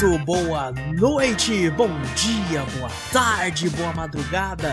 Muito boa noite, bom dia, boa tarde, boa madrugada,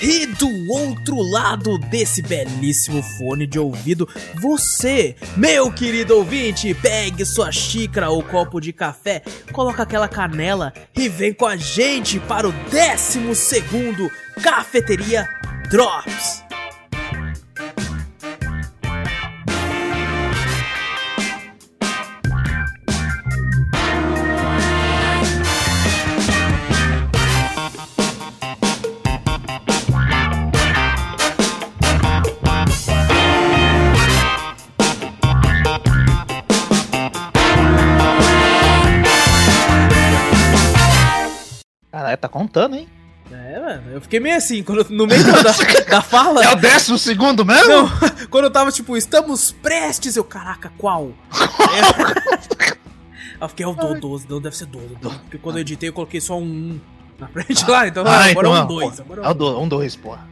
E do outro lado desse belíssimo fone de ouvido, você, meu querido ouvinte, pegue sua xícara ou copo de café, coloca aquela canela e vem com a gente para o 12 segundo Cafeteria Drops. Caralho, tá contando, hein? É, mano, eu fiquei meio assim, quando, no meio da, da fala. É o décimo segundo mesmo? Não, quando eu tava tipo, estamos prestes, eu, caraca, qual? É. eu fiquei, é o do- 12, não deve ser 12. então, Porque quando eu editei eu coloquei só um 1 na frente lá, então Ah, agora então é um não, 2. pô. Agora É o do- um, dois, porra.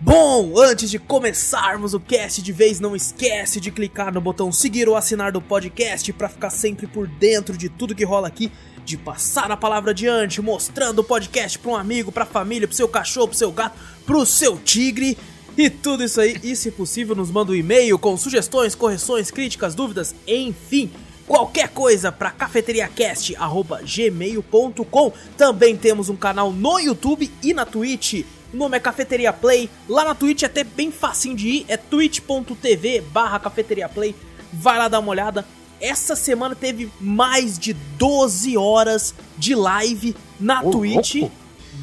Bom, antes de começarmos o cast de vez, não esquece de clicar no botão seguir ou assinar do podcast pra ficar sempre por dentro de tudo que rola aqui, de passar a palavra adiante, mostrando o podcast pra um amigo, pra família, pro seu cachorro, pro seu gato, pro seu tigre. E tudo isso aí, e se possível, nos manda um e-mail com sugestões, correções, críticas, dúvidas, enfim, qualquer coisa para cafeteriacast@gmail.com. Também temos um canal no YouTube e na Twitch. O nome é Cafeteria Play. Lá na Twitch é até bem facinho de ir, é twitch.tv barra Cafeteria Play. Vai lá dar uma olhada. Essa semana teve mais de 12 horas de live na Ô, Twitch.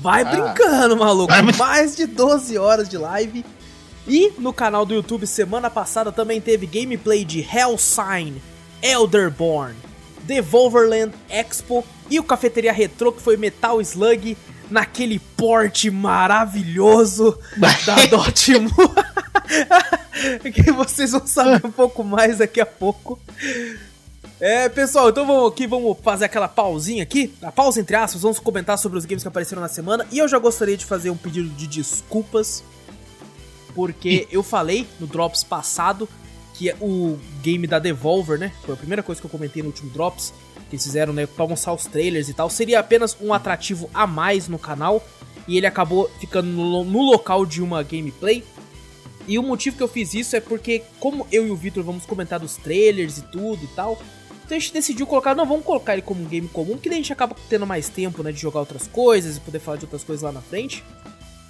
Vai Ah. brincando, maluco. Mais de 12 horas de live. E no canal do YouTube, semana passada, também teve gameplay de Hellsign, Elderborn, Devolverland Expo e o Cafeteria Retro, que foi Metal Slug, naquele porte maravilhoso da Dotemu. que vocês vão saber um pouco mais daqui a pouco. É, pessoal, então vamos aqui, vamos fazer aquela pausinha aqui. A pausa entre aspas, vamos comentar sobre os games que apareceram na semana. E eu já gostaria de fazer um pedido de desculpas. Porque eu falei no Drops passado que o game da Devolver, né? Foi a primeira coisa que eu comentei no último Drops. Que eles fizeram, né? Pra mostrar os trailers e tal. Seria apenas um atrativo a mais no canal. E ele acabou ficando no, no local de uma gameplay. E o motivo que eu fiz isso é porque, como eu e o Victor vamos comentar dos trailers e tudo e tal, então a gente decidiu colocar, não, vamos colocar ele como um game comum, que daí a gente acaba tendo mais tempo, né, de jogar outras coisas e poder falar de outras coisas lá na frente.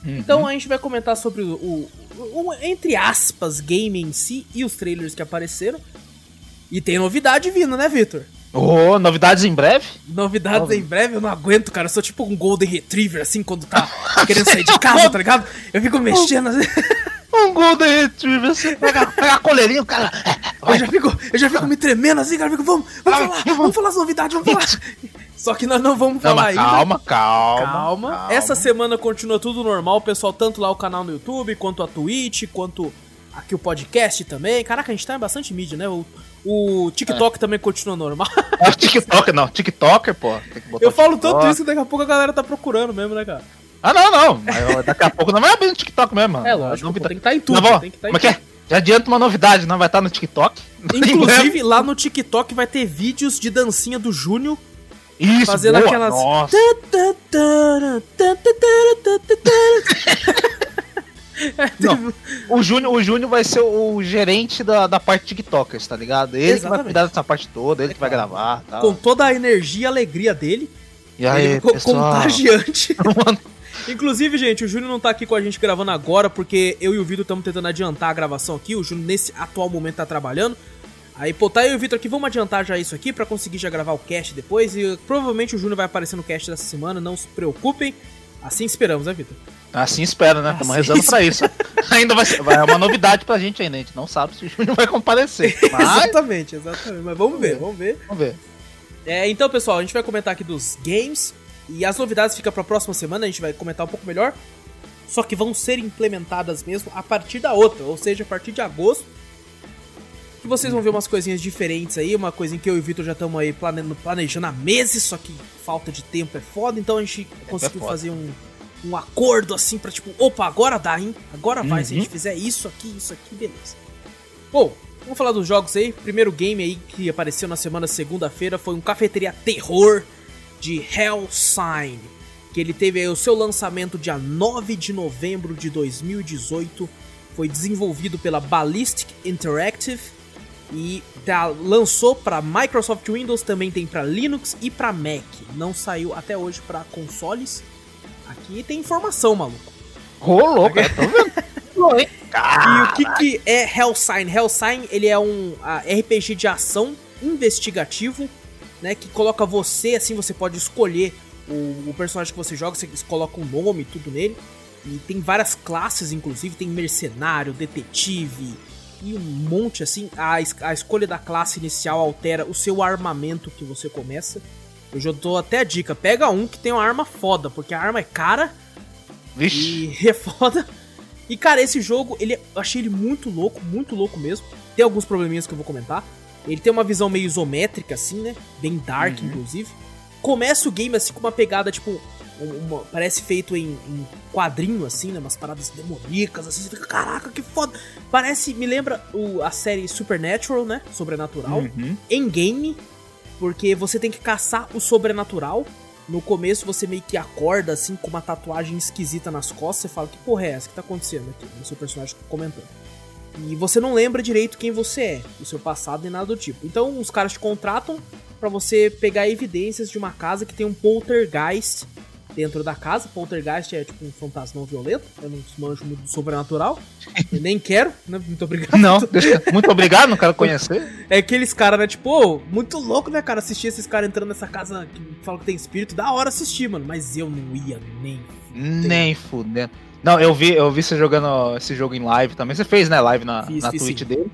Então a gente vai comentar sobre o, o- o- entre aspas, game em si e os trailers que apareceram. E tem novidade vindo, né, Victor? Ô, novidades em breve? Novidades em breve, eu não aguento, cara. Eu sou tipo um Golden Retriever, assim, quando tá querendo sair de casa, tá ligado? Eu fico mexendo assim. Um Golden Retriever, você pega, pega a coleirinha, o cara. Eu já fico, eu já fico me tremendo assim, cara. Eu fico, vamos, vamos falar, vamos falar as novidades, vamos falar. Só que nós não vamos Não, falar mas ainda. calma, calma, Calma. Essa semana continua tudo normal, pessoal. Tanto lá o canal no YouTube, quanto a Twitch, quanto aqui o podcast também. Caraca, a gente tá em bastante mídia, né? O, o TikTok também continua normal. É o TikToker, não. TikToker, pô. Eu falo TikTok. tanto isso que daqui a pouco a galera tá procurando mesmo, né, cara? Ah, não, não. Mas daqui a pouco não vai abrir no TikTok mesmo. mano. É lógico, pô, tem que estar em tudo. Não, tem que em Como é que é? Já adianta uma novidade, não vai estar no TikTok. Inclusive, lá no TikTok vai ter vídeos de dancinha do Júnior Isso, fazendo boa, aquelas. Nossa. Não, o Júnior, o Júnior vai ser o gerente da, da parte TikTokers, tá ligado? Ele que vai Exatamente. cuidar dessa parte toda, ele que vai gravar tal. Com toda a energia e alegria dele. E aí, ele pessoal? contagiante. Mano, Inclusive, gente, o Júnior não tá aqui com a gente gravando agora, porque eu e o Vitor estamos tentando adiantar a gravação aqui. O Júnior, nesse atual momento, tá trabalhando. Aí, pô, tá eu e o Vitor aqui, vamos adiantar já isso aqui pra conseguir já gravar o cast depois. E provavelmente o Júnior vai aparecer no cast dessa semana, não se preocupem. Assim esperamos, né, Vitor? Assim espera, né? Estamos Assim rezando pra isso. ainda vai ser vai, é uma novidade pra gente ainda. A gente não sabe se o Júnior vai comparecer. Mas exatamente, exatamente. Mas vamos ver, vamos ver. vamos ver. É, então, pessoal, a gente vai comentar aqui dos games. E as novidades ficam pra próxima semana, a gente vai comentar um pouco melhor. Só que vão ser implementadas mesmo a partir da outra, ou seja, a partir de agosto. Que vocês vão ver umas coisinhas diferentes aí, uma coisinha que eu e o Vitor já estamos aí planejando, planejando há meses, só que falta de tempo é foda, então a gente conseguiu é fazer um, um acordo assim pra tipo, opa, agora dá, hein? Agora vai, uhum. se a gente uhum. fizer isso aqui, isso aqui, beleza. Bom, vamos falar dos jogos aí. Primeiro game aí que apareceu na semana segunda-feira foi um cafeteria terror de Hell Sign, que ele teve o seu lançamento dia 9 de novembro de 2018. Foi desenvolvido pela Ballistic Interactive e tá, lançou para Microsoft Windows, também tem para Linux e para Mac. Não saiu até hoje para consoles. Aqui tem informação, maluco. Rolou, cara, tô vendo. e o que, que é Hellsign? Hellsign ele é um RPG de ação investigativo né? Que coloca você, assim, você pode escolher o, o personagem que você joga, você coloca um nome e tudo nele. E tem várias classes, inclusive, tem mercenário, detetive e um monte assim. A, a escolha da classe inicial altera o seu armamento que você começa. Eu já dou até a dica: pega um que tem uma arma foda, porque a arma é cara. Vixe. E é foda. E cara, esse jogo, ele, eu achei ele muito louco, muito louco mesmo. Tem alguns probleminhas que eu vou comentar. Ele tem uma visão meio isométrica, assim, né? Bem dark, uhum. inclusive. Começa o game, assim, com uma pegada, tipo... Uma, parece feito em, em, quadrinho, assim, né? Umas paradas demoníacas, assim. Você fica, caraca, que foda. Parece... Me lembra o, a série Supernatural, né? Sobrenatural. Uhum. Em game. Porque você tem que caçar o sobrenatural. No começo você meio que acorda, assim, com uma tatuagem esquisita nas costas. Você fala, que porra é essa? Que tá acontecendo aqui? O seu personagem comentando. E você não lembra direito quem você é, o seu passado nem nada do tipo. Então os caras te contratam para você pegar evidências de uma casa que tem um poltergeist dentro da casa. Poltergeist é tipo um fantasma violento. Eu não manjo muito do sobrenatural. Eu nem quero, né? Muito obrigado. Não, muito obrigado, não quero conhecer. É aqueles caras, né? Tipo, oh, muito louco, né, cara? Assistir esses caras entrando nessa casa que falam que tem espírito. Da hora assistir, mano. Mas eu não ia nem. Nem fudendo. Não, eu vi, eu vi você jogando esse jogo em live também. Você fez, né, live na, fiz, na fiz Twitch sim. dele.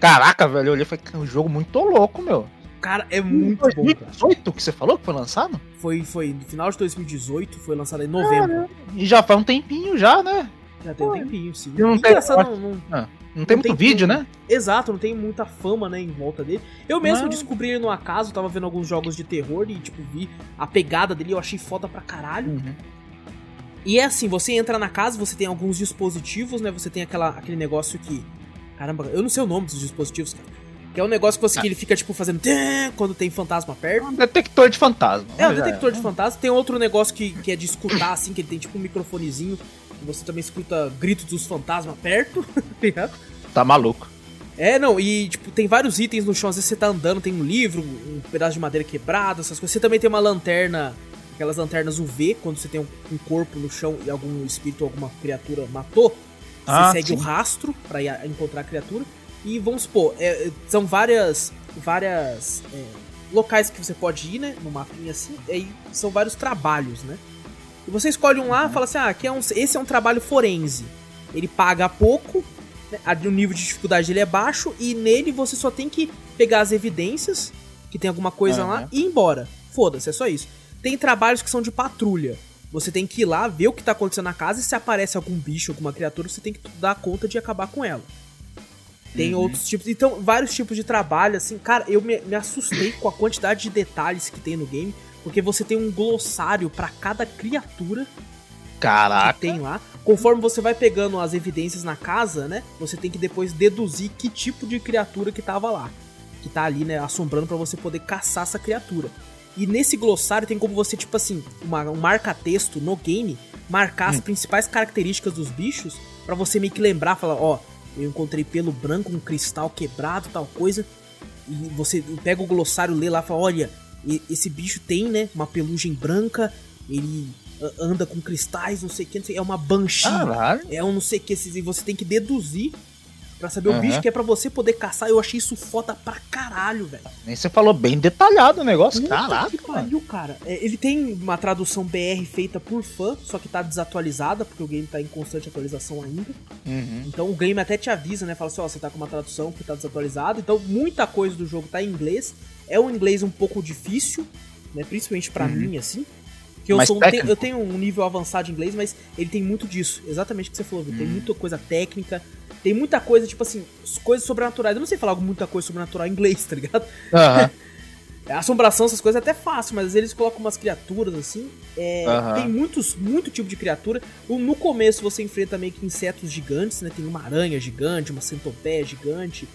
Caraca, velho, eu olhei e falei, é um jogo muito louco, meu. Cara, é muito 2018 bom, que você falou que foi lançado? Foi, foi no final de 2018, foi lançado em novembro. e já faz um tempinho já, né? Já tem um tempinho, sim. Não tem, não, não, ah, não, tem muito tem vídeo, né? Exato, não tem muita fama, né, em volta dele. Eu mesmo descobri ele no acaso, tava vendo alguns jogos de terror e, tipo, vi a pegada dele, eu achei foda pra caralho. Uhum. E é assim, você entra na casa, você tem alguns dispositivos, né? Você tem aquela, aquele negócio que. Caramba, eu não sei o nome dos dispositivos, cara. Que é um negócio que, você, ah. que ele fica, tipo, fazendo quando tem fantasma perto. Um detector de fantasma. É, um detector é. de fantasma. Tem outro negócio que, que é de escutar, assim, que ele tem tipo um microfonezinho. Que você também escuta gritos dos fantasmas perto. Tá, tá maluco. É, não, e tipo, tem vários itens no chão. Às vezes você tá andando, tem um livro, um pedaço de madeira quebrado, essas coisas. Você também tem uma lanterna aquelas lanternas UV, quando você tem um, um corpo no chão e algum espírito ou alguma criatura matou, ah, você segue sim. o rastro para encontrar a criatura. E vamos supor, é, é, são várias várias é, locais que você pode ir, né? No mapinha assim, e aí são vários trabalhos, né? E você escolhe um lá e uhum. fala assim: ah, aqui é um, esse é um trabalho forense. Ele paga pouco, né? o nível de dificuldade dele é baixo, e nele você só tem que pegar as evidências, que tem alguma coisa uhum. lá, e ir embora. Foda-se, é só isso. Tem trabalhos que são de patrulha. Você tem que ir lá, ver o que tá acontecendo na casa e se aparece algum bicho, alguma criatura, você tem que dar conta de acabar com ela. Tem uhum. outros tipos. Então, vários tipos de trabalho, assim. Cara, eu me, me assustei com a quantidade de detalhes que tem no game. Porque você tem um glossário para cada criatura Caraca. que tem lá. Conforme você vai pegando as evidências na casa, né? Você tem que depois deduzir que tipo de criatura que tava lá. Que tá ali, né? Assombrando para você poder caçar essa criatura. E nesse glossário tem como você, tipo assim, uma, um marca-texto no game, marcar hum. as principais características dos bichos, para você meio que lembrar, falar, ó, eu encontrei pelo branco, um cristal quebrado, tal coisa. E você pega o glossário, lê lá, fala, olha, esse bicho tem, né, uma pelugem branca, ele anda com cristais, não sei o que, é uma banshee, é um não sei o que, e você tem que deduzir Pra saber uhum. o bicho que é pra você poder caçar. Eu achei isso foda pra caralho, velho. Nem você falou bem detalhado o negócio. Puta Caraca, que pariu, cara. É, ele tem uma tradução BR feita por fã, só que tá desatualizada, porque o game tá em constante atualização ainda. Uhum. Então o game até te avisa, né? Fala assim, ó, você tá com uma tradução que tá desatualizada. Então muita coisa do jogo tá em inglês. É um inglês um pouco difícil, né? Principalmente pra uhum. mim, assim. Porque eu, sou, tenho, eu tenho um nível avançado de inglês, mas ele tem muito disso. Exatamente o que você falou, viu? Tem hum. muita coisa técnica, tem muita coisa, tipo assim, coisas sobrenaturais. Eu não sei falar muita coisa sobrenatural em inglês, tá ligado? Uh -huh. Assombração, essas coisas é até fácil, mas eles colocam umas criaturas assim. É, uhum. Tem muitos, muito tipo de criatura. No começo você enfrenta meio que insetos gigantes, né? Tem uma aranha gigante, uma centopeia gigante.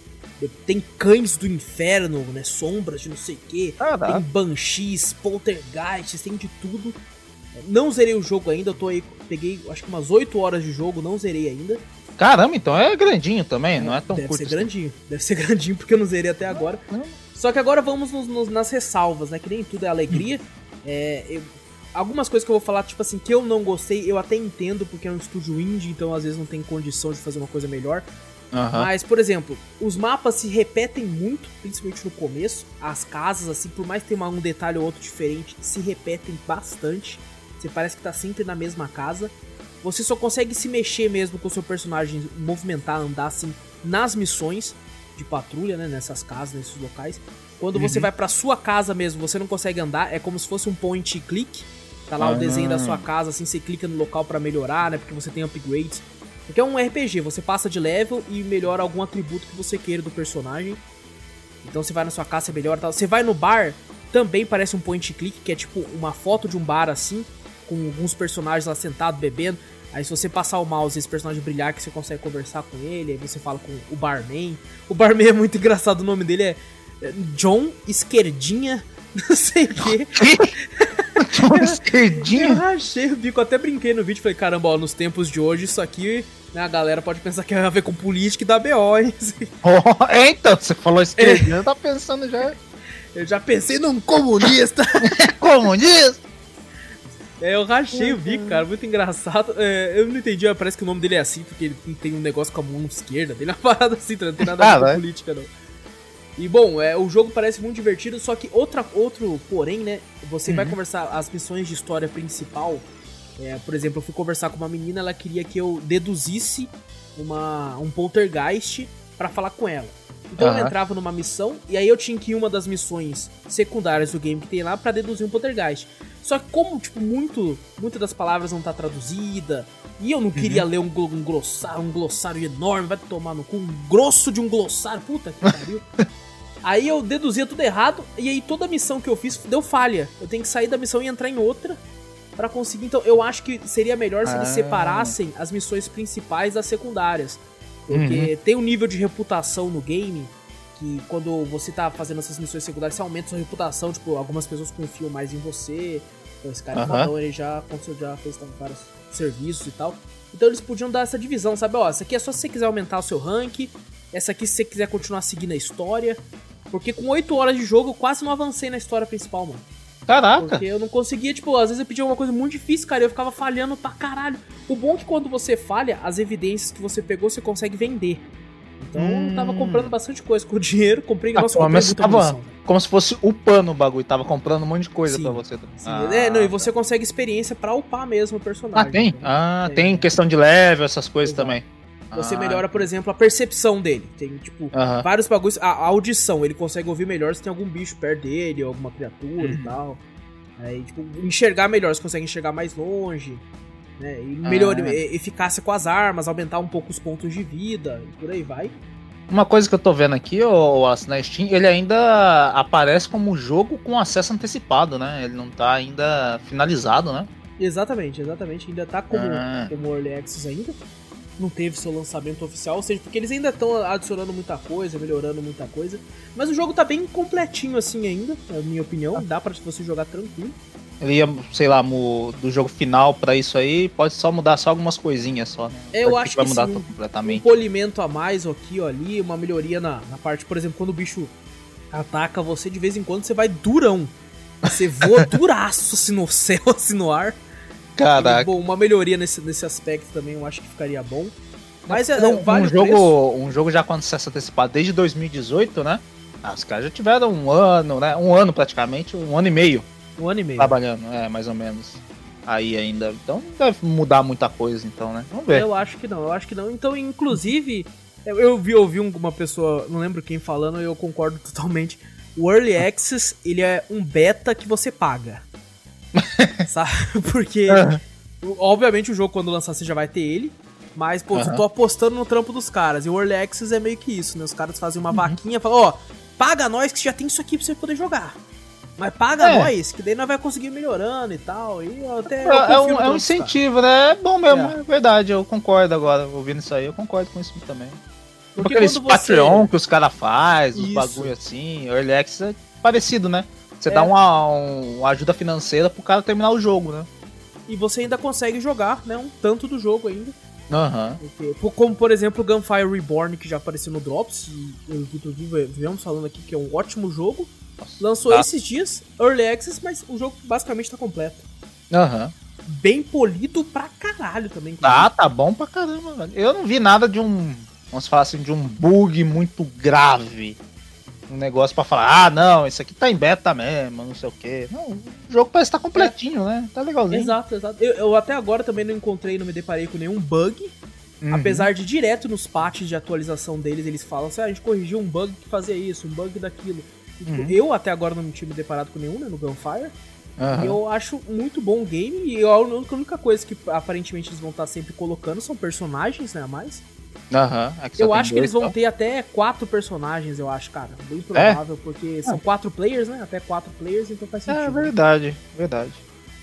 Tem cães do inferno, né? Sombras de não sei o quê. Ah, tem banshees, poltergeists, tem de tudo. Não zerei o jogo ainda, eu tô aí. Peguei acho que umas 8 horas de jogo, não zerei ainda. Caramba, então é grandinho também, é, não é tão deve curto. Deve ser assim. grandinho, deve ser grandinho porque eu não zerei até agora. Só que agora vamos nos, nos, nas ressalvas, né? Que nem tudo é alegria. É, eu, algumas coisas que eu vou falar, tipo assim, que eu não gostei, eu até entendo porque é um estúdio indie, então às vezes não tem condição de fazer uma coisa melhor. Uhum. Mas, por exemplo, os mapas se repetem muito, principalmente no começo. As casas, assim, por mais que tenha um detalhe ou outro diferente, se repetem bastante. Você parece que tá sempre na mesma casa. Você só consegue se mexer mesmo com o seu personagem, movimentar, andar assim nas missões de patrulha, né, nessas casas, nesses locais. Quando uhum. você vai para sua casa mesmo, você não consegue andar, é como se fosse um point click. Tá lá o desenho da sua casa, assim, você clica no local para melhorar, né, porque você tem upgrades. Porque é um RPG, você passa de level e melhora algum atributo que você queira do personagem. Então você vai na sua casa, você melhora tal. Você vai no bar, também parece um point click, que é tipo uma foto de um bar assim, com alguns personagens lá sentados bebendo. Aí se você passar o mouse e esse personagem brilhar, que você consegue conversar com ele, aí você fala com o barman. O barman é muito engraçado, o nome dele é, é John Esquerdinha, não sei o quê. John Esquerdinha? Eu achei o bico, até brinquei no vídeo, falei, caramba, ó, nos tempos de hoje isso aqui, né, a galera pode pensar que tem a ver com política e da BO, hein? Oh, é, então, você falou esquerdinha, é. tá pensando já... Eu já pensei num comunista. comunista? É, eu rachei uhum. o bico, cara, muito engraçado. É, eu não entendi, parece que o nome dele é assim, porque ele tem um negócio com a mão esquerda, tem uma parada assim, não tem nada a ver ah, com política, não. E bom, é, o jogo parece muito divertido, só que outra, outro porém, né? Você uhum. vai conversar as missões de história principal. É, por exemplo, eu fui conversar com uma menina, ela queria que eu deduzisse uma, um poltergeist para falar com ela. Então uhum. eu entrava numa missão e aí eu tinha que ir uma das missões secundárias do game que tem lá para deduzir um poltergeist. Só que como, tipo, muito, muitas das palavras não tá traduzida, e eu não queria uhum. ler um, um, glossário, um glossário enorme, vai tomar no cu, um grosso de um glossário, puta que pariu. aí eu deduzia tudo errado, e aí toda missão que eu fiz deu falha. Eu tenho que sair da missão e entrar em outra para conseguir. Então eu acho que seria melhor se ah. eles separassem as missões principais das secundárias. Porque uhum. tem um nível de reputação no game que quando você tá fazendo essas missões secundárias, você aumenta sua reputação, tipo, algumas pessoas confiam mais em você. Então esse cara uhum. ele já, já fez vários serviços e tal. Então eles podiam dar essa divisão, sabe? Ó, essa aqui é só se você quiser aumentar o seu rank, essa aqui se você quiser continuar seguindo a história. Porque com 8 horas de jogo eu quase não avancei na história principal, mano. Caraca! Porque eu não conseguia, tipo, às vezes eu pedia alguma coisa muito difícil, cara, e eu ficava falhando pra caralho. O bom é que quando você falha, as evidências que você pegou você consegue vender. Então hum. eu tava hum. comprando bastante coisa com o dinheiro, comprei ah, nossa, comprei tava como se fosse upando o bagulho, tava comprando um monte de coisa pra você. Sim. Ah, é, não, e você consegue experiência pra upar mesmo o personagem. Ah, tem? Então, ah, tem, tem questão de level, essas coisas Exato. também. Você ah. melhora, por exemplo, a percepção dele. Tem, tipo, uh -huh. vários bagulhos. A, a, audição, ele consegue ouvir melhor se tem algum bicho perto dele, alguma criatura uhum. e tal. Aí, tipo, enxergar melhor, você consegue enxergar mais longe. Né? E melhor ah. eficácia com as armas, aumentar um pouco os pontos de vida, e por aí vai. Uma coisa que eu tô vendo aqui, o na Steam, ele ainda aparece como jogo com acesso antecipado, né? Ele não tá ainda finalizado, né? Exatamente, exatamente. Ainda tá como, ah. como Early Access ainda. Não teve seu lançamento oficial, ou seja, porque eles ainda estão adicionando muita coisa, melhorando muita coisa. Mas o jogo tá bem completinho assim ainda, na minha opinião. Dá para você jogar tranquilo. Ele ia, sei lá, do jogo final para isso aí, pode só mudar só algumas coisinhas só, né? É, eu acho que vai mudar sim, completamente. Um polimento a mais aqui ou ali, uma melhoria na, na parte, por exemplo, quando o bicho ataca você, de vez em quando você vai durão. Você voa duraço assim no céu, assim no ar. Caraca. E, bom, uma melhoria nesse, nesse aspecto também eu acho que ficaria bom. Mas é, Não, vale um jogo, um jogo já com acesso antecipado desde 2018, né? Ah, os caras já tiveram um ano, né? Um ano praticamente, um ano e meio um ano e meio. Trabalhando, é, mais ou menos. Aí ainda. Então deve mudar muita coisa, então, né? Vamos ver. Eu acho que não, eu acho que não. Então, inclusive, eu vi ouvi uma pessoa, não lembro quem falando, e eu concordo totalmente. O Early Access, ele é um beta que você paga. sabe? Porque, obviamente, o jogo quando lançar você já vai ter ele. Mas, pô, uhum. tô apostando no trampo dos caras. E o Early Access é meio que isso, né? Os caras fazem uma uhum. vaquinha e falam, ó, oh, paga nós que já tem isso aqui pra você poder jogar. Mas paga é. nós, que daí nós vai conseguir melhorando e tal. E até é, é um, é um incentivo, cara. né? É bom mesmo, é. é. verdade. Eu concordo agora, ouvindo isso aí, eu concordo com isso também. Porque aqueles você... Patreon que os caras fazem, os bagulho assim, Early Access é parecido, né? Você dá é. uma, uma ajuda financeira pro cara terminar o jogo, né? E você ainda consegue jogar, né? Um tanto do jogo ainda. Aham. Uhum. Como, por exemplo, Gunfire Reborn, que já apareceu no Drops, e eu e o Vitor vivemos falando aqui que é um ótimo jogo. Lançou tá. esses dias, Early Access, mas o jogo basicamente tá completo. Aham. Uhum. Bem polido pra caralho também. Tá, tá bom pra caramba, velho. Eu não vi nada de um, vamos falar assim, de um bug muito grave um negócio para falar, ah, não, isso aqui tá em beta mesmo, não sei o quê. Não, o jogo parece estar tá completinho, é. né? Tá legalzinho. Exato, exato. Eu, eu, até agora também não encontrei, não me deparei com nenhum bug. Uhum. Apesar de direto nos patches de atualização deles, eles falam assim, ah, a gente corrigiu um bug que fazia isso, um bug daquilo. Tipo, uhum. Eu até agora não tinha me deparado com nenhum, né, no Gunfire. Uhum. Eu acho muito bom o game e a única coisa que aparentemente eles vão estar sempre colocando são personagens, né, a mais. Uhum, eu acho que eles vão ter até quatro personagens, eu acho, cara. Bem provável, é? porque são quatro players, né? Até quatro players, então faz sentido. É verdade, verdade.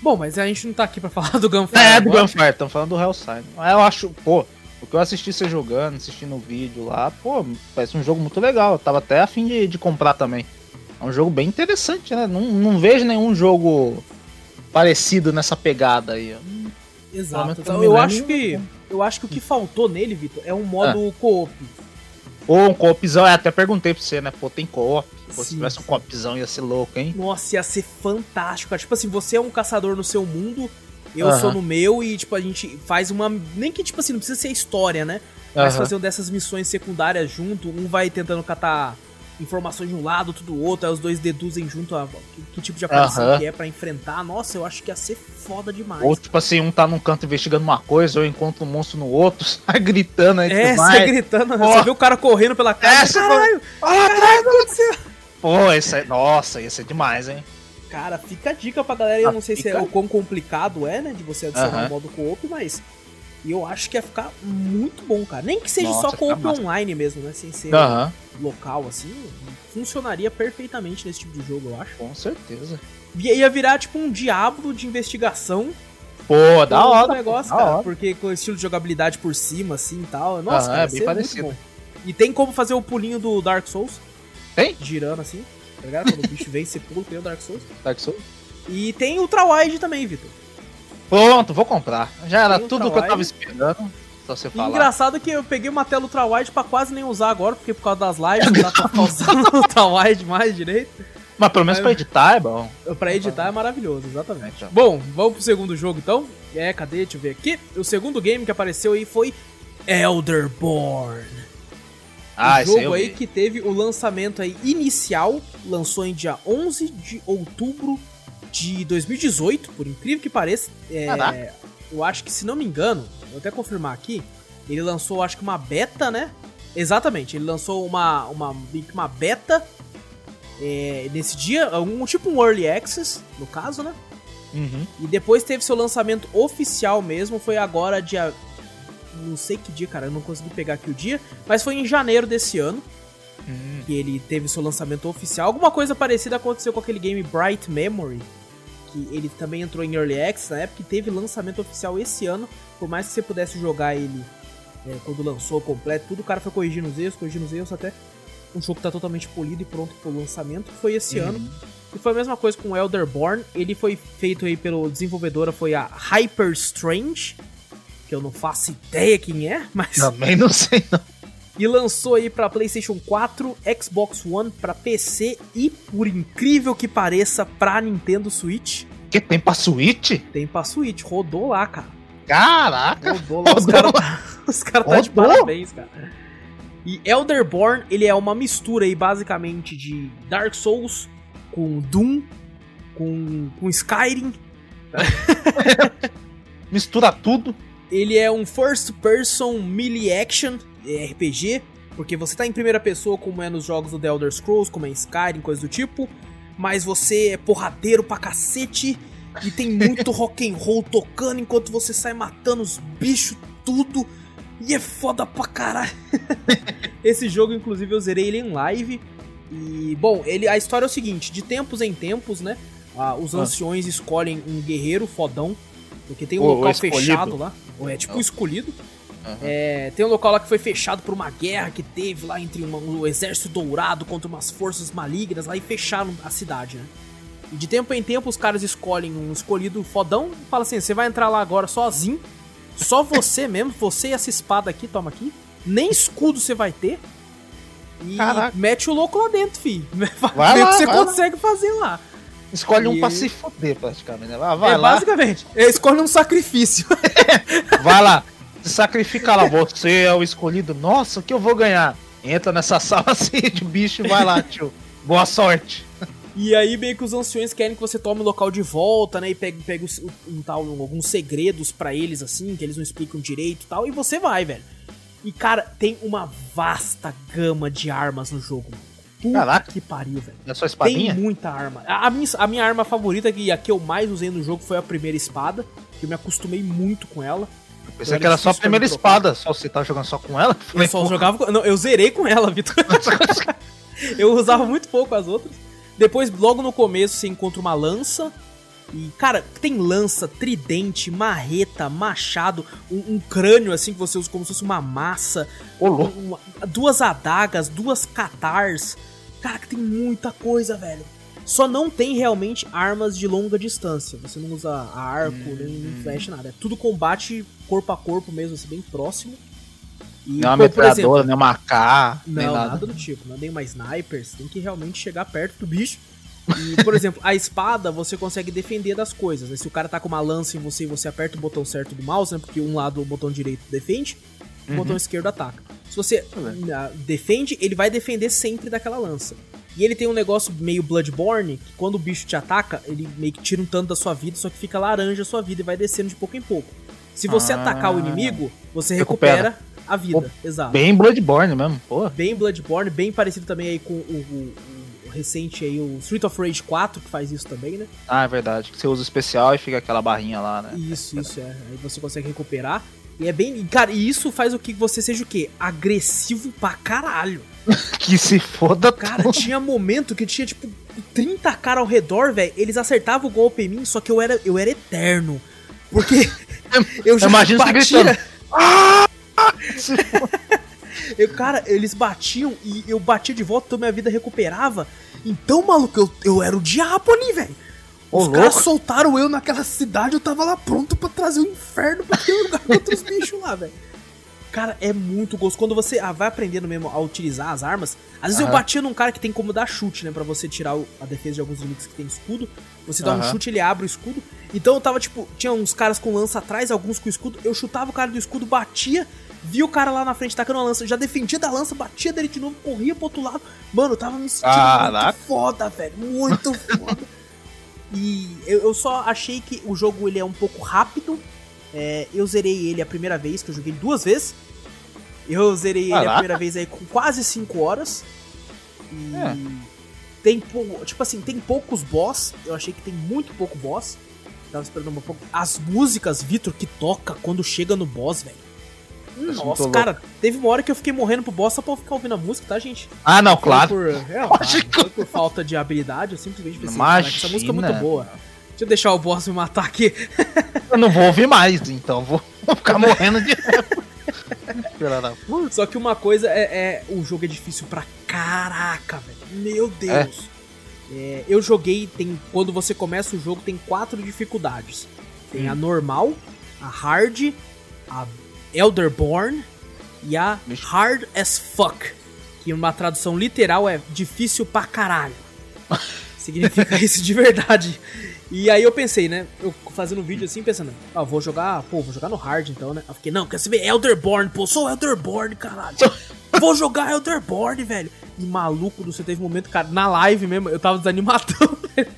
Bom, mas a gente não tá aqui pra falar do Gunfire. É, do Gunfire, estamos falando do Hellside. Eu acho, pô, o que eu assisti você jogando, assistindo o vídeo lá, pô, parece um jogo muito legal. Eu tava até afim de, de comprar também. É um jogo bem interessante, né? Não, não vejo nenhum jogo parecido nessa pegada aí. Exato. Então, eu acho que eu acho que o que faltou nele, Vitor, é um modo ah. co-op. Ou um co-opzão, é, até perguntei pra você, né? Pô, tem co-op. Se tivesse um co-opzão ia ser louco, hein? Nossa, ia ser fantástico. Cara. Tipo assim, você é um caçador no seu mundo, eu sou no meu, e tipo, a gente faz uma. Nem que, tipo assim, não precisa ser história, né? Mas -huh. fazer uma dessas missões secundárias junto, um vai tentando catar informações de um lado, outro do outro, aí os dois deduzem junto a, que, que tipo de aparição que é para enfrentar. Nossa, eu acho que ia ser foda demais. Ou tipo assim, um tá num canto investigando uma coisa, ou encontra um monstro no outro, sai gritando aí. É, sai gritando. Você vê o cara correndo pela casa. É, caralho, ah, caralho, aconteceu. Pô, esse é, nossa, ia ser demais, hein? Cara, fica a dica pra galera. Eu ah, não sei fica... se é o quão complicado é, né? De você adicionar o modo co-op, mas e eu acho que ia ficar muito bom, cara. Nem que seja Nossa, só co-op online mesmo, né? Sem ser uhum. local, assim. Funcionaria perfeitamente nesse tipo de jogo, eu acho. Com certeza. Ia virar tipo um diabo de investigação. Pô, da hora. negócio, cara. Hora. Porque com o estilo de jogabilidade por cima, assim e tal. Nossa, uhum, cara, é bem parecido. E tem como fazer o pulinho do Dark Souls. Tem? Girando assim. Tá ligado? Quando o bicho vem, você pula, tem o Dark Souls. Dark Souls. E tem Ultra Wide também, Vitor. Pronto, vou comprar. Já era tudo que eu tava esperando. Só você falar. Engraçado que eu peguei uma tela ultra-wide pra quase nem usar agora, porque por causa das lives não dá pra usar ultra-wide mais direito. Mas pelo menos pra editar é bom. Pra editar é maravilhoso, exatamente. Então. Bom, vamos pro segundo jogo então. É, cadê? Deixa eu ver aqui. O segundo game que apareceu aí foi Elderborn. Ah, o jogo aí que teve o lançamento aí inicial, lançou em dia 11 de outubro de 2018, por incrível que pareça. É, eu acho que, se não me engano, vou até confirmar aqui, ele lançou, acho que uma beta, né? Exatamente, ele lançou uma, uma, uma beta é, nesse dia, um tipo um early access, no caso, né? Uhum. E depois teve seu lançamento oficial mesmo, foi agora dia. Não sei que dia, cara, eu não consegui pegar aqui o dia, mas foi em janeiro desse ano. Uhum. Que ele teve seu lançamento oficial. Alguma coisa parecida aconteceu com aquele game Bright Memory, que ele também entrou em Early Access na época e teve lançamento oficial esse ano. Por mais que você pudesse jogar ele é, quando lançou completo, tudo o cara foi corrigindo os erros, corrigindo os erros até um jogo que tá totalmente polido e pronto pro lançamento. Foi esse uhum. ano. E foi a mesma coisa com Elderborn. Ele foi feito aí pelo desenvolvedora, foi a Hyper Strange, que eu não faço ideia quem é, mas. Também não sei não. E lançou aí para PlayStation 4, Xbox One, para PC e, por incrível que pareça, para Nintendo Switch. Que tem pra Switch? Tem pra Switch, rodou lá, cara. Caraca! Rodou lá, rodou. os caras cara tá de parabéns, cara. E Elderborn, ele é uma mistura aí, basicamente, de Dark Souls com Doom, com, com Skyrim. Mistura tudo. Ele é um first person melee action RPG, porque você tá em primeira pessoa, como é nos jogos do The Elder Scrolls, como é em Skyrim, coisa do tipo, mas você é porradeiro pra cacete, E tem muito rock and roll tocando enquanto você sai matando os bichos, tudo. E é foda pra caralho. Esse jogo, inclusive, eu zerei ele em live. E, bom, ele, a história é o seguinte: de tempos em tempos, né? Ah, os anciões ah. escolhem um guerreiro fodão. Porque tem um o, local fechado lá. Ou é tipo escolhido. Uhum. É, tem um local lá que foi fechado por uma guerra que teve lá entre uma, um exército dourado contra umas forças malignas lá e fecharam a cidade, né? E de tempo em tempo os caras escolhem um escolhido fodão e fala assim: você vai entrar lá agora sozinho, só você mesmo, você e essa espada aqui, toma aqui. Nem escudo você vai ter. E Caraca. mete o louco lá dentro, fi. Vai Vê o que você consegue lá. fazer lá. Escolhe e... um pra se foder, praticamente. Né? Vai é, lá. Basicamente, escolhe um sacrifício. vai lá. Se sacrifica lá, você é o escolhido. Nossa, o que eu vou ganhar? Entra nessa sala assim de bicho e vai lá, tio. Boa sorte. E aí meio que os anciões querem que você tome o local de volta, né? E pegue, pegue um, tal, alguns segredos para eles, assim, que eles não explicam direito e tal. E você vai, velho. E, cara, tem uma vasta gama de armas no jogo. Puta Caraca. que pariu, velho. É sua espadinha? Tem muita arma. A, a, minha, a minha arma favorita, e a que eu mais usei no jogo, foi a primeira espada. Que eu me acostumei muito com ela. Eu pensei que era só a primeira espada, só você tá jogando só com ela? Eu só jogava com... Não, eu zerei com ela, Vitor. eu usava muito pouco as outras. Depois, logo no começo, você encontra uma lança. E, cara, tem lança, tridente, marreta, machado, um, um crânio assim que você usa como se fosse uma massa. Um, duas adagas, duas catars. Cara, que tem muita coisa, velho. Só não tem realmente armas de longa distância. Você não usa arco, hum, nem, nem flash, nada. É tudo combate corpo a corpo mesmo, assim, bem próximo. E, não é uma metralhadora, nem uma AK, Não, nada. nada. do tipo. Não é nem uma sniper. Você tem que realmente chegar perto do bicho. E, por exemplo, a espada você consegue defender das coisas. Né? Se o cara tá com uma lança em você e você aperta o botão certo do mouse, né? Porque um lado o botão direito defende, o uhum. botão esquerdo ataca. Se você uhum. defende, ele vai defender sempre daquela lança. E ele tem um negócio meio Bloodborne, que quando o bicho te ataca, ele meio que tira um tanto da sua vida, só que fica laranja a sua vida e vai descendo de pouco em pouco. Se você ah, atacar o inimigo, você recupera, recupera a vida. Pô, exato. Bem Bloodborne mesmo, pô. Bem Bloodborne, bem parecido também aí com o, o, o, recente aí, o Street of Rage 4, que faz isso também, né? Ah, é verdade. Você usa o especial e fica aquela barrinha lá, né? Isso, isso, é. Aí você consegue recuperar. E é bem. Cara, e isso faz o que você seja o quê? Agressivo pra caralho. que se foda, Cara, tinha momento que tinha, tipo, 30 caras ao redor, velho. Eles acertavam o golpe em mim, só que eu era, eu era eterno. Porque eu já Imagina batia. Ah! eu, cara, eles batiam e eu batia de volta, então minha vida recuperava. Então, maluco, eu, eu era o diabo ali, velho. Os caras soltaram eu naquela cidade, eu tava lá pronto para trazer o inferno pra aquele lugar contra os bichos lá, velho. Cara, é muito gostoso. Quando você ah, vai aprendendo mesmo a utilizar as armas, às vezes uhum. eu batia num cara que tem como dar chute, né? Pra você tirar o, a defesa de alguns inimigos que tem escudo. Você dá uhum. um chute, ele abre o escudo. Então eu tava, tipo, tinha uns caras com lança atrás, alguns com escudo. Eu chutava o cara do escudo, batia, via o cara lá na frente tacando uma lança, já defendia da lança, batia dele de novo, corria pro outro lado. Mano, eu tava me sentindo Caraca. muito foda, velho. Muito foda. e eu, eu só achei que o jogo ele é um pouco rápido é, eu zerei ele a primeira vez, que eu joguei duas vezes. Eu zerei Caraca. ele a primeira vez aí com quase 5 horas. E é. tem tipo assim, tem poucos boss. Eu achei que tem muito pouco boss. Tava esperando um pouco. As músicas, Vitor, que toca quando chega no boss, velho. Nossa, cara, teve uma hora que eu fiquei morrendo pro boss só pra eu ficar ouvindo a música, tá, gente? Ah, não, claro. Por, é, Lógico. por falta de habilidade, eu simplesmente pensei, essa música é muito boa. Deixa eu deixar o boss me matar aqui. eu não vou ouvir mais, então vou, ficar morrendo de. Só que uma coisa é, é, O jogo é difícil pra caraca, velho. Meu Deus. É. É, eu joguei. Tem, quando você começa o jogo, tem quatro dificuldades: tem hum. a normal, a hard, a Elderborn e a hard as fuck. Que uma tradução literal é difícil pra caralho. Significa isso de verdade. E aí eu pensei, né? Eu fazendo um vídeo assim, pensando, ah, vou jogar, pô, vou jogar no hard então, né? Eu fiquei, não, quer saber? Elderborn, pô, sou Elderborn, caralho. vou jogar Elderborn, velho. E maluco do você teve um momento, cara, na live mesmo, eu tava desanimadão, velho.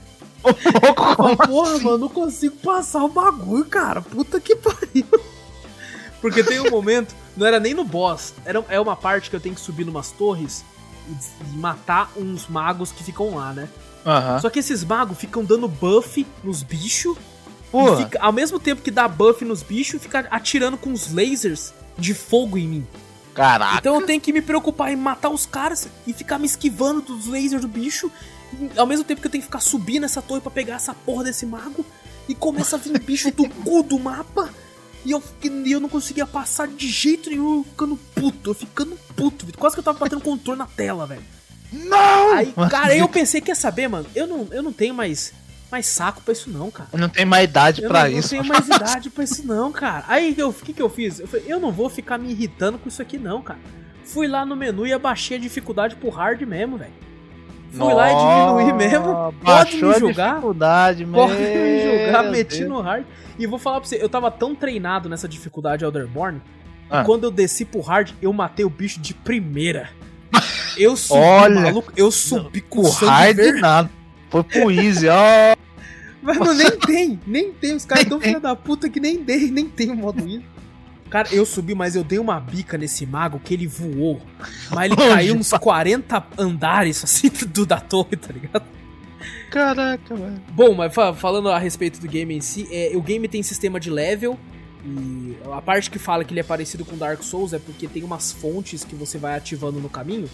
Porra, assim? mano, não consigo passar o bagulho, cara. Puta que pariu. Porque tem um momento, não era nem no boss, era, é uma parte que eu tenho que subir numas torres e matar uns magos que ficam lá, né? Uhum. Só que esses magos ficam dando buff nos bichos. Fica, ao mesmo tempo que dá buff nos bichos, fica atirando com os lasers de fogo em mim. Caraca. Então eu tenho que me preocupar em matar os caras e ficar me esquivando dos lasers do bicho. Ao mesmo tempo que eu tenho que ficar subindo essa torre para pegar essa porra desse mago. E começa a vir bicho do cu do mapa. E eu, e eu não conseguia passar de jeito nenhum, ficando puto, eu ficando puto. Quase que eu tava batendo controle na tela, velho. Não! Aí, cara, aí eu pensei, quer saber, mano? Eu não, eu não tenho mais, mais saco pra isso, não, cara. Eu não tenho mais idade eu pra não, isso. Eu não tenho mais idade pra isso, não, cara. Aí o que, que eu fiz? Eu falei, eu não vou ficar me irritando com isso aqui, não, cara. Fui lá no menu e abaixei a dificuldade pro hard mesmo, velho. Fui Nossa, lá e diminuí mesmo. Pode me julgar. Dificuldade, pode me julgar, meti no hard. E vou falar pra você, eu tava tão treinado nessa dificuldade Elderborn, ah. que quando eu desci pro hard, eu matei o bicho de primeira. Eu subi, Olha, maluco, eu subi com o hard nada. Foi pro easy, ó. Mano, nem tem, nem tem. Os caras tão filha da puta que nem, tem, nem tem o modo easy. Cara, eu subi, mas eu dei uma bica nesse mago que ele voou. Mas ele caiu uns 40 andares, assim, do da torre, tá ligado? Caraca, mano. Bom, mas falando a respeito do game em si, é, o game tem sistema de level. E a parte que fala que ele é parecido com Dark Souls é porque tem umas fontes que você vai ativando no caminho.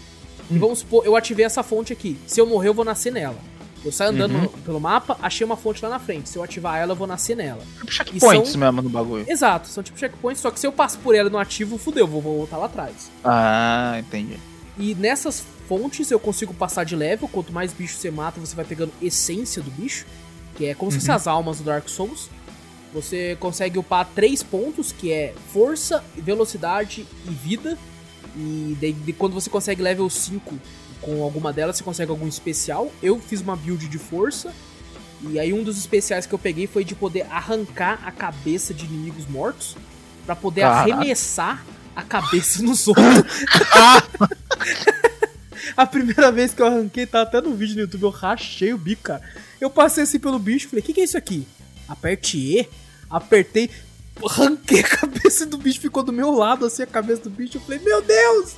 Hum. E vamos supor, eu ativei essa fonte aqui. Se eu morrer, eu vou nascer nela. Eu saio andando uhum. pelo mapa, achei uma fonte lá na frente. Se eu ativar ela, eu vou nascer nela. Tipo checkpoints são... mesmo no bagulho. Exato, são tipo checkpoints, só que se eu passo por ela no ativo, fudeu, vou voltar lá atrás. Ah, entendi. E nessas fontes eu consigo passar de level. Quanto mais bicho você mata, você vai pegando essência do bicho. Que é como uhum. se fossem as almas do Dark Souls. Você consegue upar três pontos, que é força, velocidade e vida. E de, de quando você consegue level 5 com alguma delas, você consegue algum especial. Eu fiz uma build de força. E aí um dos especiais que eu peguei foi de poder arrancar a cabeça de inimigos mortos. para poder ah. arremessar a cabeça nos outros. a primeira vez que eu arranquei, tá até no vídeo no YouTube, eu rachei o bico, cara. Eu passei assim pelo bicho, falei, o que, que é isso aqui? Aperte E, apertei, arranquei a cabeça do bicho, ficou do meu lado, assim, a cabeça do bicho. Eu falei, meu Deus!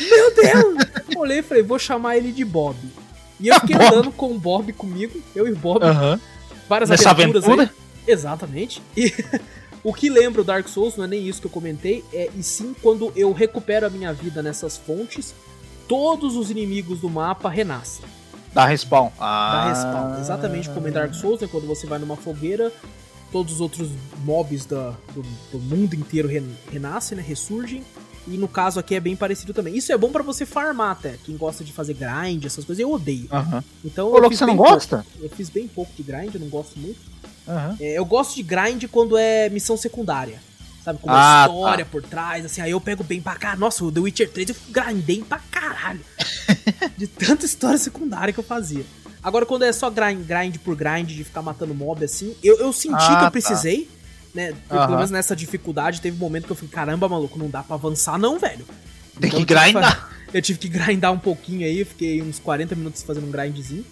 Meu Deus! Olhei e falei, vou chamar ele de Bob. E eu fiquei andando com o Bob comigo, eu e o Bob. Uhum. Várias Nessa aventuras aventura? aí. Exatamente. E o que lembra o Dark Souls, não é nem isso que eu comentei, é e sim quando eu recupero a minha vida nessas fontes, todos os inimigos do mapa renascem. Dá respawn. Ah. Dá respawn. Exatamente como em Dark Souls, né? Quando você vai numa fogueira, todos os outros mobs da, do, do mundo inteiro renascem, né? Ressurgem. E no caso aqui é bem parecido também. Isso é bom para você farmar até. Quem gosta de fazer grind, essas coisas, eu odeio. Uhum. Então Ô, você não gosta? Pouco. Eu fiz bem pouco de grind, eu não gosto muito. Uhum. É, eu gosto de grind quando é missão secundária. Sabe, com uma ah, história tá. por trás, assim, aí eu pego bem pra cá. Nossa, o The Witcher 3 eu grindei pra caralho. de tanta história secundária que eu fazia. Agora, quando é só grind, grind por grind, de ficar matando mob assim, eu, eu senti ah, que eu tá. precisei. Tá né? Pelo menos nessa dificuldade, teve um momento que eu falei, caramba, maluco, não dá pra avançar não, velho. Tem então, que grindar. Eu tive que grindar um pouquinho aí, fiquei uns 40 minutos fazendo um grindzinho.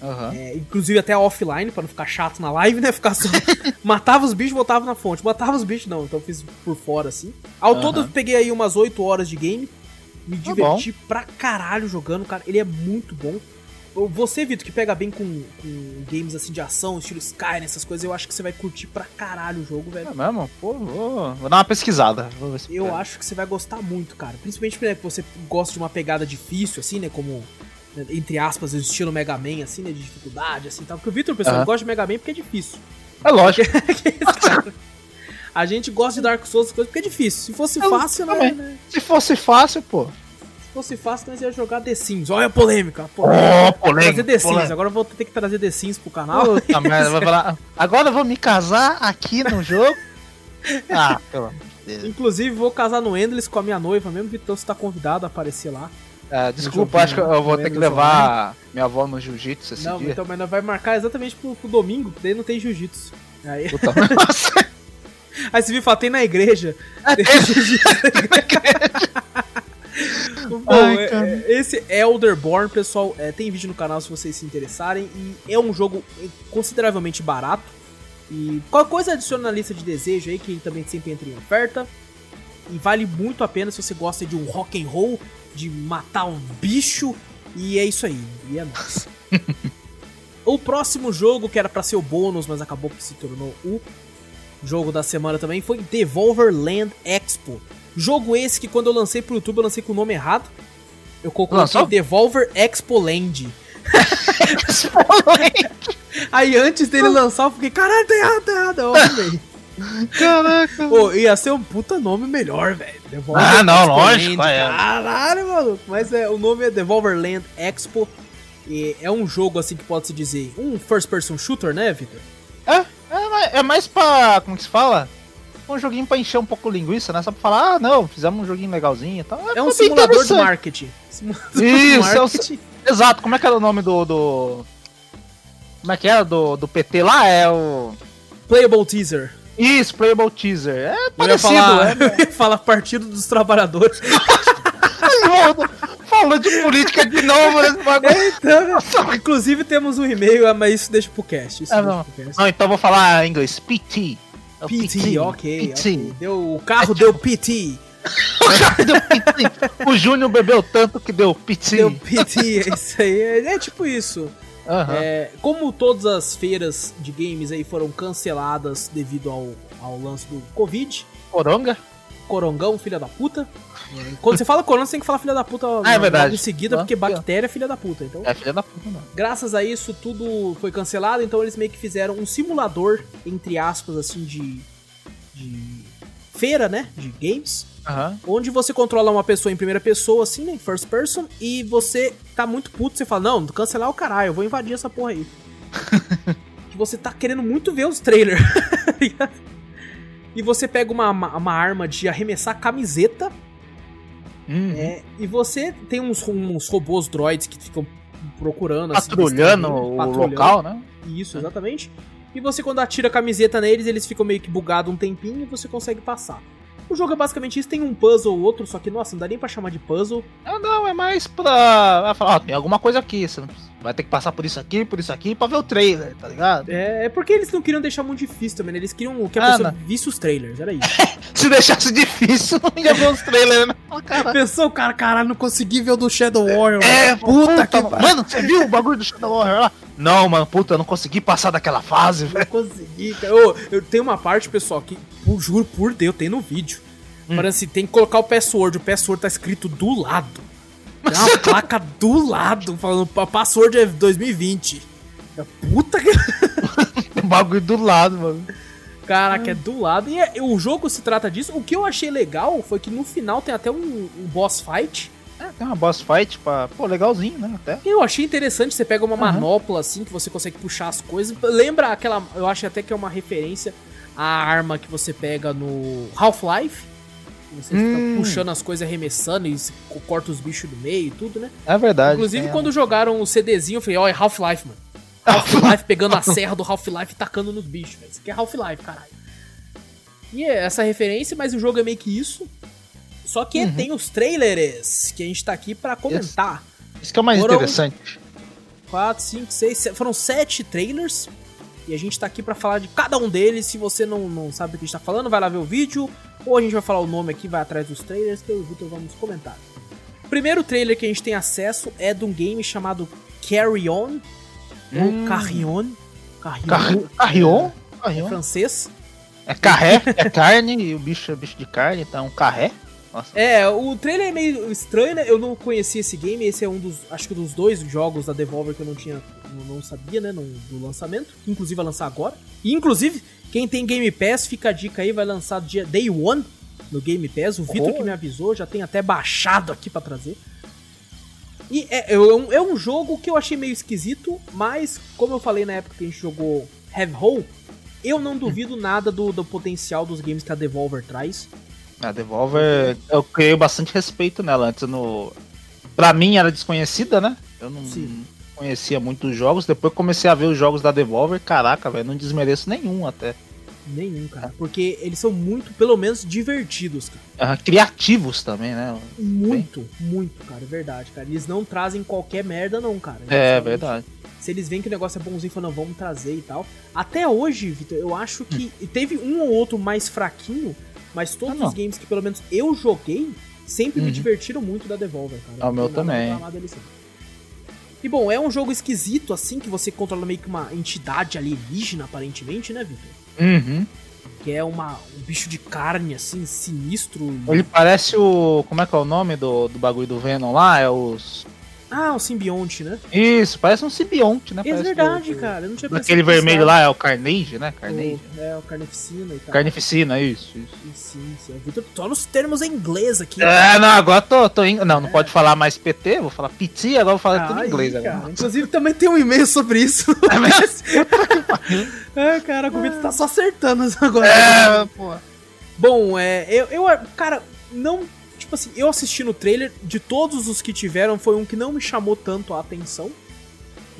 Uhum. É, inclusive até offline, pra não ficar chato na live, né? Ficar só. matava os bichos, voltava na fonte. Matava os bichos, não. Então eu fiz por fora, assim. Ao uhum. todo eu peguei aí umas 8 horas de game. Me tá diverti tá pra caralho jogando, cara. Ele é muito bom. Você, Vitor, que pega bem com, com, games assim de ação, estilo Sky, essas coisas, eu acho que você vai curtir pra caralho o jogo, velho. É mesmo? Pô, vou, vou dar uma pesquisada. eu acho que você vai gostar muito, cara. Principalmente porque você gosta de uma pegada difícil, assim, né? Como, né, entre aspas, o estilo Mega Man, assim, né? De dificuldade, assim tal. Porque o Vitor, pessoal, uhum. gosta de Mega Man porque é difícil. É lógico. a gente gosta de Dark Souls coisas porque é difícil. Se fosse eu fácil, né, né? Se fosse fácil, pô fosse fácil, nós ia jogar The Sims. Olha a polêmica. polêmica. Oh, polêmica. Trazer The Sims. Agora eu vou ter que trazer The Sims pro canal. Puta merda, vai falar. Agora eu vou me casar aqui no jogo. Ah, pelo Deus. Inclusive, vou casar no Endless com a minha noiva mesmo. Então você tá convidado a aparecer lá. É, desculpa, acho que eu vou ter que levar minha avó no jiu-jitsu esse não, dia. Então, mas vai marcar exatamente pro, pro domingo, porque daí não tem jiu-jitsu. Aí... Puta, Aí você viu, tem na igreja. É, tem jiu-jitsu na igreja. Bom, Ai, é, é, esse Elderborn, pessoal, é, tem vídeo no canal se vocês se interessarem. E é um jogo consideravelmente barato. E qualquer coisa adiciona na lista de desejo aí, que também sempre entra em oferta. E vale muito a pena se você gosta de um rock and roll de matar um bicho. E é isso aí. E é nóis. o próximo jogo, que era para ser o bônus, mas acabou que se tornou o jogo da semana também, foi Devolver Land Expo. Jogo esse que quando eu lancei pro YouTube, eu lancei com o nome errado. Eu coloquei Devolver Expo Land. Aí antes dele lançar, eu fiquei, caralho, tá errado, tá errado. Eu arrumei. Caraca. Pô, ia ser um puta nome melhor, velho. Ah, não, lógico. É. Caralho, maluco. Mas é, o nome é Devolver Land Expo. E é um jogo, assim, que pode-se dizer, um first-person shooter, né, Victor? É, é, é mais pra, como que se fala? Um joguinho pra encher um pouco linguiça, né? Só pra falar, ah, não, fizemos um joguinho legalzinho e tal. É, é um simulador de marketing. Simulador Isso, de marketing. É o... exato. Como é que era o nome do, do... Como é que era do, do PT lá? É o... Playable Teaser. Isso, Playable Teaser. É parecido, eu ia falar, é. Eu ia falar Partido dos Trabalhadores. Falou de política de novo nesse bagulho. É, então, inclusive temos um e-mail, ah, mas isso deixa pro cast. Isso é, não. Pro cast. não, então vou falar em inglês. PT. É PT, PT, ok. PT. okay. Deu, o carro é deu PT. o carro deu PT. O Júnior bebeu tanto que deu PT. Deu PT, é isso aí. É, é tipo isso. Uhum. É, como todas as feiras de games aí foram canceladas devido ao, ao lance do Covid. Coronga? Corongão, filha da puta. Quando você fala corona, você tem que falar filha da puta ah, é verdade. em seguida, porque bactéria é filha da puta. Então, é filha da puta, não. Graças a isso, tudo foi cancelado, então eles meio que fizeram um simulador, entre aspas, assim, de. de feira, né? De games. Uhum. Onde você controla uma pessoa em primeira pessoa, assim, né? First person, e você tá muito puto, você fala, não, cancelar o caralho, eu vou invadir essa porra aí. que você tá querendo muito ver os trailers. e você pega uma, uma arma de arremessar camiseta. Uhum. É, e você tem uns, uns robôs droids que ficam procurando, assim, patrulhando o patrulhando. local, né? Isso, exatamente. E você, quando atira a camiseta neles, eles ficam meio que bugados um tempinho e você consegue passar. O jogo é basicamente isso, tem um puzzle ou outro, só que, nossa, não dá nem pra chamar de puzzle. Ah, não, é mais pra. ó, tem alguma coisa aqui, você vai ter que passar por isso aqui, por isso aqui, pra ver o trailer, tá ligado? É, é porque eles não queriam deixar muito difícil também, né? Eles queriam que a ah, pessoa não. visse os trailers, era isso. Se deixasse difícil, não ia ver os trailers, né? Oh, Pensou, cara, caralho, não consegui ver o do Shadow Warrior. É, puta, puta que. Mano, você viu o bagulho do Shadow Warrior lá? Não, mano, puta, eu não consegui passar daquela fase, velho. Não consegui, cara. Eu, eu tenho uma parte, pessoal, que, por, juro por Deus, tem no vídeo Hum. Parece tem que colocar o password. O password tá escrito do lado. Tem uma placa do lado falando password é 2020. É puta que. Tem bagulho do lado, mano. Caraca, é do lado. E é, o jogo se trata disso. O que eu achei legal foi que no final tem até um, um boss fight. É, tem uma boss fight pra. Pô, legalzinho, né? Até. Eu achei interessante. Você pega uma uhum. manopla assim que você consegue puxar as coisas. Lembra aquela. Eu acho até que é uma referência à arma que você pega no Half-Life você hum. fica puxando as coisas, arremessando e corta os bichos do meio e tudo, né? É verdade. Inclusive, é. quando jogaram o CDzinho, eu falei, ó, oh, é Half-Life, mano. Half-Life pegando a serra do Half-Life e tacando nos bichos, velho. Isso aqui é Half-Life, caralho. E é essa referência, mas o jogo é meio que isso. Só que uhum. tem os trailers que a gente tá aqui para comentar. Isso, isso que é o mais foram interessante. 4, 5, 6, foram sete trailers. E a gente tá aqui para falar de cada um deles. Se você não, não sabe do que a gente tá falando, vai lá ver o vídeo. Ou a gente vai falar o nome aqui, vai atrás dos trailers que eu e o Victor vamos comentar. O primeiro trailer que a gente tem acesso é de um game chamado Carry On. Hum. Ou Carrion. Carrion. Carrion? É, é francês. É carré, é carne, e o bicho é bicho de carne, então carré. Nossa. É, o trailer é meio estranho, né? Eu não conhecia esse game, esse é um dos, acho que dos dois jogos da Devolver que eu não tinha, não, não sabia, né, no, do lançamento, que inclusive vai lançar agora. E inclusive, quem tem Game Pass, fica a dica aí, vai lançar dia Day One no Game Pass. O Vitor oh. que me avisou, já tem até baixado aqui para trazer. E é, é, um, é um jogo que eu achei meio esquisito, mas como eu falei na época que a gente jogou Have Hole, eu não duvido nada do, do potencial dos games que a Devolver traz. A Devolver, eu criei bastante respeito nela. Antes no. Pra mim era desconhecida, né? Eu não, Sim conhecia muitos jogos, depois comecei a ver os jogos da Devolver, caraca, velho, não desmereço nenhum até. Nenhum, cara. Porque eles são muito, pelo menos, divertidos, cara. Criativos também, né? Muito, Bem... muito, cara. É verdade, cara. Eles não trazem qualquer merda, não, cara. É, verdade. Se eles veem que o negócio é bonzinho, falam, não, vamos trazer e tal. Até hoje, Vitor, eu acho que hum. teve um ou outro mais fraquinho, mas todos ah, os games que pelo menos eu joguei sempre uhum. me divertiram muito da Devolver, cara. Ah, o meu também. E bom, é um jogo esquisito, assim, que você controla meio que uma entidade alienígena, aparentemente, né, Victor? Uhum. Que é uma, um bicho de carne, assim, sinistro. Ele parece o. Como é que é o nome do, do bagulho do Venom lá? É os. Ah, o simbionte, né? Isso, parece um simbionte, né? É parece verdade, do, cara. Eu não tinha Aquele vermelho lá é o Carnage, né? Carnage. O, é, o Carnificina e tal. Carnificina, isso. isso. Sim, sim. Só nos termos em inglês aqui. É, cara. não, agora tô, tô in... Não, não é. pode falar mais PT, vou falar PT, agora vou falar tudo em inglês agora. Inclusive também tem um e-mail sobre isso. É, mas... é cara, o Vitor tá só acertando agora. É, pô. Bom, é, eu, eu, cara, não tipo assim, eu assisti no trailer, de todos os que tiveram, foi um que não me chamou tanto a atenção.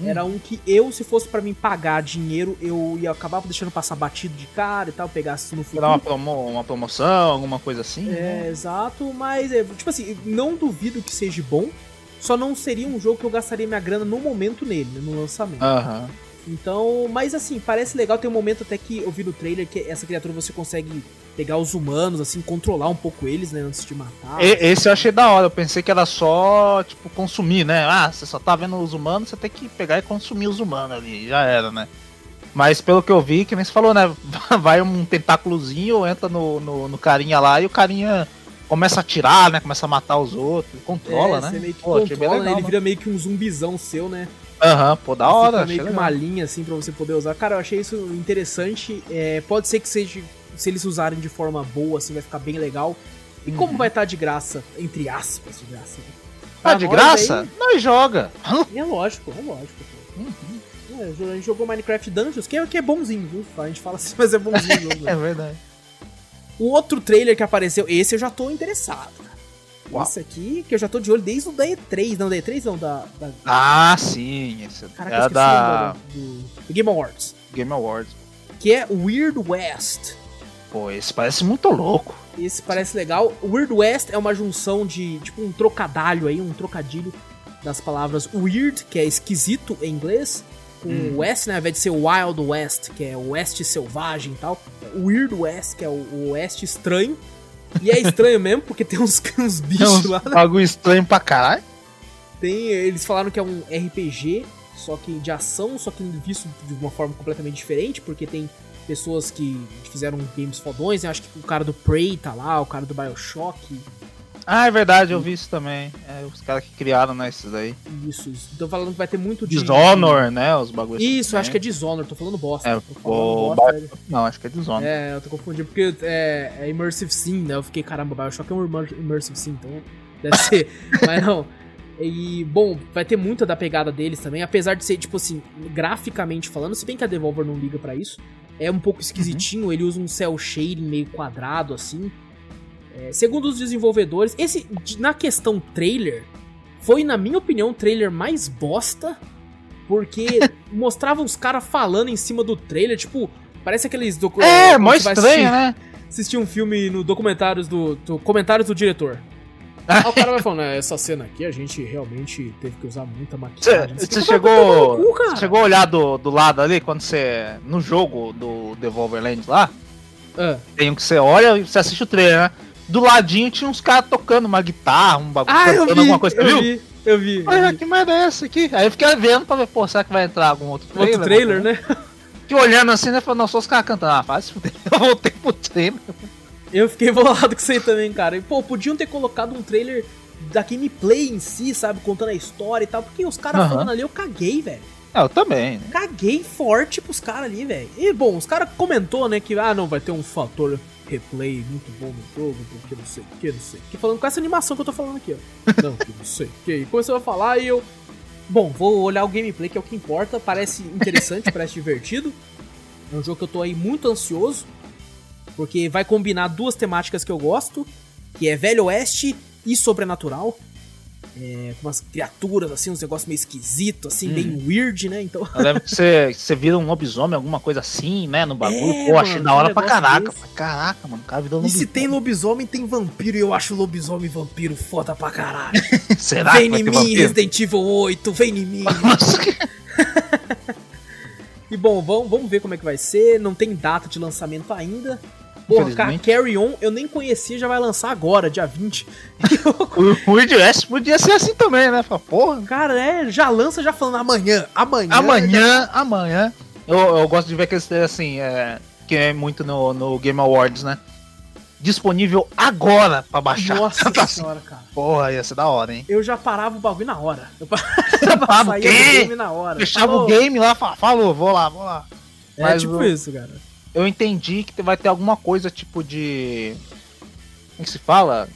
Hum. Era um que eu, se fosse para mim pagar dinheiro, eu ia acabar deixando passar batido de cara e tal, pegasse no futuro. Dar uma, promo uma promoção, alguma coisa assim. É, né? exato, mas, é, tipo assim, não duvido que seja bom, só não seria um jogo que eu gastaria minha grana no momento nele, no lançamento. Aham. Uhum. Então, mas assim, parece legal. Tem um momento até que eu vi no trailer que essa criatura você consegue pegar os humanos, assim, controlar um pouco eles, né, antes de matar. E, esse eu achei da hora. Eu pensei que era só, tipo, consumir, né? Ah, você só tá vendo os humanos, você tem que pegar e consumir os humanos ali. Já era, né? Mas pelo que eu vi, que nem você falou, né? Vai um tentáculozinho, entra no, no, no carinha lá e o carinha começa a atirar, né? Começa a matar os outros, controla, é, né? Pô, controla, legal, né? Ele vira meio que um zumbizão seu, né? Aham, uhum, pô, da hora. Meio que uma linha assim pra você poder usar. Cara, eu achei isso interessante. É, pode ser que seja. Se eles usarem de forma boa, assim, vai ficar bem legal. E como uhum. vai estar tá de graça, entre aspas, de graça. Né? Tá de graça? Aí, nós joga. É lógico, é lógico. Uhum. É, a gente jogou Minecraft Dungeons, que é, que é bonzinho, viu? A gente fala assim, mas é bonzinho. é verdade. O outro trailer que apareceu, esse eu já tô interessado. Uau. Esse aqui, que eu já tô de olho desde o da E3, não, da E3 não, da... da... Ah, sim, esse Caraca, é da... Do, do, Game Awards. Game Awards. Que é Weird West. Pô, esse parece muito louco. Esse parece legal. Weird West é uma junção de, tipo, um trocadalho aí, um trocadilho das palavras weird, que é esquisito em inglês, com hum. West, né, ao invés de ser Wild West, que é o oeste selvagem e tal. Weird West, que é o oeste estranho. E é estranho mesmo, porque tem uns, uns bichos lá. Né? Algo estranho pra caralho. Tem, eles falaram que é um RPG, só que de ação, só que visto de uma forma completamente diferente, porque tem pessoas que fizeram games fodões, né? Acho que o cara do Prey tá lá, o cara do Bioshock. Ah, é verdade, eu vi isso também. É, os caras que criaram, né, esses daí. Isso, isso. Tô falando que vai ter muito de... Dishonor, né, os bagulhos. Isso, acho que é Dishonor, tô falando bosta. É, o... bosta, Não, acho que é Dishonor. É, eu tô confundindo, porque é, é Immersive Sim, né, eu fiquei, caramba, Bioshock é um Immersive Sim, então deve ser. Mas não... E, bom, vai ter muita da pegada deles também, apesar de ser, tipo assim, graficamente falando, se bem que a Devolver não liga para isso, é um pouco esquisitinho, uhum. ele usa um cel shading meio quadrado, assim, é, segundo os desenvolvedores, esse na questão trailer foi na minha opinião o trailer mais bosta, porque mostrava os caras falando em cima do trailer, tipo, parece aqueles documentários. É, mó estranho, né? Assistir um filme no documentários do, do comentários do diretor. Aí o cara vai falando, né, essa cena aqui a gente realmente teve que usar muita maquiagem. Você chegou, cu, chegou a olhar do, do lado ali, quando você. No jogo do Devolverland lá? Ah. Tem um que você olha e você assiste o trailer, né? Do ladinho tinha uns caras tocando uma guitarra, um bagulho, ah, vi, alguma coisa. Eu viu? vi, eu vi. Olha, que merda é essa aqui? Aí eu fiquei vendo pra ver, pô, será que vai entrar algum outro trailer? Outro trailer, né? Fiquei olhando assim, né? Falando, não, só os caras cantando. Ah, faz Eu voltei pro trailer. Eu fiquei bolado com isso aí também, cara. E, pô, podiam ter colocado um trailer da gameplay em si, sabe? Contando a história e tal. Porque os caras uhum. falando ali, eu caguei, velho. É, eu também. Né? Caguei forte pros caras ali, velho. E, bom, os caras comentou, né, que, ah, não, vai ter um fator replay muito bom no jogo, porque não sei o que, não sei o que. Falando com essa animação que eu tô falando aqui, ó. não, que não sei o que. E começou a falar e eu. Bom, vou olhar o gameplay, que é o que importa. Parece interessante, parece divertido. É um jogo que eu tô aí muito ansioso. Porque vai combinar duas temáticas que eu gosto, que é Velho Oeste e Sobrenatural é, com umas criaturas, assim, uns negócios meio esquisitos, assim, hum. bem weird, né? Então. Eu lembro que você, você vira um lobisomem, alguma coisa assim, né? No bagulho. É, Pô, achei da hora pra caraca. Caraca, mano, cara virou lobisomem. E se tem lobisomem, tem vampiro, e eu acho lobisomem vampiro foda pra caralho. Será vem em mim, vampiro? Resident Evil 8, vem em mim. e bom, vamos, vamos ver como é que vai ser. Não tem data de lançamento ainda. Porra, cara, Carry On eu nem conhecia, já vai lançar agora, dia 20. o West podia ser assim também, né? Porra. Cara, é, já lança já falando amanhã, amanhã. Amanhã, já... amanhã. Eu, eu gosto de ver que eles assim, é, que é muito no, no Game Awards, né? Disponível agora pra baixar. Nossa tá senhora, cara. Porra, ia ser da hora, hein? Eu já parava o bagulho na hora. Eu parava o game na hora. Fechava falou. o game lá, falou, vou lá, vou lá. É Mas tipo isso, cara. Eu entendi que vai ter alguma coisa tipo de. Como que se fala?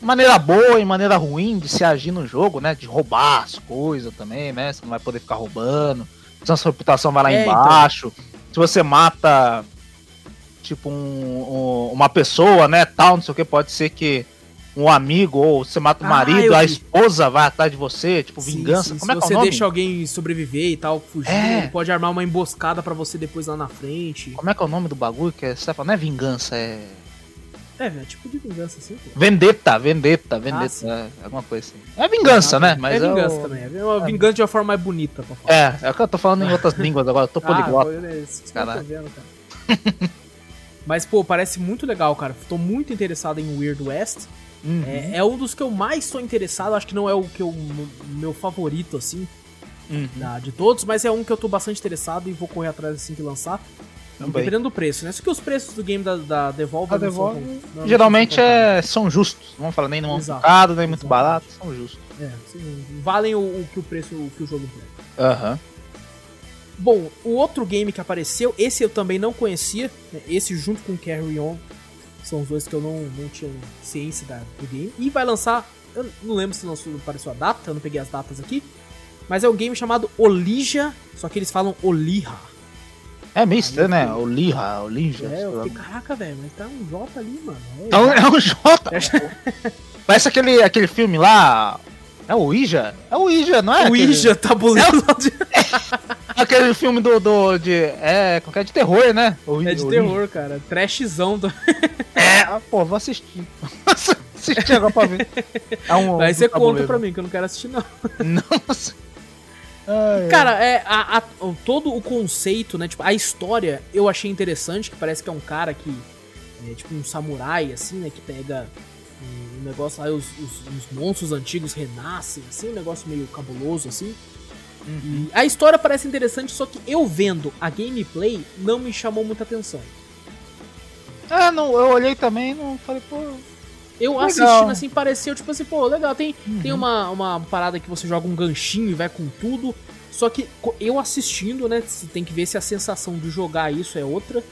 Maneira boa e maneira ruim de se agir no jogo, né? De roubar as coisas também, né? Você não vai poder ficar roubando. Senão sua reputação vai lá é, então. embaixo. Então. Se você mata tipo um, um, uma pessoa, né, tal, não sei o que, pode ser que um amigo ou você mata o ah, marido, a esposa vai atrás de você, tipo sim, vingança. Sim, Como é que é você deixa alguém sobreviver e tal, fugir, é. pode armar uma emboscada para você depois lá na frente. Como é que é o nome do bagulho que é, você não é vingança, é é, é tipo de vingança, assim. Pô. Vendetta, vendetta, vendetta. Ah, é, alguma coisa assim. É vingança, ah, né? Mas é vingança é o... também. É uma vingança de uma forma mais bonita pra falar. É, é o que eu tô falando em outras línguas agora. Eu tô poliglota. Ah, é isso Caralho. Vendo, cara. Mas, pô, parece muito legal, cara. Tô muito interessado em Weird West. Uhum. É, é, um dos que eu mais tô interessado. Acho que não é o que eu, meu favorito, assim, uhum. da, de todos, mas é um que eu tô bastante interessado e vou correr atrás assim que lançar. Também. Dependendo do preço, né? Só que os preços do game da, da Devolver, Devolver são, não, geralmente é, são justos. Não vamos falar nem muito caro, nem Exato. muito barato, são justos. É, sim, valem o, o, que o preço o que o jogo tem. Aham. Uhum. Bom, o outro game que apareceu, esse eu também não conhecia, né? esse junto com Carry On, são os dois que eu não, não tinha ciência da, do game. E vai lançar, eu não lembro se lançou, apareceu a data, eu não peguei as datas aqui, mas é um game chamado Olija, só que eles falam Oliha. É meio estranho, né? Olija, Olija. É, eu fiquei, caraca, velho, mas tá um J ali, mano. É, então, é um J. Parece aquele, aquele filme lá, é o Ija? É o Ija, não é? O aquele... Ija, tabuleiro. É, aquele filme do, do de. É, qualquer de terror, né? O, é de o terror, cara. Trashzão. Do... É, ah, pô, vou assistir. assistir agora pra ver. É um, Aí você conta pra mim, que eu não quero assistir, não. Nossa. Ai, cara, é, a, a, todo o conceito, né? Tipo, a história eu achei interessante, que parece que é um cara que. É tipo um samurai, assim, né? Que pega um negócio aí, os, os, os, monstros antigos renascem, assim, um negócio meio cabuloso, assim. Uhum. a história parece interessante, só que eu vendo a gameplay não me chamou muita atenção. Ah, não, eu olhei também não falei, pô. Eu legal. assistindo assim, pareceu tipo assim, pô, legal, tem, uhum. tem uma, uma parada que você joga um ganchinho e vai com tudo. Só que eu assistindo, né, tem que ver se a sensação de jogar isso é outra.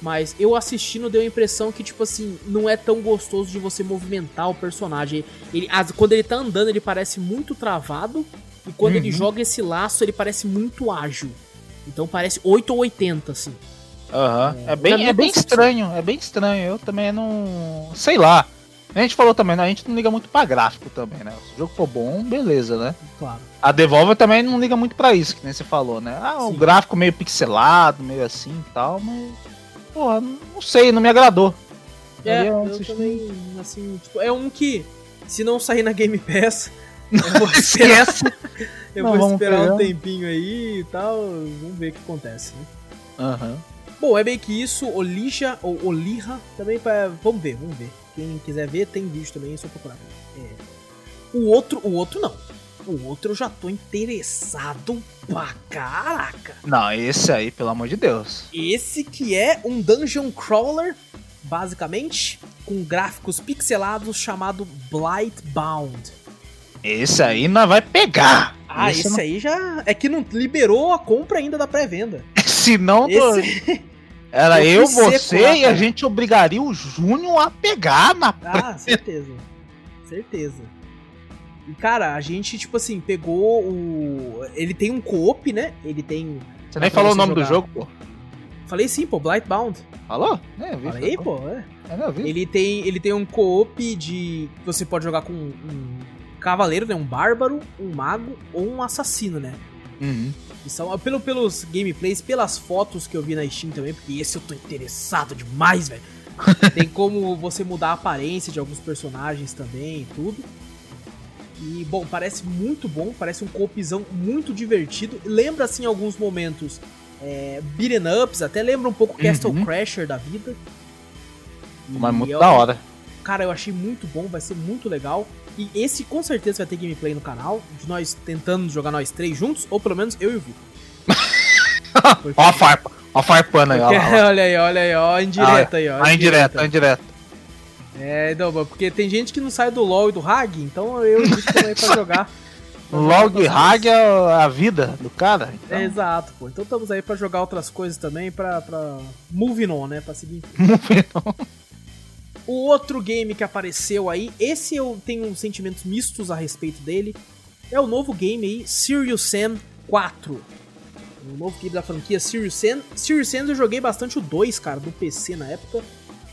Mas eu assistindo deu a impressão que, tipo assim, não é tão gostoso de você movimentar o personagem. Ele, quando ele tá andando, ele parece muito travado. E quando uhum. ele joga esse laço, ele parece muito ágil. Então parece 8 ou 80, assim. Aham. Uhum. É, é, bem, é bem estranho, é bem estranho. Eu também não. Sei lá. A gente falou também, né? A gente não liga muito pra gráfico também, né? Se o jogo for bom, beleza, né? Claro. A Devolver também não liga muito pra isso, que nem você falou, né? Ah, Sim. o gráfico meio pixelado, meio assim e tal, mas porra, não sei, não me agradou. É, eu, eu também, assim, tipo, é um que, se não sair na Game Pass, eu vou esperar, eu não, vou esperar pegar. um tempinho aí e tal, vamos ver o que acontece, né? Uhum. Bom, é bem que isso, Olija ou Olirra, também para vamos ver, vamos ver. Quem quiser ver, tem vídeo também, é só procurar. É. O outro, o outro não. O outro eu já tô interessado pra caraca. Não, esse aí, pelo amor de Deus. Esse que é um dungeon crawler, basicamente, com gráficos pixelados chamado Blightbound. Esse aí não vai pegar. Ah, esse, esse não... aí já. É que não liberou a compra ainda da pré-venda. Se não, esse... Era eu, eu você lá, e a gente obrigaria o Júnior a pegar na Ah, certeza. Certeza. E, cara, a gente, tipo assim, pegou o. Ele tem um co-op, né? Ele tem. Você nem falou o nome jogar... do jogo, pô. Falei sim, pô, Blightbound. Falou? É, vi, Falei, pô, é. é não, vi. Ele tem, ele tem um co-op de. Você pode jogar com um cavaleiro, né? Um bárbaro, um mago ou um assassino, né? Uhum. E são, pelo, pelos gameplays, pelas fotos que eu vi na Steam também, porque esse eu tô interessado demais, velho. tem como você mudar a aparência de alguns personagens também e tudo. E, bom, parece muito bom, parece um coopzão muito divertido. Lembra, assim, alguns momentos é, beat'em ups, até lembra um pouco uhum. Castle Crasher da vida. Mas muito eu, da hora. Cara, eu achei muito bom, vai ser muito legal. E esse com certeza vai ter gameplay no canal, de nós tentando jogar nós três juntos, ou pelo menos eu e o Vitor. Ó a farpa, ó a farpana aí, ó, ó. Olha aí, olha aí, ó, indireta ah, aí, ó. A indireta, a indireta. É, não, porque tem gente que não sai do LoL e do Hag, então eu e o Vitor aí pra jogar. Log Hag é a vida do cara. Então. É, exato, pô. Então estamos aí para jogar outras coisas também, pra, pra moving on, né? Pra seguir. Moving on. O outro game que apareceu aí, esse eu tenho sentimentos mistos a respeito dele, é o novo game aí, Serious Sam 4. O novo game da franquia Serious Sam. Serious Sam eu joguei bastante o 2, cara, do PC na época.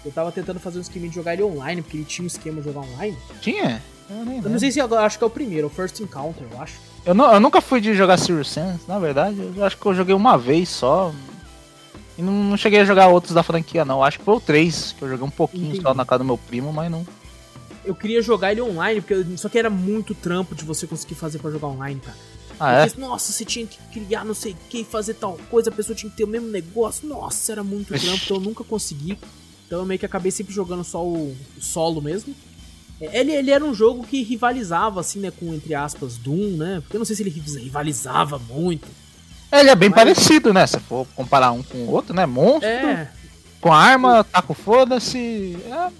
Eu tava tentando fazer um esquema de jogar ele online, porque ele tinha um esquema de jogar online. Tinha? Eu, eu não sei se agora, acho que é o primeiro, o First Encounter, eu acho. Eu, não, eu nunca fui de jogar Serious Sam, na verdade. Eu acho que eu joguei uma vez só. E não, não, cheguei a jogar outros da franquia, não. Acho que foi o 3, que eu joguei um pouquinho Entendi. só na casa do meu primo, mas não. Eu queria jogar ele online, porque só que era muito trampo de você conseguir fazer para jogar online, cara. Ah, é? Nossa, você tinha que criar não sei o que, fazer tal coisa, a pessoa tinha que ter o mesmo negócio. Nossa, era muito trampo, então eu nunca consegui. Então eu meio que acabei sempre jogando só o, o solo mesmo. É, ele, ele era um jogo que rivalizava, assim, né, com, entre aspas, Doom, né? Porque eu não sei se ele rivalizava muito. Ele é bem Mas... parecido, né? Se for comparar um com o outro, né? Monstro. É. Com arma, taco foda-se. É.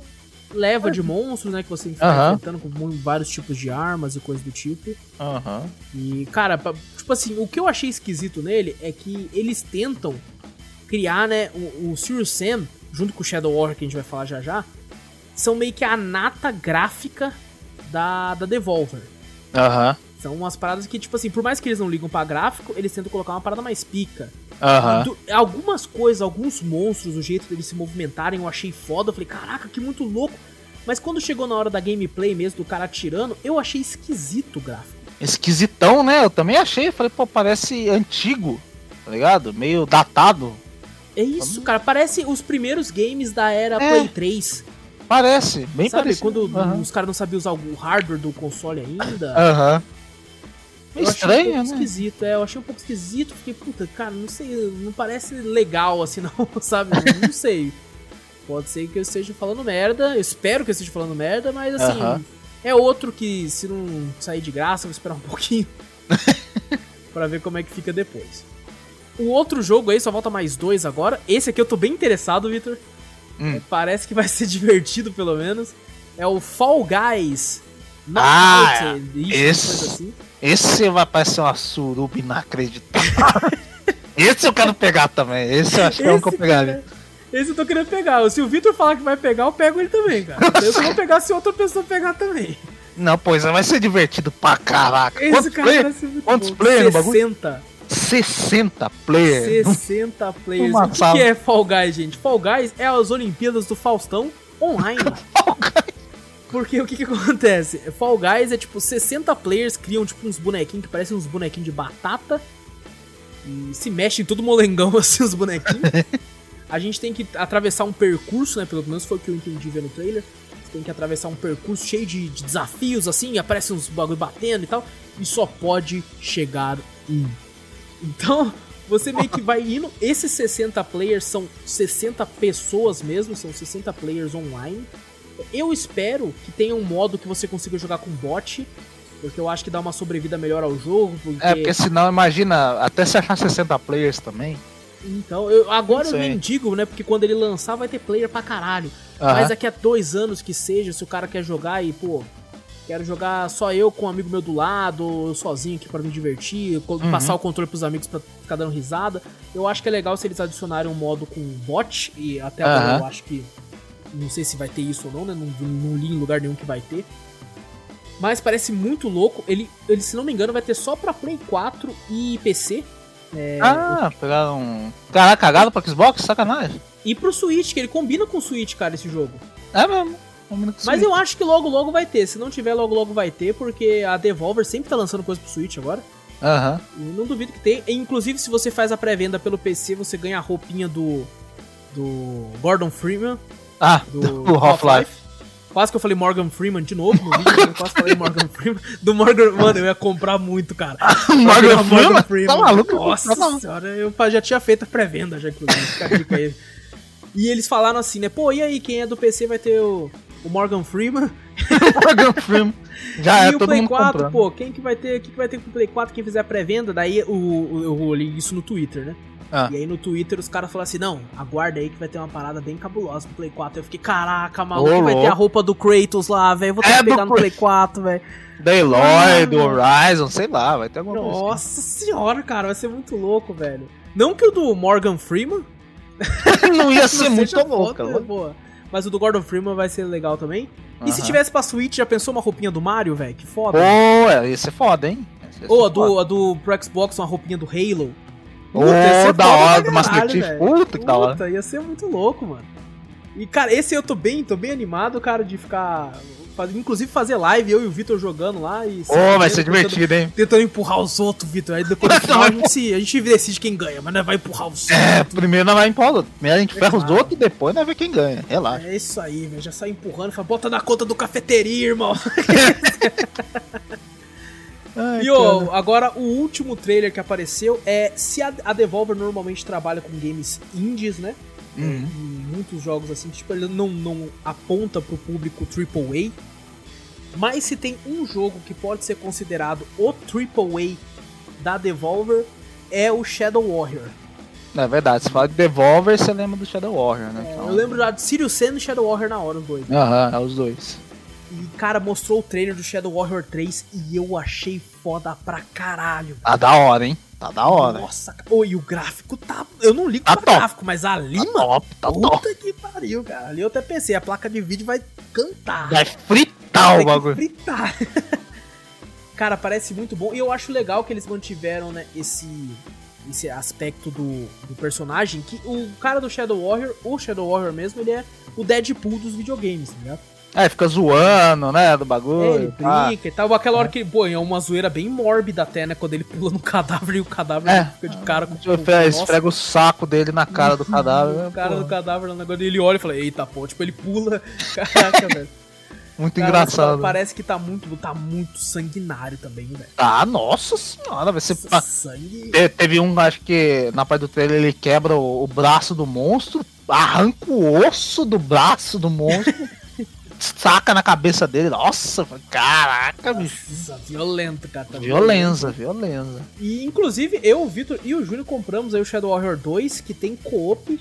Leva de monstros, né? Que você fica enfrentando com vários tipos de armas e coisas do tipo. Aham. E, cara, tipo assim, o que eu achei esquisito nele é que eles tentam criar, né? O, o Serious Sam, junto com o Shadow Warrior, que a gente vai falar já já, são meio que a nata gráfica da, da Devolver. Aham. São umas paradas que, tipo assim, por mais que eles não ligam pra gráfico, eles tentam colocar uma parada mais pica. Uhum. Algumas coisas, alguns monstros, o jeito deles se movimentarem, eu achei foda. Eu falei, caraca, que muito louco. Mas quando chegou na hora da gameplay mesmo, do cara atirando, eu achei esquisito o gráfico. Esquisitão, né? Eu também achei. Falei, pô, parece antigo, tá ligado? Meio datado. É isso, cara. Parece os primeiros games da era é. Play 3. Parece, bem Sabe, parecido. quando uhum. os caras não sabiam usar o hardware do console ainda. Aham. Uhum. Eu Estranho, achei um pouco né? esquisito, é, eu achei um pouco esquisito, fiquei, puta, cara, não sei, não parece legal assim, não, sabe? Não, sei. Pode ser que eu esteja falando merda, eu espero que eu esteja falando merda, mas assim, uh -huh. é outro que se não sair de graça, eu vou esperar um pouquinho para ver como é que fica depois. O outro jogo aí, só volta mais dois agora. Esse aqui eu tô bem interessado, Victor. Hum. É, parece que vai ser divertido, pelo menos. É o Fall Guys. ah, isso, esse, assim. Esse vai parecer uma suruba inacreditável. esse eu quero pegar também. Esse eu acho que é um que eu pegaria. Esse eu tô querendo pegar. Se o Victor falar que vai pegar, eu pego ele também, cara. Eu vou pegar se outra pessoa pegar também. Não, pois é, vai ser divertido pra caraca. Esse Quantos cara play? vai ser muito Quantos players no bagulho? 60. 60 players. 60 players. o que, que, é Fall Guys, gente? Fall Guys é as Olimpíadas do Faustão online. Fall Guys. Porque o que, que acontece? Fall Guys é tipo 60 players criam tipo uns bonequinhos que parecem uns bonequinhos de batata. E se mexem tudo molengão assim os bonequinhos. A gente tem que atravessar um percurso, né? Pelo menos foi o que eu entendi vendo no trailer. Você tem que atravessar um percurso cheio de, de desafios, assim, aparecem uns bagulho batendo e tal. E só pode chegar um então, você meio que vai indo. Esses 60 players são 60 pessoas mesmo, são 60 players online. Eu espero que tenha um modo que você consiga jogar com bot, porque eu acho que dá uma sobrevida melhor ao jogo. Porque... É, porque senão, imagina, até se achar 60 players também. Então, eu, agora eu nem digo, né? Porque quando ele lançar vai ter player pra caralho. Uhum. Mas daqui a dois anos que seja, se o cara quer jogar e, pô, Quero jogar só eu com um amigo meu do lado, eu sozinho aqui para me divertir, uhum. passar o controle pros amigos para ficar dando risada. Eu acho que é legal se eles adicionarem um modo com bot, e até agora uhum. eu acho que. Não sei se vai ter isso ou não, né? Não, não li em lugar nenhum que vai ter. Mas parece muito louco. Ele, ele, se não me engano, vai ter só pra Play 4 e PC. É, ah, o... pegaram um. Caraca, cagado pro Xbox? Sacanagem. E pro Switch, que ele combina com o Switch, cara, esse jogo. É mesmo. Mas eu acho que logo logo vai ter. Se não tiver, logo logo vai ter, porque a Devolver sempre tá lançando coisa pro Switch agora. Aham. Uhum. Não duvido que tenha. Inclusive, se você faz a pré-venda pelo PC, você ganha a roupinha do. do Gordon Freeman. Ah, do, do Half-Life. Quase que eu falei Morgan Freeman de novo no vídeo, eu quase falei Morgan Freeman. Do Morgan, mano, eu ia comprar muito, cara. Morgan, Morgan Freeman? Freeman? Tá maluco? Nossa tá senhora, eu já tinha feito a pré-venda já, inclusive. Fica a dica aí. E eles falaram assim, né? Pô, e aí, quem é do PC vai ter o, o Morgan Freeman. Morgan Freeman. Já e é, o todo Play mundo 4, comprando. pô, quem que vai ter, quem que vai ter com o Play 4, quem fizer a pré-venda, daí o, o, eu olhei isso no Twitter, né? Ah. E aí no Twitter os caras falaram assim, não, aguarda aí que vai ter uma parada bem cabulosa pro Play 4. Eu fiquei, caraca, maluco, Ô, vai ter a roupa do Kratos lá, velho, vou ter É, que pegar no Play 4, velho. Da Eloy, do. Horizon, sei lá, vai ter alguma coisa. assim. Nossa senhora, cara, vai ser muito louco, velho. Não que o do Morgan Freeman. Não ia ser não muito louco, cara. boa. Mas o do Gordon Freeman vai ser legal também. E se tivesse pra Switch, já pensou uma roupinha do Mario, velho? Que foda. Pô, é, ia ser foda, hein? Ou a foda. do, a do pro Xbox, uma roupinha do Halo. Ia ser da hora, do Master Chief. Puta que da hora. Puta, ia ser muito louco, mano. E, cara, esse eu tô bem, tô bem animado, cara, de ficar. faz- Inclusive fazer live, eu e o Vitor jogando lá e. Ô, vai ser tentando- divertido, hein? Tentando empurrar os outros, Vitor. Aí depois no final a gente, se- a gente decide quem ganha, mas não vai empurrar os É, outros. primeiro nós vai empurrar os outros. Primeiro a gente ferra os Claro. outros e depois nós vê quem ganha. Relaxa. É isso aí, velho. Já sai empurrando, fala, bota na conta do cafeteria, irmão. Ai, E ó, agora o último trailer que apareceu é se a, a Devolver normalmente trabalha com games indies, né? Uhum. Em muitos jogos assim, tipo, ele não, não aponta pro público AAA. Mas se tem um jogo que pode ser considerado o AAA da Devolver, é o Shadow Warrior. É verdade, se fala de Devolver, você lembra do Shadow Warrior, né? Então- Eu lembro já de Sirius Sam e Shadow Warrior na hora, os dois. Aham, é os dois. E, cara, mostrou o trailer do Shadow Warrior 3 e eu achei foda pra caralho. Tá da hora, hein? Tá da hora. Nossa. Ô, e o gráfico tá. Eu não ligo Tá pra top. gráfico, mas ali, Tá mano. top, tá top. Puta que pariu, cara. Ali eu até pensei, a placa de vídeo vai cantar. Vai fritar o Vai bagulho. fritar. cara, parece muito bom. E eu acho legal que eles mantiveram, né, esse. Esse aspecto do, do personagem, que o cara do Shadow Warrior, o Shadow Warrior mesmo, ele é o Deadpool dos videogames, tá ligado? É, fica zoando, né? Do É, bagulho. ele Ah, brinca e tal. Aquela hora que, pô, é uma zoeira bem mórbida até, né? Quando ele pula no cadáver e o cadáver É. fica de cara com Tipo, com- esfrega, o saco dele na cara do cadáver. O cara pô, do cadáver no negócio ele olha e fala, eita, pô, tipo, ele pula. Caraca, velho. Muito Cara, engraçado. Parece que tá muito, tá muito sanguinário também, velho. Ah, nossa senhora, vai ser. Sangue. Te- Teve um, acho que na parte do trailer ele quebra o, o braço do monstro, arranca o osso do braço do monstro, saca na cabeça dele. Nossa, caraca, bicho. Nossa, violento, cara. tá Violência, violência. E, inclusive, eu, o Vitor e o Júnior compramos aí o Shadow Warrior 2, que tem co-op.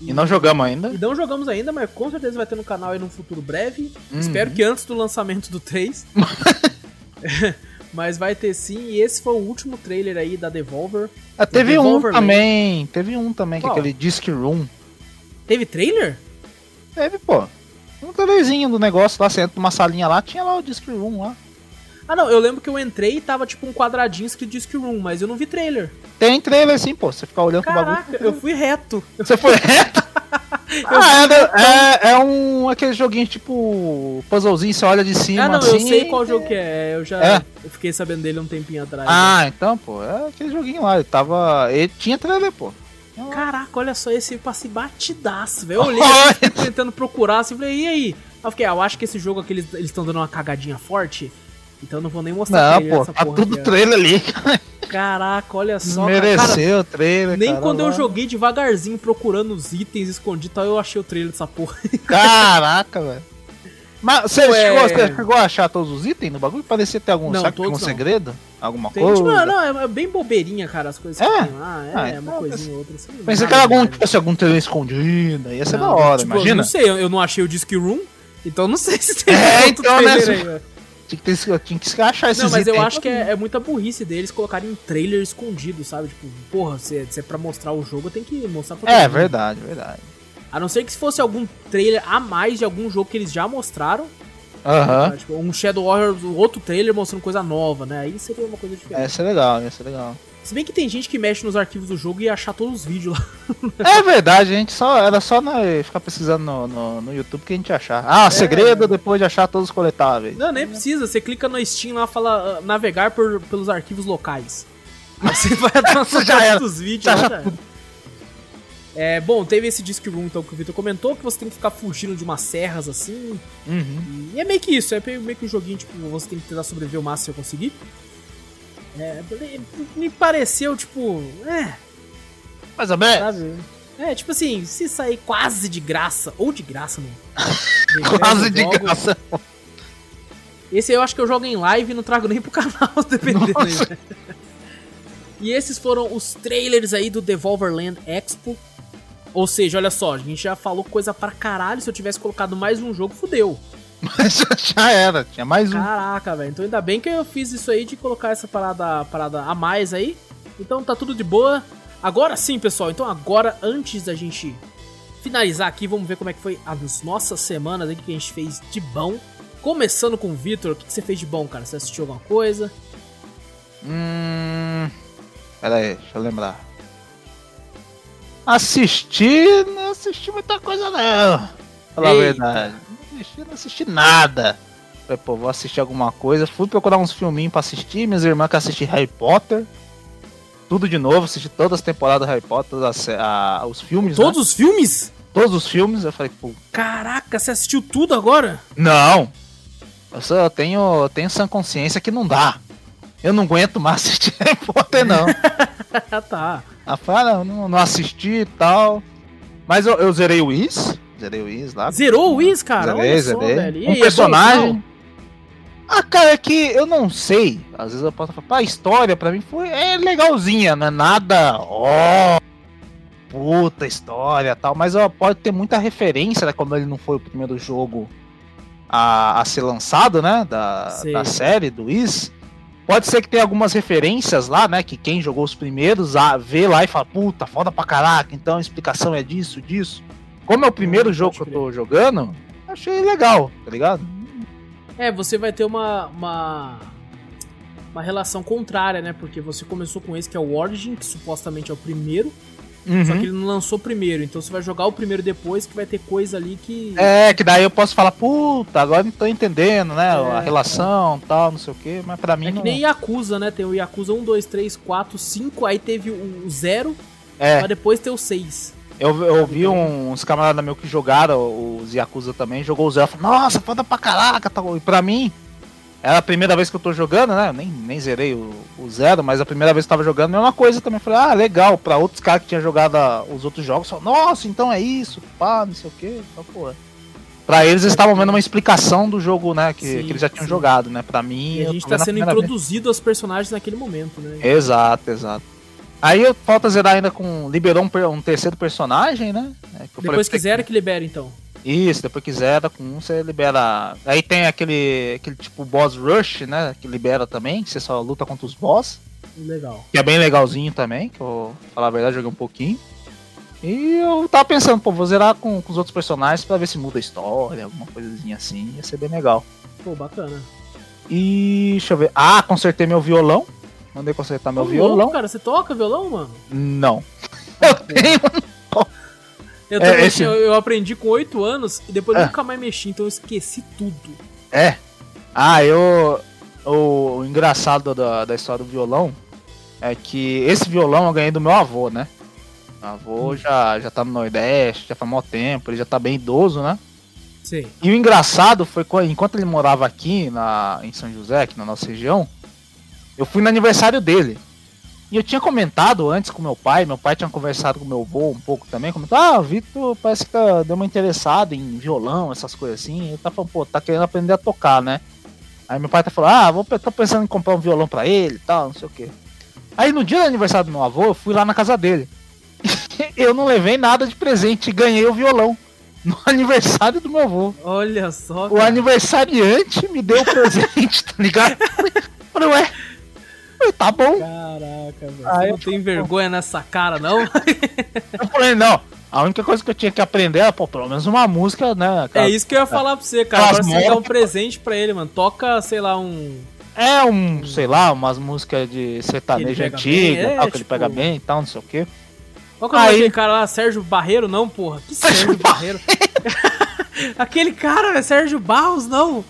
E não jogamos ainda. E não jogamos ainda, mas com certeza vai ter no canal aí num futuro breve. Uhum. Espero que antes do lançamento do 3. mas vai ter sim, e esse foi o último trailer aí da Devolver. Ah, teve um Devolver também, teve um também, que é aquele Disc Room. Teve trailer? Teve, pô. Um trailerzinho do negócio lá, você entra numa salinha lá, tinha lá o Disc Room lá. Ah não, eu lembro que eu entrei e tava tipo um quadradinho escrito Disc Room, mas eu não vi trailer. Tem trailer sim, pô. Você ficar olhando pro Caraca, bagulho. eu fui reto. Você foi reto? ah, é, é, é um aquele joguinho tipo puzzlezinho, você olha de cima Ah não, assim. eu sei qual jogo que é, eu já É? eu fiquei sabendo dele um tempinho atrás. Ah, então, pô, é aquele joguinho lá. Ele tava. Ele tinha trailer, pô. Caraca, olha só esse passe batidaço, velho. Eu olhei assim, tentando procurar assim, falei, e aí? Aí eu fiquei, ah, eu acho que esse jogo aqui eles estão dando uma cagadinha forte. Então eu não vou nem mostrar Não, pô, tá porra tudo aqui, trailer ali. Caraca, olha só. Mereceu o trailer. nem quando eu joguei devagarzinho procurando os itens escondidos tal, eu achei o trailer dessa porra. Caraca, velho. Mas você, chegou, você chegou a achar todos os itens no bagulho? Parecia ter algum, Não, todos não. Alguma Tem, coisa? tipo, não, é- é bem bobeirinha, cara, as coisas que É? tem lá. É, Ah, uma então, coisinha ou outra. Assim, que nada era algum, tipo assim, algum trailer escondido. Ia ser Não, da hora, tipo, Eu imagina. não sei, eu, eu não achei o Disc Room, então não sei se tem É, outro então, né, trailer se- aí, velho. Tinha que, ter, tinha que achar esses Não, mas eu acho que é, é muita burrice deles colocarem trailer escondido, sabe? Tipo, porra, se, se é pra mostrar o jogo, tem que mostrar pra É, mundo. verdade, verdade. A não ser que se fosse algum trailer a mais de algum jogo que eles já mostraram. Aham. tá? Tipo, um Shadow Warrior, outro trailer mostrando coisa nova, né? Aí seria uma coisa diferente. Ia ser legal, ia ser legal. Se bem que tem gente que mexe nos arquivos do jogo e achar todos os vídeos lá. É verdade, a gente só. Era só nós ficar pesquisando no, no, no YouTube que a gente achar. Ah, segredo depois de achar todos os coletáveis. Não, nem precisa. Você clica no Steam lá, fala ah, navegar por, pelos arquivos locais. Aí você vai atrás dos vídeos. Já lá. É, bom, teve esse Disc Room então que o Vitor comentou, que você tem que ficar fugindo de umas serras assim. Uhum. E é meio que isso, é meio que um joguinho, tipo, você tem que tentar sobreviver o máximo que você conseguir. É, me pareceu, tipo, é, Mais ou menos. É, tipo assim, se sair quase de graça, ou de graça, mano. quase de jogo, graça. Esse eu acho que eu jogo em live e não trago nem pro canal, dependendo. Né? E esses foram os trailers aí do Devolverland Expo. Ou seja, olha só, a gente já falou coisa pra caralho. Se eu tivesse colocado mais um jogo, fudeu. Mas já era, tinha mais um. Caraca, velho. Então ainda bem que eu fiz isso aí de colocar essa parada, parada a mais aí. Então tá tudo de boa. Agora sim, pessoal. Então agora, antes da gente finalizar aqui, vamos ver como é que foi as nossas semanas aí que a gente fez de bom. Começando com o Victor, o que, que você fez de bom, cara? Você assistiu alguma coisa? Hum. Pera aí, deixa eu lembrar. Assisti, não assisti muita coisa não. Falar a verdade. Não assisti, não assisti nada. Falei, pô, vou assistir alguma coisa. Fui procurar uns filminhos pra assistir. Minhas irmãs que assistir Harry Potter. Tudo de novo, assisti todas as temporadas do Harry Potter, as, a, os filmes. Todos né? os filmes? Todos os filmes. Eu falei, pô. Caraca, você assistiu tudo agora? Não. Eu só tenho, tenho essa consciência que não dá. Eu não aguento mais assistir Harry Potter, não. tá. Ah, fala, não, não assisti e tal. Mas eu, eu zerei o Wiz. Zerei o Wiz lá. Zerou o Wiz, cara? Zerei, Olha zerei. Só, velho. um personagem. ah, cara, é que eu não sei. Às vezes eu posso falar, a história pra mim foi é legalzinha, não é nada. Ó. Oh, puta história tal. Mas ó, pode ter muita referência, né? Como ele não foi o primeiro jogo a, a ser lançado, né? Da, da série, do Wiz. Pode ser que tenha algumas referências lá, né? Que quem jogou os primeiros a vê lá e fala, puta, foda pra caraca, então a explicação é disso, disso. Como é o primeiro jogo que eu tô jogando, achei legal, tá ligado? É, você vai ter uma, uma, uma relação contrária, né? Porque você começou com esse que é o Origin, que supostamente é o primeiro. Uhum. Só que ele não lançou primeiro, então você vai jogar o primeiro depois que vai ter coisa ali que. É, que daí eu posso falar, puta, agora não tô entendendo, né? É, a relação é. tal, não sei o que, mas pra mim. É que não... nem Yakuza, né? Tem o Yakuza 1, 2, 3, 4, 5, aí teve o 0, é. pra depois ter o 6. Eu, eu vi uns camaradas meus que jogaram os Yakuza também, jogou o Zero, falou, nossa, foda pra caraca, tal. e pra mim, era a primeira vez que eu tô jogando, né? Nem, nem zerei o, o zero, mas a primeira vez que eu tava jogando, mesma coisa também. Falei, ah, legal. Pra outros caras que tinham jogado os outros jogos, nossa, então é isso, pá, não sei o que. Então, pô. Pra eles, eles estavam vendo uma explicação do jogo, né? Que, sim, que eles já tinham sim. jogado, né? Pra mim. E a gente tá sendo introduzido vez. aos personagens naquele momento, né? Exato, exato. Aí falta zerar ainda com. Liberou um, um terceiro personagem, né? É, Depois que zera que libera, então. Isso, depois que zera com um, você libera. Aí tem aquele, aquele tipo boss rush, né? Que libera também, que você só luta contra os boss. Legal. Que é bem legalzinho também, que eu, falar a verdade, joguei um pouquinho. E eu tava pensando, pô, vou zerar com, com os outros personagens pra ver se muda a história, alguma coisinha assim, ia ser bem legal. Pô, bacana. E deixa eu ver. Ah, consertei meu violão. Mandei consertar meu violão. Louco, cara, você toca violão, mano? Não. Eu tenho eu, é, esse... eu, aprendi com 8 anos e depois é. nunca mais mexi, então eu esqueci tudo. É. Ah, eu. O, o engraçado da, da história do violão é que esse violão eu ganhei do meu avô, né? Meu avô hum. já, já tá no Nordeste, já faz mó tempo, ele já tá bem idoso, né? Sim. E o engraçado foi que enquanto ele morava aqui na, em São José, aqui na nossa região, eu fui no aniversário dele. E eu tinha comentado antes com meu pai, meu pai tinha conversado com meu avô um pouco também, comentou, ah, o Vitor parece que deu uma interessada em violão, essas coisas assim. Ele tá falando, pô, tá querendo aprender a tocar, né? Aí meu pai tá falando, ah, vou, tô pensando em comprar um violão pra ele e tal, não sei o que. Aí no dia do aniversário do meu avô, eu fui lá na casa dele. eu não levei nada de presente e ganhei o violão. No aniversário do meu avô. Olha só. Cara. O aniversariante me deu o presente, tá ligado? Falei, ué, falei, tá bom. Caraca, velho. Você não tem vergonha nessa cara, não? eu falei, não. A única coisa que eu tinha que aprender era, pô, pelo menos uma música, né? Aquela, é isso que eu ia falar pra você, cara. Agora você dá um presente pra ele, mano. Toca, sei lá, um. É um, sei lá, umas músicas de sertanejo antiga, é, tal, tipo... que ele pega tipo bem e tal, não sei o quê. Qual que é aquele cara lá, Sérgio Barreiro? Não, porra. Que Sérgio Barreiro? aquele cara, é Sérgio Barros, não.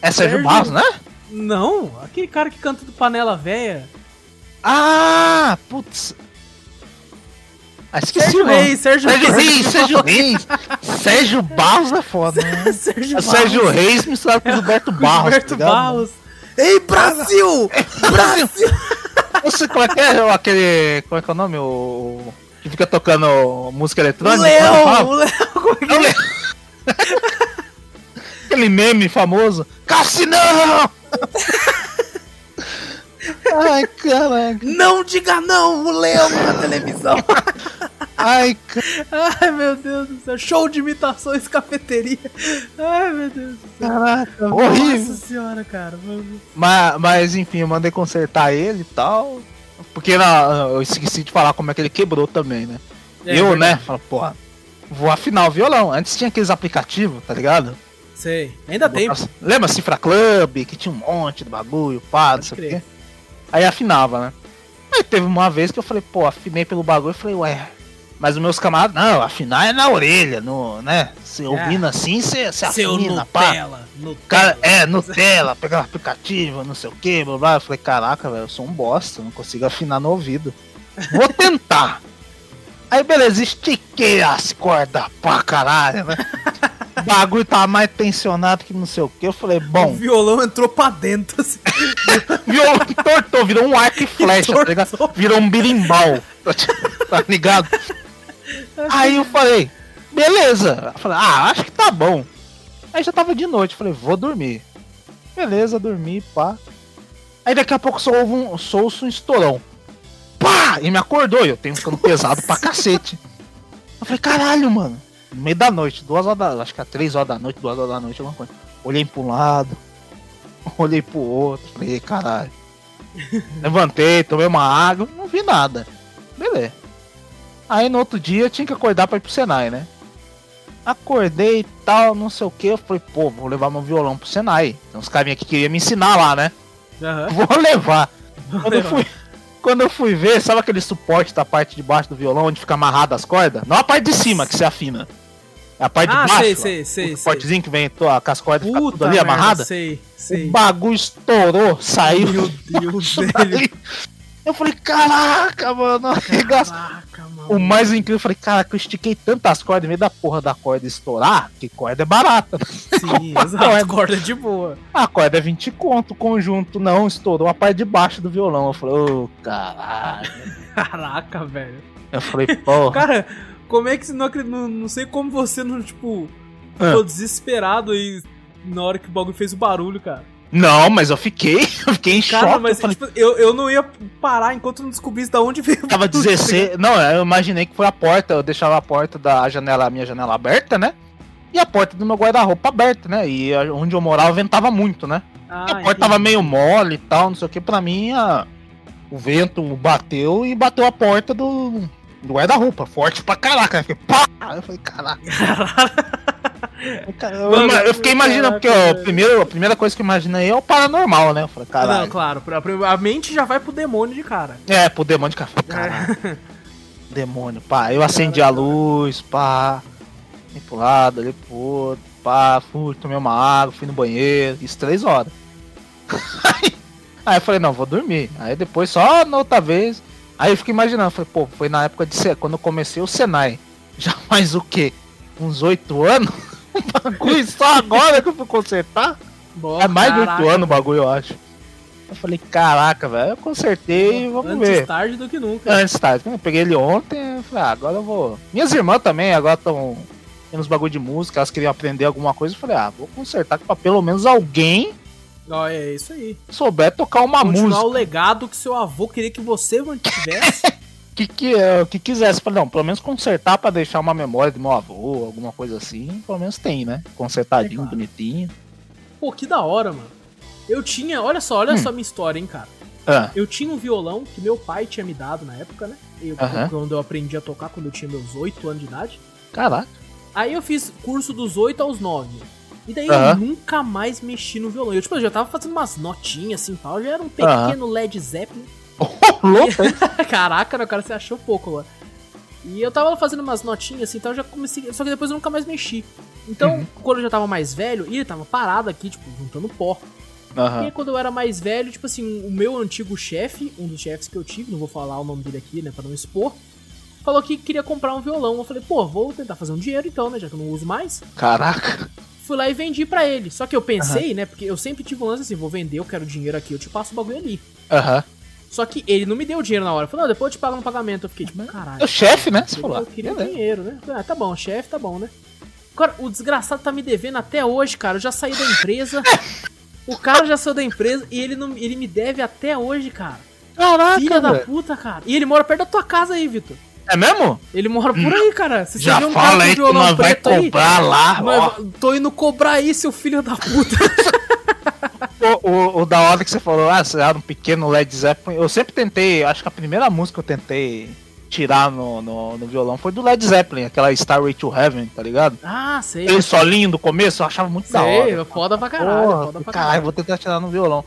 É Sérgio, Sérgio Barros, né? Não, aquele cara que canta do Panela Véia. Ah, putz. Ah, Sérgio Reis, Sérgio, Sérgio Reis, Sérgio Reis. Sérgio Barros é foda, né? Sérgio, Sérgio Reis misturado com o Gilberto Barros. Gilberto tá Barros. Ei, Brasil! Brasil! Você, como é que é aquele. Como é que é o nome? O. que fica tocando música eletrônica. O Leão! O Leão! É, é? Aquele meme famoso. Cassinão! Ai, caraca. Não diga não, o leão na televisão. Ai, cara. Ai, meu Deus do céu. Show de imitações cafeteria. Ai, meu Deus do céu. Caraca, horrível. Nossa senhora, cara. Mas, mas enfim, eu mandei consertar ele e tal. Porque na, eu esqueci de falar como é que ele quebrou também, né? É, eu, né? Falo, porra, vou afinar o violão. Antes tinha aqueles aplicativos, tá ligado? Sei. Ainda tem. Lembra Cifra Club, que tinha um monte de bagulho, pá, não sei o quê. Aí afinava, né? Aí teve uma vez que eu falei, pô, afinei pelo bagulho, eu falei, ué. Mas os meus camaradas, não, afinar é na orelha, no, né? Se é. ouvindo assim, você afina, pá. Nutella. Cara, é, Nutella, pegar o aplicativo, não sei o que, blá blá. Eu falei, caraca, velho, eu sou um bosta, não consigo afinar no ouvido. Vou tentar. Aí beleza, estiquei as cordas pra caralho, né? O bagulho tava mais tensionado que não sei o que. Eu falei, bom. O violão entrou pra dentro, assim. violão tortou, virou um arco e flecha, tá ligado? Virou um birimbau. Tá ligado? Aí eu falei, beleza. Eu falei, ah, acho que tá bom. Aí já tava de noite, falei, vou dormir. Beleza, dormi, pá. Aí daqui a pouco só houve um, um estourão. Pá! E me acordou, eu tenho ficando pesado pra cacete. Eu falei, caralho, mano. No meio da noite, duas horas da. Acho que é três horas da noite, duas horas da noite, alguma coisa. Olhei pra um lado, olhei pro outro, falei, caralho. Levantei, tomei uma água, não vi nada. Beleza. Aí no outro dia eu tinha que acordar pra ir pro Senai, né? Acordei e tal, não sei o que. Eu falei, pô, vou levar meu violão pro Senai. Tem uns carinha que queriam me ensinar lá, né? Uhum. Vou levar. Quando, levar. Eu fui, quando eu fui ver, sabe aquele suporte da parte de baixo do violão onde fica amarrado as cordas? Não a parte de cima que você afina. É a parte ah, de baixo. Sei, sei, sei. O suportezinho que vem tô, com as cordas Puta tudo ali amarrada. Sei, sei. O bagulho estourou, saiu. Meu Deus, velho. Eu falei, caraca, mano, Caraca, mano. O mais incrível, eu falei, caraca, eu estiquei tantas cordas em meio da porra da corda estourar, que corda é barata. Sim, exato, corda é de boa. A corda é 20 conto, o conjunto não, estourou a parte de baixo do violão. Eu falei, ô, oh, caralho. Caraca, velho. Eu falei, porra. Cara, como é que você não acredita, não, não sei como você não, tipo, ficou ah. desesperado aí na hora que o bagulho fez o barulho, cara. Não, mas eu fiquei, eu fiquei em Cara, choque. mas eu, tipo, eu, eu não ia parar enquanto não descobrisse de onde veio. Tava 16. Tá não, eu imaginei que foi a porta. Eu deixava a porta da janela, a minha janela aberta, né? E a porta do meu guarda-roupa aberta, né? E onde eu morava ventava muito, né? Ah, a porta entendi. tava meio mole e tal, não sei o que. Pra mim, a... o vento bateu e bateu a porta do, do guarda-roupa. Forte pra caraca. Eu fiquei, pá! Eu falei, caraca. Eu, eu fiquei imaginando, porque ó, primeiro, a primeira coisa que eu imaginei é o paranormal, né? Eu falei, caralho. Não, claro, a mente já vai pro demônio de cara. É, pro demônio de cara. Caralho. demônio, pá. Eu acendi a luz, pá. Vim pro lado, ali pro outro, pá. Fui, tomei uma água, fui no banheiro. Isso três horas. Aí eu falei, não, vou dormir. Aí depois, só na outra vez. Aí eu fiquei imaginando, falei, pô, foi na época de ser, quando eu comecei o Senai. Já mais o quê? Uns oito anos? bagulho só agora que eu fui consertar? Boa, é mais de 8 anos o bagulho, eu acho. Eu falei, caraca, velho, eu consertei, vamos Antes ver. Antes tarde do que nunca. Antes tarde. Eu peguei ele ontem, falei, ah, agora eu vou. Minhas irmãs também agora estão tendo uns bagulho de música, elas queriam aprender alguma coisa. Eu falei, ah, vou consertar pra pelo menos alguém. Ó, é isso aí. Souber tocar uma Continuar música. o legado que seu avô queria que você mantivesse. que, que, uh, que quisesse. Falei, não, pelo menos consertar para deixar uma memória do meu avô, alguma coisa assim, pelo menos tem, né? Consertadinho, é bonitinho. Pô, que da hora, mano. Eu tinha, olha só, olha hum. só a minha história, hein, cara. Ah. Eu tinha um violão que meu pai tinha me dado na época, né? Eu. Quando eu aprendi a tocar, quando eu tinha meus 8 anos de idade. Caraca. Aí eu fiz curso dos 8 aos 9. E daí eu nunca mais mexi no violão. Eu, tipo, eu já tava fazendo umas notinhas assim tal. Já era um pequeno. Led Zeppelin. louco, hein? Caraca, meu cara, você achou pouco, mano. E eu tava fazendo umas notinhas assim, então eu já comecei. Só que depois eu nunca mais mexi. Então, uhum. quando eu já tava mais velho, e ele tava parado aqui, tipo, juntando pó. Uhum. E aí, quando eu era mais velho, tipo assim, o meu antigo chefe, um dos chefes que eu tive, não vou falar o nome dele aqui, né, pra não expor, falou que queria comprar um violão. Eu falei, pô, vou tentar fazer um dinheiro então, né, já que eu não uso mais. Caraca. Fui lá e vendi pra ele. Só que eu pensei, uhum. né, porque eu sempre tive um lance assim, vou vender, eu quero dinheiro aqui, eu te passo o bagulho ali. Aham. Só que ele não me deu o dinheiro na hora. Falou, não, depois eu te pago no pagamento. Eu fiquei tipo, caralho. É o chefe, né? Você falou. Eu queria dinheiro, né? Falei, ah, tá bom, chefe, tá bom, né? Agora, o desgraçado tá me devendo até hoje, cara. Eu já saí da empresa. o cara já saiu da empresa e ele, não, ele me deve até hoje, cara. Caraca, Filha da puta, cara. E ele mora perto da tua casa aí, Vitor. É mesmo? Ele mora por aí, cara. Se Já um fala aí que nós vai cobrar aí, lá, ó. Tô indo cobrar aí, seu filho da puta. o, o, o, da hora que você falou, ah, você era um pequeno Led Zeppelin. Eu sempre tentei, acho que a primeira música que eu tentei tirar no, no, no, violão foi do Led Zeppelin, aquela Starway to Heaven, tá ligado? Ah, sei. Aquele solinho do começo, eu achava muito sei, da hora. foda pra caralho. Porra, foda pra caralho, vou tentar tirar no violão.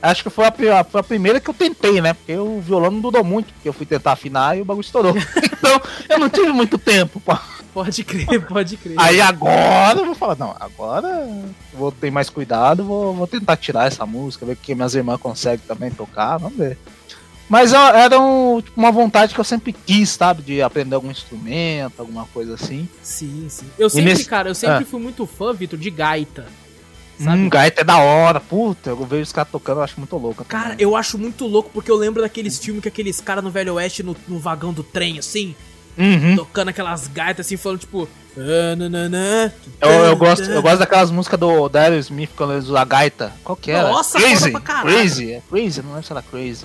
Acho que foi a, foi a primeira que eu tentei, né? Porque o violão não durou muito, porque eu fui tentar afinar e o bagulho estourou. então, eu não tive muito tempo, pô. Pode crer, pode crer. Aí agora eu vou falar, não, agora vou ter mais cuidado, vou, vou tentar tirar essa música, ver que minhas irmãs conseguem também tocar, vamos ver. Mas era um, tipo, uma vontade que eu sempre quis, sabe? De aprender algum instrumento, alguma coisa assim. Sim, sim. Eu sempre, nesse... cara, eu sempre ah. fui muito fã, Vitor, de gaita. Sabe? Hum, gaita é da hora. Puta, eu vejo os caras tocando, eu acho muito louco. Cara, também. eu acho muito louco porque eu lembro daqueles filmes que aqueles caras no Velho Oeste no, no, vagão do trem, assim. Uhum. Tocando aquelas gaitas assim, falando tipo. Eu, eu, gosto, eu gosto daquelas músicas do Daryl Smith quando eles usam a gaita. Qual que era? Nossa, Crazy! Crazy, é Crazy, não lembro se era Crazy.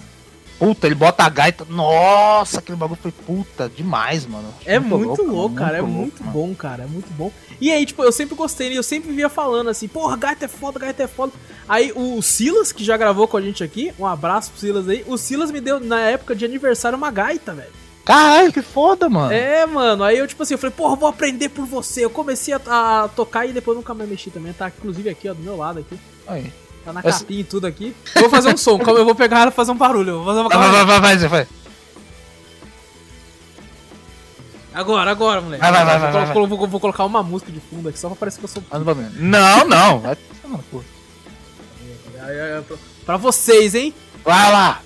Puta, ele bota a gaita. Nossa, aquele bagulho foi puta demais, mano. É muito, muito louco, louco, cara. Muito é muito louco, bom, cara. É muito bom. E aí, tipo, eu sempre gostei, eu sempre via falando assim, porra, gaita é foda, gaita é foda. Aí o Silas, que já gravou com a gente aqui, um abraço pro Silas aí. O Silas me deu, na época de aniversário, uma gaita, velho. Caralho, que foda, mano. É, mano. Aí eu, tipo assim, eu falei, porra, vou aprender por você. Eu comecei a, a tocar e depois nunca mais mexi também. Tá, inclusive, aqui, ó, do meu lado aqui. Aí. Tá na Essa... capinha e tudo aqui. Eu vou fazer um som, eu vou pegar ela e fazer um barulho. Eu vou fazer uma vai, vai, vai, vai, vai. Agora, agora, moleque. Vai, vai, vai, vai, vai, vou, vou, vou, colocar uma música de fundo aqui só pra parecer que eu sou. Não, não, vai. Pra vocês, hein? Vai lá!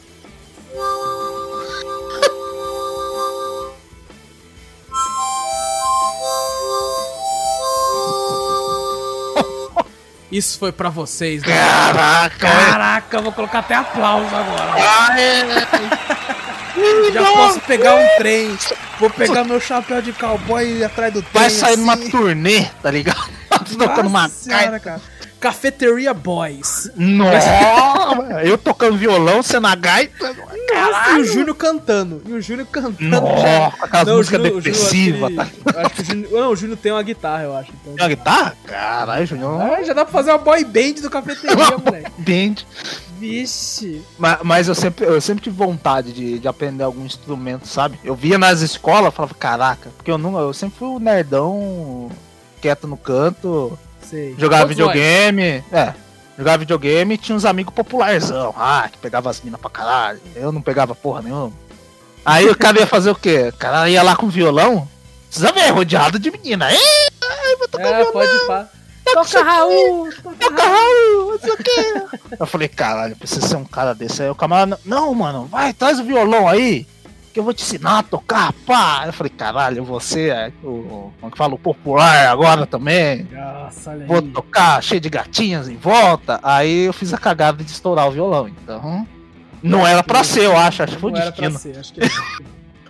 Isso foi pra vocês, né? Caraca! Caraca, vou colocar até aplauso agora. Já posso pegar um trem. Vou pegar meu chapéu de cowboy e ir atrás do trem. Vai sair assim. numa turnê, tá ligado? Tocando uma senhora, cara. Cafeteria Boys. Nossa! eu tocando violão, sendo a gaita. Nossa, e o Júnior cantando. E o Júnior cantando. Nossa, aquela não, música depressiva. Aquele, acho que o Júnior, não, o Júnior tem uma guitarra, eu acho. Então. Tem uma guitarra? Caralho, Júnior. Ah, já dá pra fazer uma boy band do cafeteria, moleque. Band. Vixe. Mas, mas, eu, sempre, eu sempre tive vontade de, de aprender algum instrumento, sabe? Eu via nas escolas, falava, caraca, porque eu, não, eu sempre fui o um nerdão quieto no canto. Sei. Jogava Todos videogame. Nós. É. Jogava videogame e tinha uns amigos popularzão. Ah, que pegava as minas pra caralho. Eu não pegava porra nenhuma. Aí o cara ia fazer o quê? O cara ia lá com violão. Precisa ver, rodeado de menina. Ei, vou tocar é, violão. pode pá. Toca Raul! Toca Raul! Não sei o quê. Eu falei, caralho, precisa ser um cara desse. Aí o camarada, não, mano, vai, traz o violão aí que eu vou te ensinar a tocar, pá. Eu falei, caralho, você é o, como é que fala, o popular agora também. Nossa, vou tocar cheio de gatinhas em volta. Aí eu fiz a cagada de estourar o violão, então. Não era pra ser, eu acho, acho que foi destino. Ser, acho que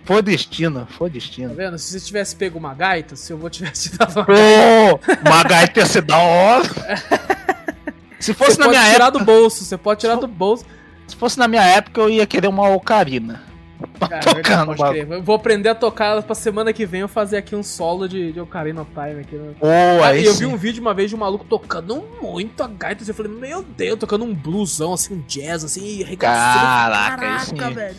Foi destino, foi destino. Tá vendo? Se você tivesse pego uma gaita, se eu vou tivesse te dado uma gaita. uma gaita ia ser da hora. Se fosse você na minha época. Você pode tirar do bolso, você pode tirar do bolso. Se fosse na minha época, eu ia querer uma ocarina. É, vou aprender a tocar pra semana que vem eu fazer aqui um solo de, de Ocarina of Time aqui. Né? Oh, ah, eu vi um vídeo uma vez de um maluco tocando muito a gaita. Eu falei, meu Deus, tocando um bluesão, assim, um jazz, assim, e Caraca, Caraca velho.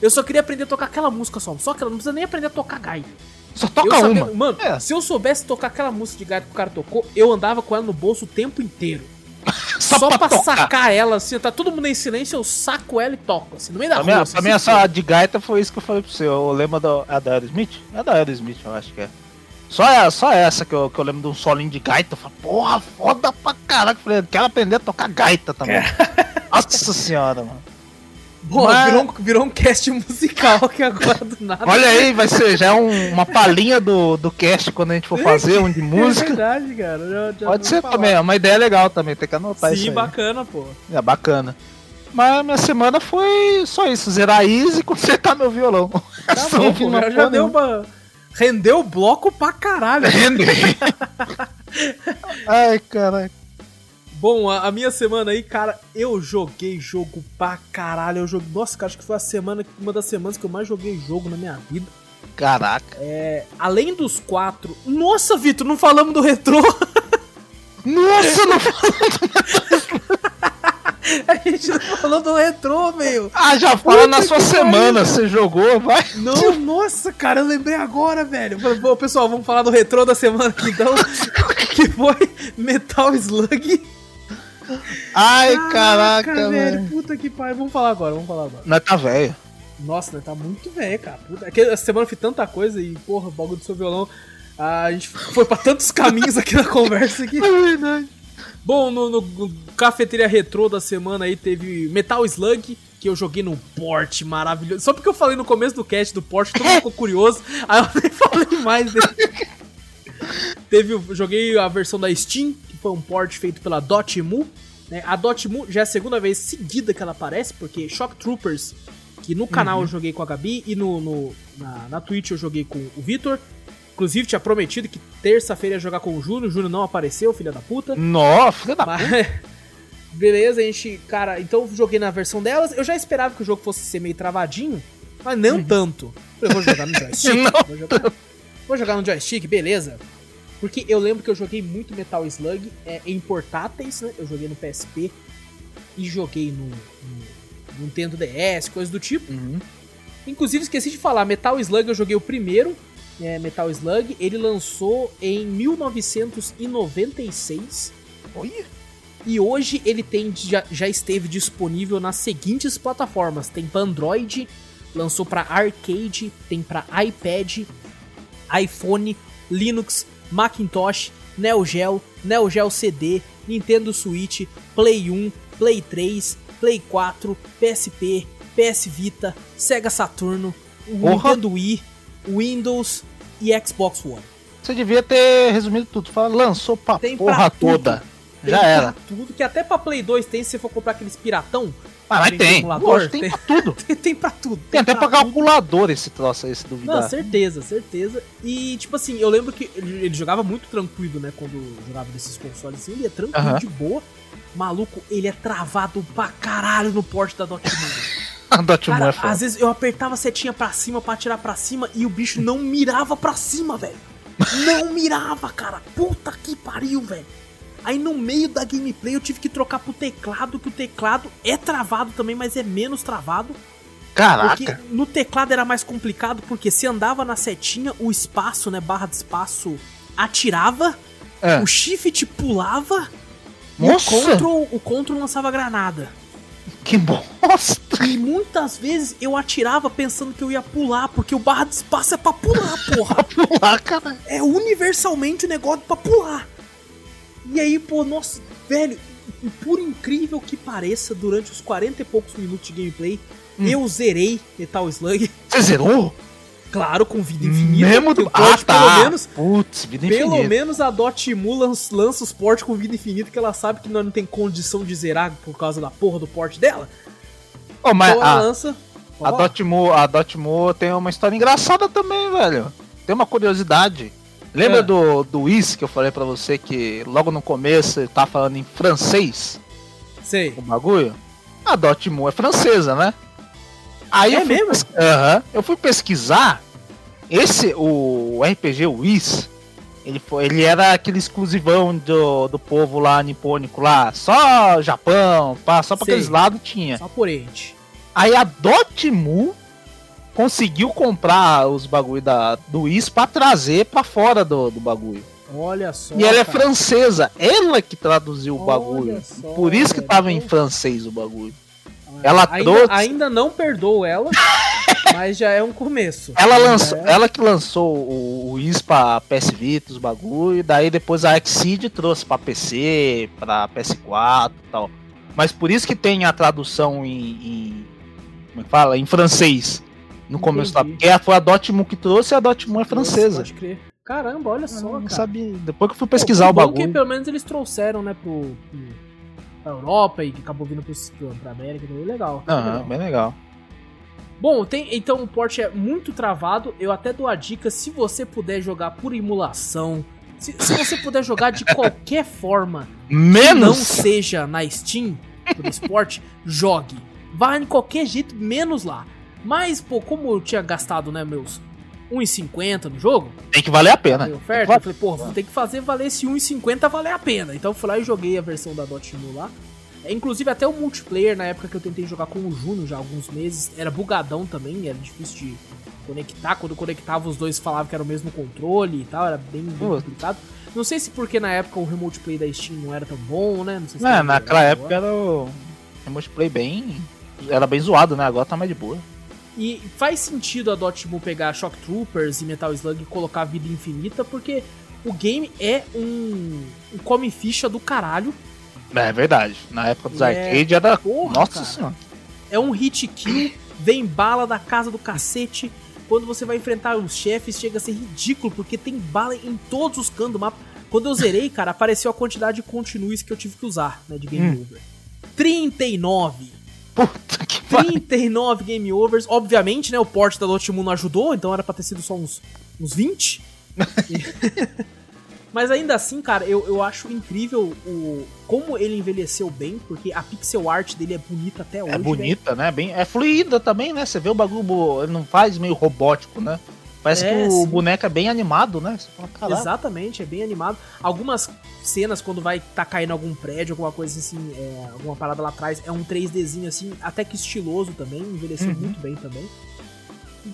Eu só queria aprender a tocar aquela música só. Só que ela não precisa nem aprender a tocar gaita. Só toca sabia, uma. Mano, é. se eu soubesse tocar aquela música de gaita que o cara tocou, eu andava com ela no bolso o tempo inteiro. Só, Só pra, pra sacar ela, assim, tá todo mundo em silêncio, eu saco ela e toco, assim, no meio da a rua. Minha, assim, a minha só de gaita foi isso que eu falei pro você. O lema da, é da Aerosmith? É da Aerosmith, eu acho que é. Só, é, só essa que eu, que eu lembro de um solinho de gaita. Eu falei, porra, foda pra caraca. Eu falei, quero aprender a tocar gaita também. É. Nossa senhora, mano. Pô, Mas... virou, um, virou um cast musical aqui agora do nada. Olha aí, vai ser já um, uma palhinha do, do cast quando a gente for fazer um de música. É verdade, cara. Já, já Pode ser falar. também, é uma ideia legal também, tem que anotar Sim, isso. Sim, bacana, pô. É bacana. Mas minha semana foi só isso, zerar Easy e consertar meu violão. Tá bom, pô, já, já deu uma... Rendeu o bloco pra caralho. Rendeu. Ai, caralho. Bom, a, a, minha semana aí, cara, eu joguei jogo pra caralho. Eu joguei. Nossa, cara, acho que foi a semana, uma das semanas que eu mais joguei jogo na minha vida. Caraca. É, além dos quatro. Nossa, Vitor, não falamos do retrô. Nossa, não falamos do A gente não falou do retrô, meu. Ah, já fala Puta na sua semana, você jogou, vai. Não, nossa, cara, eu lembrei agora, velho. Bom, pessoal, vamos falar do retrô da semana aqui, então. que foi Metal Slug. Ai, caraca, caraca velho. Puta que pariu. Vamos falar agora, vamos falar agora. Nós tá velho. Nossa, nós tá muito velho, cara. Puta, é essa semana foi tanta coisa e, porra, o bagulho do seu violão. A gente foi pra tantos caminhos aqui na conversa aqui. É verdade. Bom, no, no, no, Cafeteria Retrô da semana aí teve Metal Slug, que eu joguei num port maravilhoso. Só porque eu falei no começo do cast do port, todo mundo ficou curioso, aí eu nem falei mais dele. teve, joguei a versão da Steam, foi um port feito pela Dotemu. Né? A Dotemu já é a segunda vez seguida que ela aparece, porque Shock Troopers, que no canal uhum. eu joguei com a Gabi e no, no na, na Twitch eu joguei com o Vitor. Inclusive, tinha prometido que terça-feira ia jogar com o Júnior. O Júnior não apareceu, filha da puta. Nossa, filha da Mas... puta. Beleza, a gente. Cara, então joguei na versão delas. Eu já esperava que o jogo fosse ser meio travadinho, mas não uhum. tanto. Eu vou jogar no joystick. vou, jogar, vou jogar no joystick, beleza. Porque eu lembro que eu joguei muito Metal Slug é, em portáteis, né? Eu joguei no PSP e joguei no, no Nintendo DS, coisa do tipo. Uhum. Inclusive, esqueci de falar, Metal Slug eu joguei o primeiro, é, Metal Slug, ele lançou em 1996. Olha! E hoje ele tem já, já esteve disponível nas seguintes plataformas: tem para Android, lançou para arcade, tem para iPad, iPhone, Linux, Macintosh, Neo Geo, Neo Geo CD, Nintendo Switch, Play 1, Play 3, Play 4, PSP, PS Vita, Sega Saturno, Nintendo Wii, Windows e Xbox One. Você devia ter resumido tudo. Fala, lançou pra tem porra pra toda. Tem Já era. Tudo, que até pra Play 2 tem se você for comprar aqueles piratão. Ah, mas tem. Lógico, tem, tem pra tudo. tem, tem pra tudo. Tem, tem até pra, pra calculador esse troço aí, se duvidar. Não, certeza, certeza. E, tipo assim, eu lembro que ele jogava muito tranquilo, né? Quando jogava desses consoles assim. Ele é tranquilo, uh -huh. de boa. Maluco, ele é travado pra caralho no porte da Dotemu. A é foda. Às vezes eu apertava a setinha pra cima pra atirar pra cima e o bicho não mirava pra cima, velho. Não mirava, cara. Puta que pariu, velho. Aí no meio da gameplay eu tive que trocar pro teclado, que o teclado é travado também, mas é menos travado. Caraca. Porque no teclado era mais complicado, porque se andava na setinha, o espaço, né, barra de espaço, atirava, é. o shift pulava, Nossa. e o control, o control lançava granada. Que bosta! E muitas vezes eu atirava pensando que eu ia pular, porque o barra de espaço é pra pular, porra. pra pular, cara. É universalmente o negócio pra pular. E aí, pô, nossa, velho, por incrível que pareça, durante os 40 e poucos minutos de gameplay, hum. eu zerei Metal Slug. Você zerou? Claro, com vida infinita. Mesmo do... Ah, tá. Pelo menos, Putz, vida infinita. Pelo menos a Dotemu lança, lança os portes com vida infinita, que ela sabe que nós não tem condição de zerar por causa da porra do porte dela. Oh, mas então a, lança. A Dotemu, a tem uma história engraçada também, velho. Tem uma curiosidade. Lembra é. do, do Whis que eu falei para você que logo no começo ele tá falando em francês? Sei. O bagulho? A Dotemu é francesa, né? Aí é eu fui mesmo? Pes... Uhum. Eu fui pesquisar. Esse, o RPG Whis, ele, foi, ele era aquele exclusivão do, do povo lá nipônico lá. Só Japão, pá, só pra Sei. aqueles lados tinha. Só por ente. Aí a Dotemu conseguiu comprar os bagulho da, do Whis pra trazer pra fora do, do bagulho. Olha só. E ela é cara. é francesa. Ela que traduziu o bagulho. Só, Por isso que tava em francês o bagulho. Ela ainda, trouxe... ainda não perdoou ela, mas já é um começo. Ela lançou, é... ela que lançou o, o IS pra PS Vita, os bagulho, daí depois a Exceed trouxe pra PC, pra PS4 e tal. Mas por isso que tem a tradução em, em como é que fala? Em francês. No Entendi. começo da. Porque foi a Dotemu que trouxe e a Dotemu é francesa. Pode crer. Caramba, olha só, não cara. Sabia. Depois que eu fui pesquisar Pô, o bagulho. que pelo menos eles trouxeram, né, pro, pro pra Europa e que acabou vindo pro, pra América. Então, legal. Aham, legal. bem legal. Bom, tem, então o port é muito travado. Eu até dou a dica, se você puder jogar por emulação, se, se você puder jogar de qualquer forma, menos não seja na Steam, por esporte, jogue. Vá em qualquer jeito, menos lá. Mas, pô, como eu tinha gastado, né, meus 1,50 no jogo. Tem que valer a pena. Oferta, eu falei, pô, tem que fazer valer esse 1,50 valer a pena. Então eu fui lá e joguei a versão da Dotemu lá. É, inclusive até o multiplayer, na época que eu tentei jogar com o Juno já há alguns meses, era bugadão também, era difícil de conectar. Quando conectava os dois falavam que era o mesmo controle e tal, era bem, bem complicado. Não sei se porque na época o remote play da Steam não era tão bom, né? Não sei se é, naquela época era o remote play bem. Era bem zoado, né? Agora tá mais de boa. E faz sentido a Dotemu pegar Shock Troopers e Metal Slug e colocar vida infinita, porque o game é um, um come ficha do caralho. É verdade. Na época dos é... arcade era. Porra, Nossa cara. senhora. É um hit kill, vem bala da casa do cacete. Quando você vai enfrentar os chefes, chega a ser ridículo, porque tem bala em todos os cantos do mapa. Quando eu zerei, cara, apareceu a quantidade de continues que eu tive que usar, né, de game hum. over. 39. Puta que 39 game overs. Obviamente, né, o port da Dotemu não ajudou, então era pra ter sido só uns, uns 20. Mas ainda assim, cara, eu, eu acho incrível o como ele envelheceu bem, porque a pixel art dele é bonita até é hoje. É bonita, né? Bem, é fluida também, né? Você vê o bagulho, ele não faz meio robótico, né? Parece é, que o sim. boneco é bem animado, né? Fala, Exatamente, é bem animado. Algumas cenas, quando vai tá caindo algum prédio, alguma coisa assim, é, alguma parada lá atrás, é um 3Dzinho assim, até que estiloso também, envelheceu uhum. muito bem também.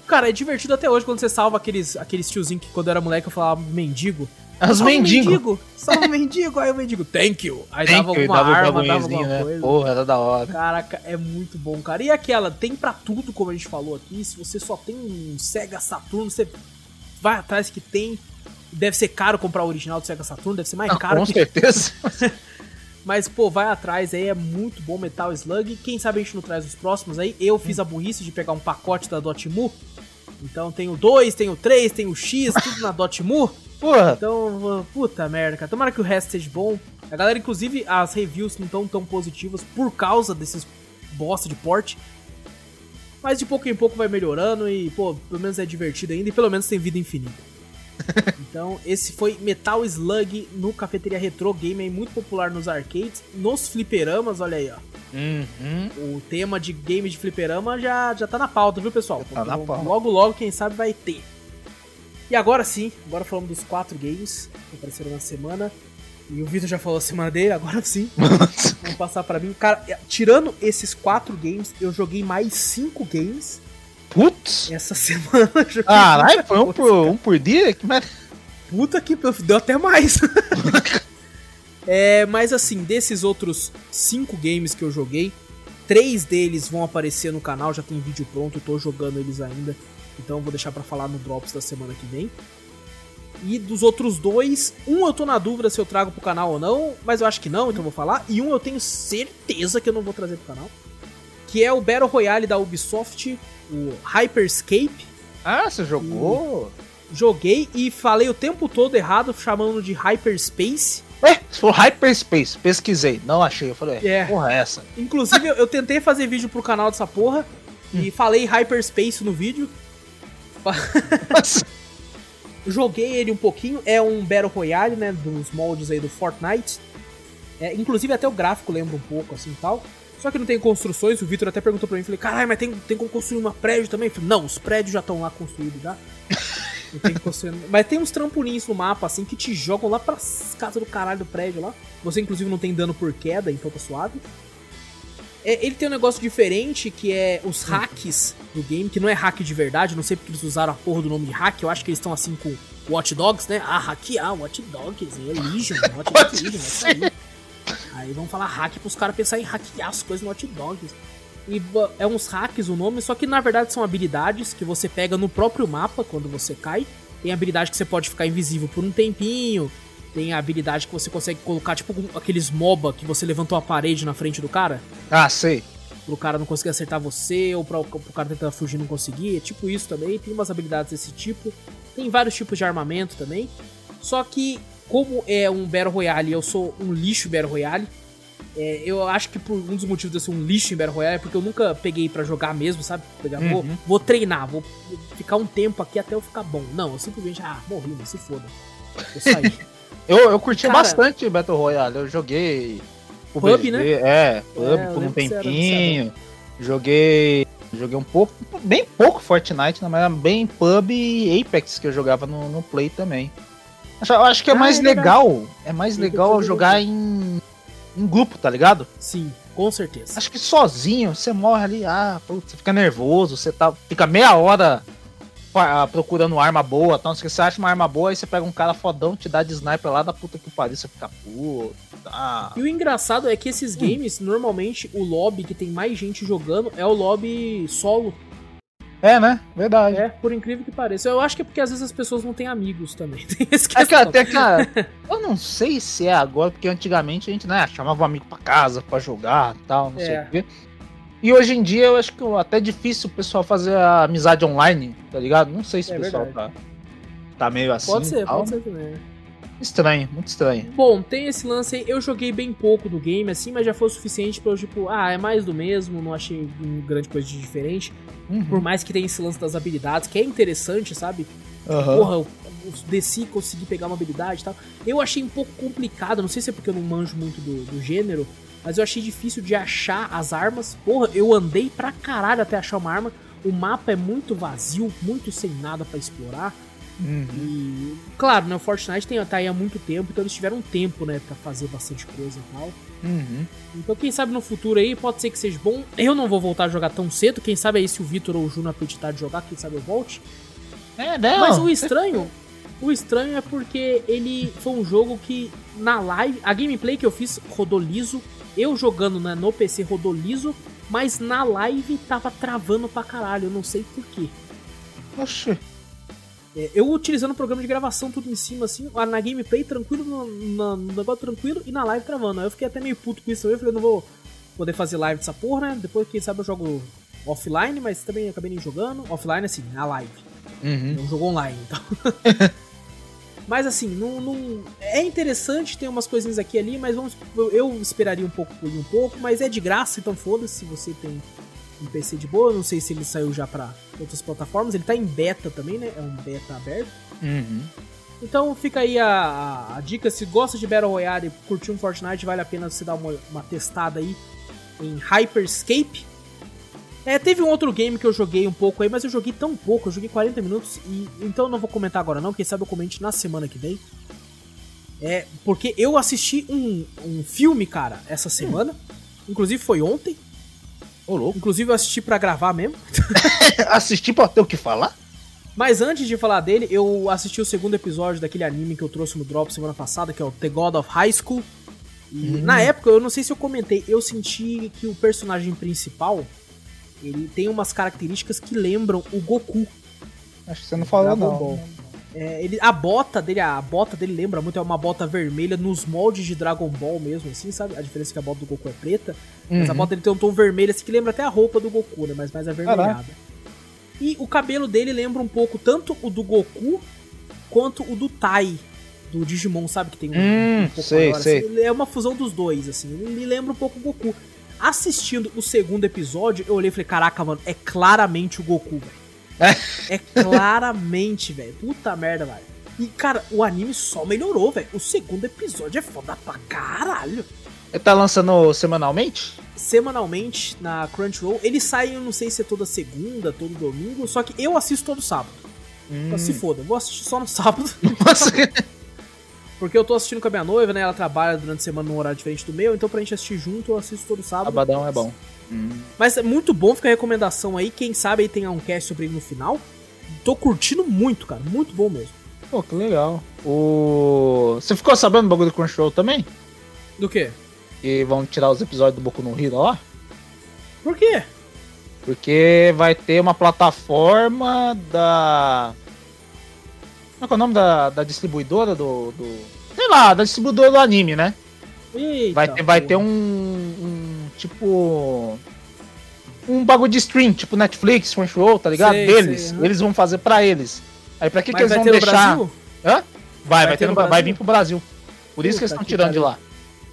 cara, é divertido até hoje quando você salva aqueles, aqueles tiozinho que quando eu era moleque eu falava mendigo. Os mendigos. Mendigo, salva o mendigo, aí o mendigo, thank you. Aí thank dava alguma dava arma, dava alguma né? coisa. Porra, era da hora. Caraca, é muito bom, cara. E aquela, tem pra tudo, como a gente falou aqui. Se você só tem um Sega Saturno, você vai atrás que tem. Deve ser caro comprar o original do Sega Saturno, deve ser mais ah, caro. Com que... certeza. Mas, pô, vai atrás aí, é muito bom Metal Slug. Quem sabe a gente não traz os próximos aí. Eu fiz a burrice de pegar um pacote da Dotemu. Então tem o 2, tem o 3, tem o X, tudo na Dotemu. Porra. Então, puta merda, cara. Tomara que o resto seja bom. A galera, inclusive, as reviews não estão tão positivas por causa desses bosta de porte. Mas de pouco em pouco vai melhorando e, pô, pelo menos é divertido ainda e pelo menos tem vida infinita. então, esse foi Metal Slug no Cafeteria Retro Game, aí, muito popular nos arcades, nos fliperamas, olha aí, ó. Uhum. O tema de game de fliperama já, já tá na pauta, viu, pessoal? tá na pauta. Logo, logo, quem sabe vai ter. E agora sim, agora falamos dos quatro games que apareceram na semana. E o Vitor já falou a semana dele, agora sim. Vamos passar para mim. Cara, é, tirando esses quatro games, eu joguei mais cinco games. Putz! Essa semana eu joguei. Caralho, foi um por, um por dia? Que merda. Puta que deu até mais. é, mas assim, desses outros cinco games que eu joguei, três deles vão aparecer no canal, já tem vídeo pronto, eu tô jogando eles ainda. Então eu vou deixar para falar no Drops da semana que vem. E dos outros dois, um eu tô na dúvida se eu trago pro canal ou não, mas eu acho que não, então eu vou falar. E um eu tenho certeza que eu não vou trazer pro canal. Que é o Battle Royale da Ubisoft, o Hyperscape. Ah, você jogou? E joguei e falei o tempo todo errado, chamando de Hyperspace. É, se for Hyperspace, pesquisei, não achei. Eu falei, é, porra, é essa. Inclusive, eu, tentei fazer vídeo pro canal dessa porra e hum. falei Hyperspace no vídeo. Joguei ele um pouquinho, é um Battle Royale, né, dos moldes aí do Fortnite. É, inclusive até o gráfico lembra um pouco, assim, tal. Só que não tem construções, o Victor até perguntou pra mim, falei, caralho, mas tem, tem como construir uma prédio também? falei, não, os prédios já estão lá construídos já. Não tem construir... mas tem uns trampolins no mapa, assim, que te jogam lá pra casa do caralho do prédio lá. Você, inclusive, não tem dano por queda, então tá suave. É, ele tem um negócio diferente que é os hacks do game, que não é hack de verdade, não sei porque eles usaram a porra do nome de hack, eu acho que eles estão assim com Watch Dogs, né? Ah, hackear, Watch Dogs, é Legion, Watch Dogs Legion, vai sair. Aí vão falar hack pros caras pensar em hackear as coisas no Watch Dogs. E é uns hacks o nome, só que na verdade são habilidades que você pega no próprio mapa quando você cai. Tem habilidade que você pode ficar invisível por um tempinho, tem a habilidade que você consegue colocar, tipo, aqueles MOBA que você levantou a parede na frente do cara. Ah, sei. Pro cara não conseguir acertar você, ou pra, pro cara tentar fugir e não conseguir. É tipo isso também. Tem umas habilidades desse tipo. Tem vários tipos de armamento também. Só que, como é um Battle Royale eu sou um lixo Battle Royale, É, eu acho que por um dos motivos de eu ser um lixo em Battle Royale é porque eu nunca peguei para jogar mesmo, sabe? Pegar, uhum. vou, vou treinar, vou ficar um tempo aqui até eu ficar bom. Não, eu simplesmente, ah, morri, mas se foda. Eu saí. eu, eu curti Cara, bastante Battle Royale, eu joguei. O pub, BG, né? É, pub é, por um tempinho. Joguei. Joguei um pouco, bem pouco Fortnite, mas bem pub e Apex que eu jogava no, no Play também. Eu acho que é ah, mais é legal. É mais legal jogar em em grupo, tá ligado? Sim, com certeza. Acho que sozinho você morre ali, ah, putz, você fica nervoso, você tá, fica meia hora procurando arma boa, então você acha uma arma boa, aí você pega um cara fodão, te dá de sniper lá da puta que pariu, você fica puto. Ah. E o engraçado é que esses games, hum. normalmente, o lobby que tem mais gente jogando é o lobby solo. É, né? Verdade. É, por incrível que pareça. Eu acho que é porque às vezes as pessoas não têm amigos também. Tem esse é que até, cara, eu não sei se é agora, porque antigamente a gente, né, chamava um amigo pra casa pra jogar e tal, não é. sei o quê. E hoje em dia eu acho que é até difícil o pessoal fazer a amizade online, tá ligado? Não sei se é o pessoal tá, tá meio assim. Pode ser, tal. pode ser também. Estranho, muito estranho. Bom, tem esse lance aí. Eu joguei bem pouco do game, assim, mas já foi o suficiente pra eu, tipo, ah, é mais do mesmo, não achei grande coisa de diferente. Uhum. Por mais que tenha esse lance das habilidades, que é interessante, sabe? Uhum. Porra, eu desci e consegui pegar uma habilidade e tal. Eu achei um pouco complicado, não sei se é porque eu não manjo muito do, do gênero, mas eu achei difícil de achar as armas. Porra, eu andei pra caralho até achar uma arma. O mapa é muito vazio, muito sem nada para explorar. Uhum. E, claro, né, o Fortnite tem, tá aí há muito tempo, então eles tiveram um tempo, né, pra fazer bastante coisa e tal. Uhum. Então, quem sabe no futuro aí, pode ser que seja bom. Eu não vou voltar a jogar tão cedo, quem sabe aí se o Vitor ou o Juno acreditar de jogar, quem sabe eu volte. É, não. Mas o estranho, o estranho é porque ele foi um jogo que na live, a gameplay que eu fiz rodou liso, eu jogando né, no PC rodou liso, mas na live tava travando pra caralho, eu não sei porquê. Oxi. É, eu utilizando o programa de gravação tudo em cima, assim, na gameplay tranquilo, no, no, negócio tranquilo e na live travando. Aí eu fiquei até meio puto com isso. Eu falei, não vou poder fazer live dessa porra, né? Depois, quem sabe, eu jogo offline, mas também acabei nem jogando. Offline, assim, na live. Uhum. Não jogou online, então. mas assim, não, não, é interessante, tem umas coisinhas aqui e ali, mas vamos, eu esperaria um pouco por um pouco, mas é de graça, então foda-se se você tem um PC de boa. Não sei se ele saiu já para outras plataformas. Ele tá em beta também, né? É um beta aberto. Uhum. Então fica aí a, a, a, dica. Se gosta de Battle Royale e curtir um Fortnite, vale a pena você dar uma, uma testada aí em Hyperscape. É, teve um outro game que eu joguei um pouco aí, mas eu joguei tão pouco, eu joguei 40 minutos, e então eu não vou comentar agora não, quem sabe eu comente na semana que vem. É, porque eu assisti um, um filme, cara, essa semana, hum. inclusive foi ontem, Ô, louco. Inclusive eu assisti para gravar mesmo. assisti pra ter o que falar? Mas antes de falar dele, eu assisti o segundo episódio daquele anime que eu trouxe no Drop semana passada, que é o The God of High School. E hum. na época, eu não sei se eu comentei, eu senti que o personagem principal, ele tem umas características que lembram o Goku. Acho que você não falou não. Ball. É, ele, a bota dele, a bota dele lembra muito, é uma bota vermelha nos moldes de Dragon Ball mesmo, assim, sabe? A diferença é que a bota do Goku é preta, uhum. mas a uhum. bota dele tem um tom vermelho, assim, que lembra até a roupa do Goku, né? Mas mais avermelhada. Caraca. E o cabelo dele lembra um pouco tanto o do Goku quanto o do Tai, do Digimon, sabe? Que tem um, hum, um pouco sei, maior, sei. Assim. É uma fusão dos dois, assim. Ele lembra um pouco o Goku. Assistindo o segundo episódio, eu olhei e falei, caraca, mano, é claramente o Goku, velho. É, claramente, velho. Puta merda, velho. E, cara, o anime só melhorou, velho. O segundo episódio é foda pra caralho. Ele tá lançando semanalmente? Semanalmente na Crunchyroll. Ele sai, eu não sei se é toda segunda, todo domingo, só que eu assisto todo sábado. Hum. Então se foda, vou assistir só no sábado. Porque eu tô assistindo com a minha noiva, né? Ela trabalha durante a semana num horário diferente do meu, então pra gente assistir junto, eu assisto todo sábado. Sabadão é bom. Hum. Mas é muito bom, fica a recomendação aí. Quem sabe aí tem um cast sobre ele no final. Tô curtindo muito, cara. Muito bom mesmo. Pô, que legal. O... Você ficou sabendo do bagulho do Crunchyroll também? Do quê? Que vão tirar os episódios do Boku no Hero lá? Por quê? Porque vai ter uma plataforma da. Como é, é o nome da, da distribuidora do, do. Sei lá, da distribuidora do anime, né? Eita, vai ter, vai ter um, um tipo. Um bagulho de stream, tipo Netflix, Crunchyroll, tá ligado? Sei, Deles. Sei, uhum. Eles vão fazer pra eles. Aí pra que, que eles vão deixar. Hã? Vai, vai, vai, ter no, vai vir pro Brasil. Por isso que eles estão tirando de lá.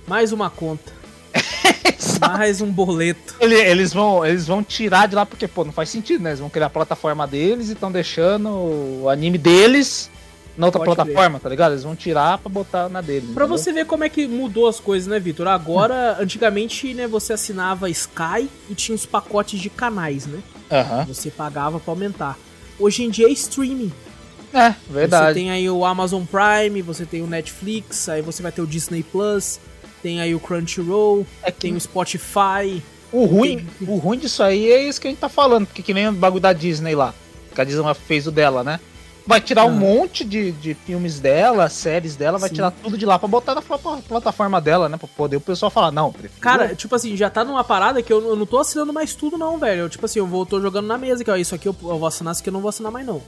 Mais uma conta. Mais um boleto. Ele, eles, vão, eles vão tirar de lá porque, pô, não faz sentido, né? Eles vão criar a plataforma deles e estão deixando o anime deles na outra Pode plataforma, tá ligado? Eles vão tirar pra botar na dele. Pra entendeu? você ver como é que mudou as coisas, né, Vitor? Agora, hum. antigamente, né, você assinava Sky e tinha os pacotes de canais, né? Uhum. Você pagava pra aumentar. Hoje em dia é streaming. É, verdade. Você tem aí o Amazon Prime, você tem o Netflix, aí você vai ter o Disney Plus, tem aí o Crunchyroll, é que... tem o Spotify. O ruim, tem... o ruim disso aí é isso que a gente tá falando, porque que nem o bagulho da Disney lá. Que a Disney fez o dela, né? Vai tirar ah. um monte de, de filmes dela, séries dela, vai Sim. tirar tudo de lá pra botar na plataforma dela, né? Pra poder o pessoal falar, não, prefiro... Cara, tipo assim, já tá numa parada que eu, eu não tô assinando mais tudo, não, velho. Eu, tipo assim, eu vou, tô jogando na mesa, que ó, isso aqui eu, eu vou assinar, isso aqui eu não vou assinar mais, não.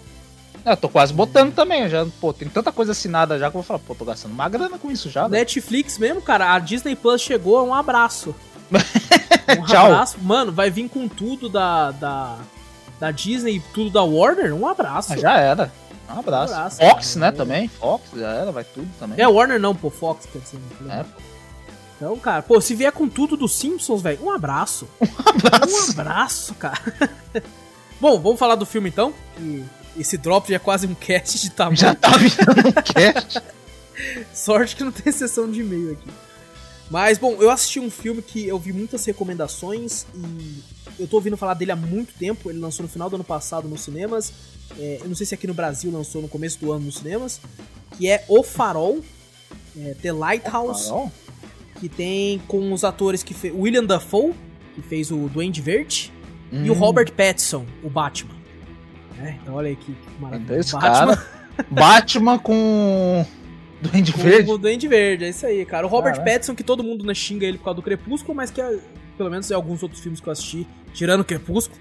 É, eu tô quase botando também, já, pô, tem tanta coisa assinada já que eu vou falar, pô, tô gastando uma grana com isso já. Né? Netflix mesmo, cara, a Disney Plus chegou, um abraço. um Tchau. abraço. Mano, vai vir com tudo da, da, da Disney, tudo da Warner, um abraço. Ah, já era. Um abraço. Um abraço Fox, cara. né, também. Fox, já era, vai tudo também. É, Warner não, pô, Fox, quer dizer. É, pô. Então, cara, pô, se vier com tudo dos Simpsons, velho, um abraço. Um abraço. Um abraço, cara. Bom, vamos falar do filme então? Que esse drop já é quase um cast de tamanho. Já tá virando um cast. Sorte que não tem sessão de e-mail aqui. Mas, bom, eu assisti um filme que eu vi muitas recomendações e eu tô ouvindo falar dele há muito tempo. Ele lançou no final do ano passado nos cinemas. É, eu não sei se aqui no Brasil lançou no começo do ano nos cinemas. Que é O Farol, é, The Lighthouse. Que tem com os atores que fez. William Dafoe, que fez o Duende Verde. Hum. E o hum. Robert Pattinson, o Batman. É, então olha aí que maravilha. Esse Batman. Cara, Batman com. Duende com Verde? O Duende Verde, é isso aí, cara. O Robert Caraca. Pattinson, que todo mundo né, xinga ele por causa do Crepúsculo, mas que é, pelo menos em alguns outros filmes que eu assisti, tirando o Crepúsculo,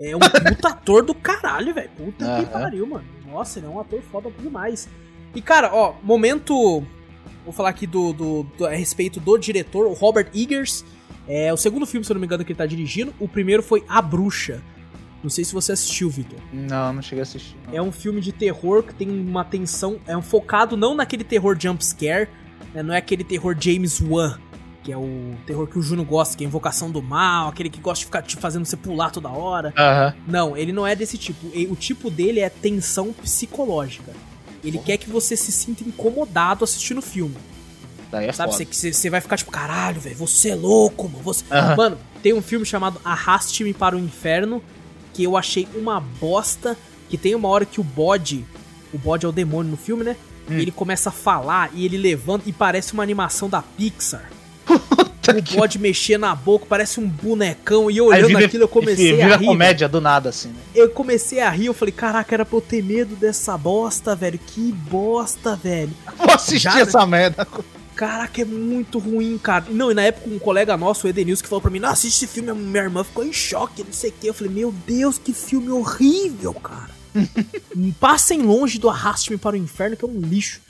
é um puta ator do caralho, velho. Puta que pariu, mano. Nossa, ele é um ator foda demais. E, cara, ó, momento. Vou falar aqui do, do, do, a respeito do diretor, o Robert Eggers. É o segundo filme, se eu não me engano, que ele tá dirigindo. O primeiro foi A Bruxa. Não sei se você assistiu, Vitor. Não, não cheguei a assistir. Não. É um filme de terror que tem uma tensão. É um focado não naquele terror jumpscare, né, não é aquele terror James Wan, que é o terror que o Juno gosta, que é a invocação do mal, aquele que gosta de ficar te fazendo você pular toda hora. Uhum. Não, ele não é desse tipo. O tipo dele é tensão psicológica. Ele quer que você se sinta incomodado assistindo o filme. Daí é Sabe, você, você vai ficar tipo, caralho, velho, você é louco, mano. Você... Uhum. Mano, tem um filme chamado Arraste-me para o Inferno, que eu achei uma bosta. Que tem uma hora que o bode, o bode é o demônio no filme, né? Hum. Ele começa a falar e ele levanta e parece uma animação da Pixar. O bode que... mexer na boca, parece um bonecão. E olhando vira, aquilo, eu comecei vira a rir. comédia do nada, assim, né? Eu comecei a rir, eu falei, caraca, era pra eu ter medo dessa bosta, velho. Que bosta, velho. Vou assistir Já, essa merda. Caraca, é muito ruim, cara. Não, e na época um colega nosso, o Edenilson, que falou pra mim, não, assiste esse filme, minha irmã ficou em choque, não sei o que. Eu falei, meu Deus, que filme horrível, cara. Passem longe do Arraste-me para o Inferno, que é um lixo.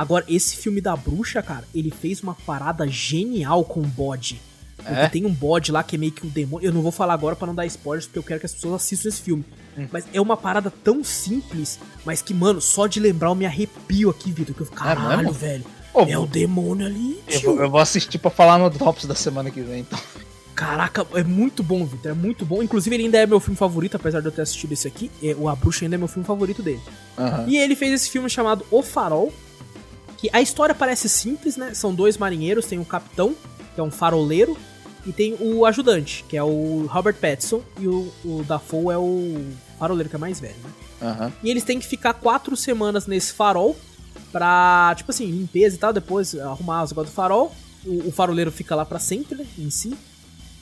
Agora, esse filme da bruxa, cara, ele fez uma parada genial com o bode. Porque é? tem um bode lá que é meio que um demônio. Eu não vou falar agora para não dar spoilers, porque eu quero que as pessoas assistam esse filme. Hum. Mas é uma parada tão simples, mas que, mano, só de lembrar eu me arrepio aqui, Vitor. Que eu fico, é caralho, é velho. Oh, é o demônio ali. Eu vou, eu vou, assistir pra falar no Drops da semana que vem, então. Caraca, é muito bom, Victor. É muito bom. Inclusive, ele ainda é meu filme favorito, apesar de eu ter assistido esse aqui. É, o A Bruxa ainda é meu filme favorito dele. Uhum. E ele fez esse filme chamado O Farol. Que a história parece simples, né? São dois marinheiros, tem um capitão, que é um faroleiro, e tem o ajudante, que é o Robert Pattinson, e o, o Dafoe é o faroleiro, que é mais velho, né? Uhum. E eles têm que ficar quatro semanas nesse farol pra, tipo assim, limpeza e tal, depois arrumar os negócios do farol. O, o faroleiro fica lá para sempre, né, em si.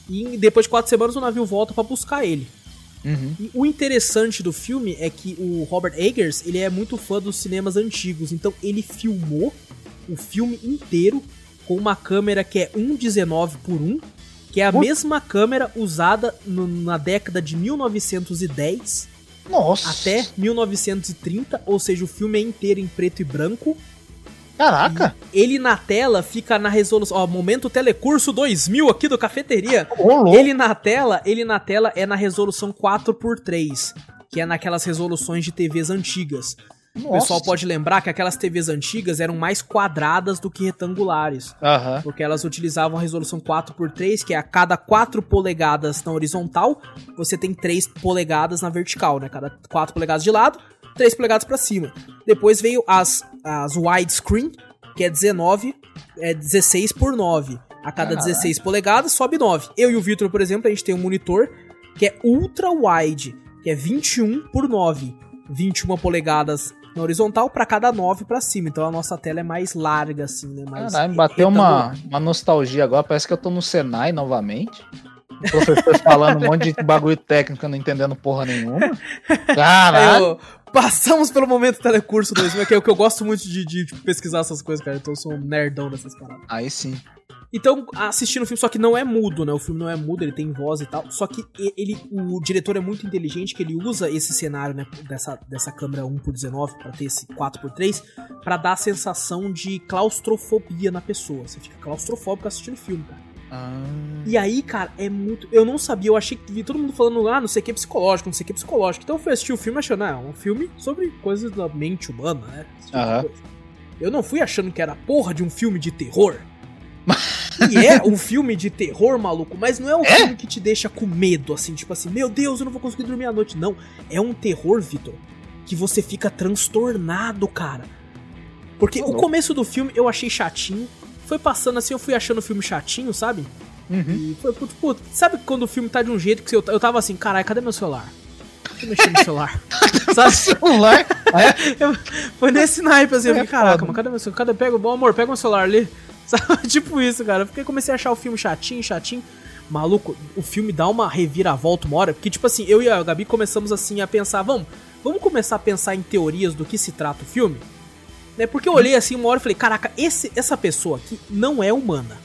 E depois de quatro semanas o navio volta para buscar ele. Uhum. E o interessante do filme é que o Robert Eggers, ele é muito fã dos cinemas antigos, então ele filmou o filme inteiro com uma câmera que é 1.19 por 1, que é a mesma câmera usada no, na década de 1910 nossa. Até 1930, ou seja, o filme é inteiro em preto e branco. Caraca! Ele na tela fica na resolução. Ó, momento telecurso 2000 aqui do cafeteria. ele na tela, ele na tela é na resolução 4x3, que é naquelas resoluções de TVs antigas. Nossa. O pessoal pode lembrar que aquelas TVs antigas eram mais quadradas do que retangulares. Uhum. Porque elas utilizavam a resolução 4x3, que é a cada 4 polegadas na horizontal, você tem 3 polegadas na vertical, né? Cada 4 polegadas de lado, 3 polegadas para cima. Depois veio as, as widescreen, que é 19, é 16 por 9. A cada 16 polegadas sobe 9. Eu e o Victor, por exemplo, a gente tem um monitor que é ultra wide, que é 21 por 9. 21 polegadas na horizontal para cada 9 para cima. Então a nossa tela é mais larga, assim, né? Mais Caralho, bateu uma, uma nostalgia agora. Parece que eu tô no Senai novamente. O professor falando um monte de bagulho técnico, não entendendo porra nenhuma. Caralho! Eu, passamos pelo momento telecurso 2000, que é o que eu gosto muito de, de, de pesquisar essas coisas, cara. Então eu sou um nerdão dessas paradas. Aí sim. Então, assistindo o filme, só que não é mudo, né? O filme não é mudo, ele tem voz e tal. Só que ele, o diretor é muito inteligente que ele usa esse cenário, né? Dessa, dessa câmera 1x19 pra ter esse 4x3 para dar a sensação de claustrofobia na pessoa. Você fica claustrofóbico assistindo o filme, cara. Ah. E aí, cara, é muito. Eu não sabia, eu achei que vi todo mundo falando, ah, não sei o que é psicológico, não sei o que é psicológico. Então eu fui assistir o filme achando, ah, é um filme sobre coisas da mente humana, né? Tipo eu não fui achando que era porra de um filme de terror. E é um filme de terror, maluco, mas não é um é? filme que te deixa com medo, assim, tipo assim, meu Deus, eu não vou conseguir dormir à noite. Não, é um terror, Vitor, que você fica transtornado, cara. Porque o começo do filme eu achei chatinho, foi passando assim, eu fui achando o filme chatinho, sabe? Uhum. E foi, puto, puto, sabe quando o filme tá de um jeito que eu, eu tava assim, caralho, cadê meu celular? Eu mexer no celular. sabe? celular? É? Eu, foi nesse naipe assim, eu é fiquei, caraca, mas cadê meu celular? Cadê? Pega, bom amor, pega meu celular ali. Sabe? tipo isso, cara. Porque comecei a achar o filme chatinho, chatinho. Maluco, o filme dá uma reviravolta uma hora. Porque, tipo assim, eu e a Gabi começamos assim a pensar, vamos, vamos começar a pensar em teorias do que se trata o filme? Né? Porque eu olhei assim uma hora e falei, caraca, esse, essa pessoa aqui não é humana.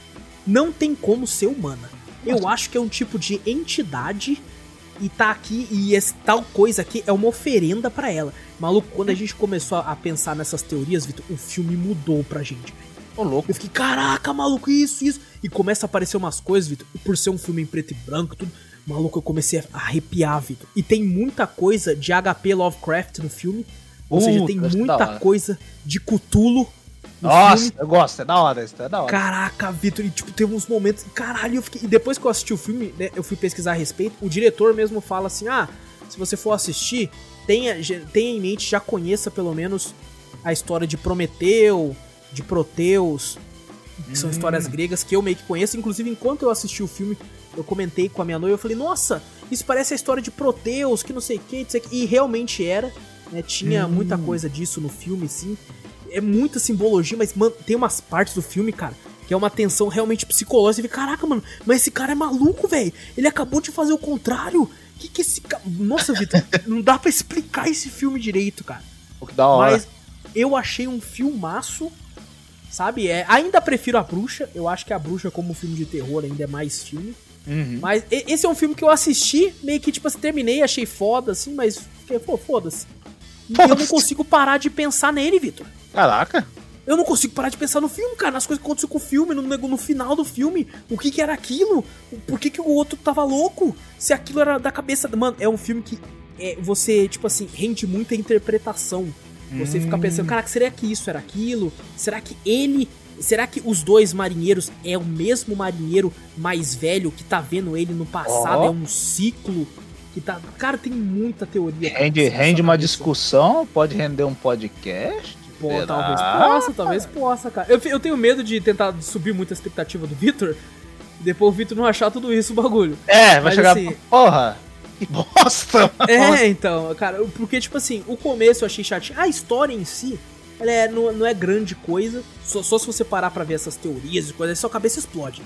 Não tem como ser humana. Eu acho que é um tipo de entidade e tá aqui e esse tal coisa aqui é uma oferenda para ela. Maluco, quando a gente começou a pensar nessas teorias, Vitor, o filme mudou pra gente. Ô, louco. Eu fiquei, caraca, maluco, isso, isso. E começa a aparecer umas coisas, Vitor. E por ser um filme em preto e branco, tudo. Maluco, eu comecei a arrepiar, Vitor. E tem muita coisa de HP Lovecraft no filme. Ou seja, tem muita coisa de Cthulhu. Nossa, filme. eu gosto, é da hora, isso é da hora. Caraca, Vitor, e tipo, tem uns momentos. Caralho, eu fiquei. E depois que eu assisti o filme, né, eu fui pesquisar a respeito. O diretor mesmo fala assim: ah, se você for assistir, tenha, tenha em mente, já conheça pelo menos a história de Prometeu, de Proteus, que são hum. histórias gregas que eu meio que conheço. Inclusive, enquanto eu assisti o filme, eu comentei com a minha noiva, eu falei, nossa, isso parece a história de Proteus, que não sei o que, e realmente era, né? Tinha hum. muita coisa disso no filme, sim. É muita simbologia, mas, mano, tem umas partes do filme, cara, que é uma tensão realmente psicológica. Você vê, caraca, mano, mas esse cara é maluco, velho. Ele acabou de fazer o contrário. Que que esse cara. Nossa, Vitor, não dá para explicar esse filme direito, cara. O que da hora. Mas eu achei um filmaço Sabe? É, ainda prefiro a Bruxa. Eu acho que a Bruxa, como filme de terror, ainda é mais filme. Uhum. Mas esse é um filme que eu assisti, meio que, tipo, assim, terminei, achei foda, assim, mas fiquei, pô, foda-se. E eu não consigo parar de pensar nele, Vitor. Caraca. Eu não consigo parar de pensar no filme, cara, nas coisas que aconteceu com o filme, no, no final do filme. O que que era aquilo? Por que que o outro tava louco? Se aquilo era da cabeça... Mano, é um filme que é, você, tipo assim, rende muita interpretação. Você hum. fica pensando, cara, será que isso era aquilo? Será que ele. Será que os dois marinheiros é o mesmo marinheiro mais velho que tá vendo ele no passado? Oh. É um ciclo que tá. Cara, tem muita teoria. Rende, rende uma discussão, pode render um podcast. Pô, talvez possa, talvez possa, cara. Eu, eu tenho medo de tentar subir muita expectativa do Victor. Depois o Victor não achar tudo isso o bagulho. É, vai Mas, chegar. Assim, porra! Que bosta! É, então, cara, porque, tipo assim, o começo eu achei chatinho. A história em si, ela é, não, não é grande coisa. Só, só se você parar pra ver essas teorias e coisas, sua cabeça explode.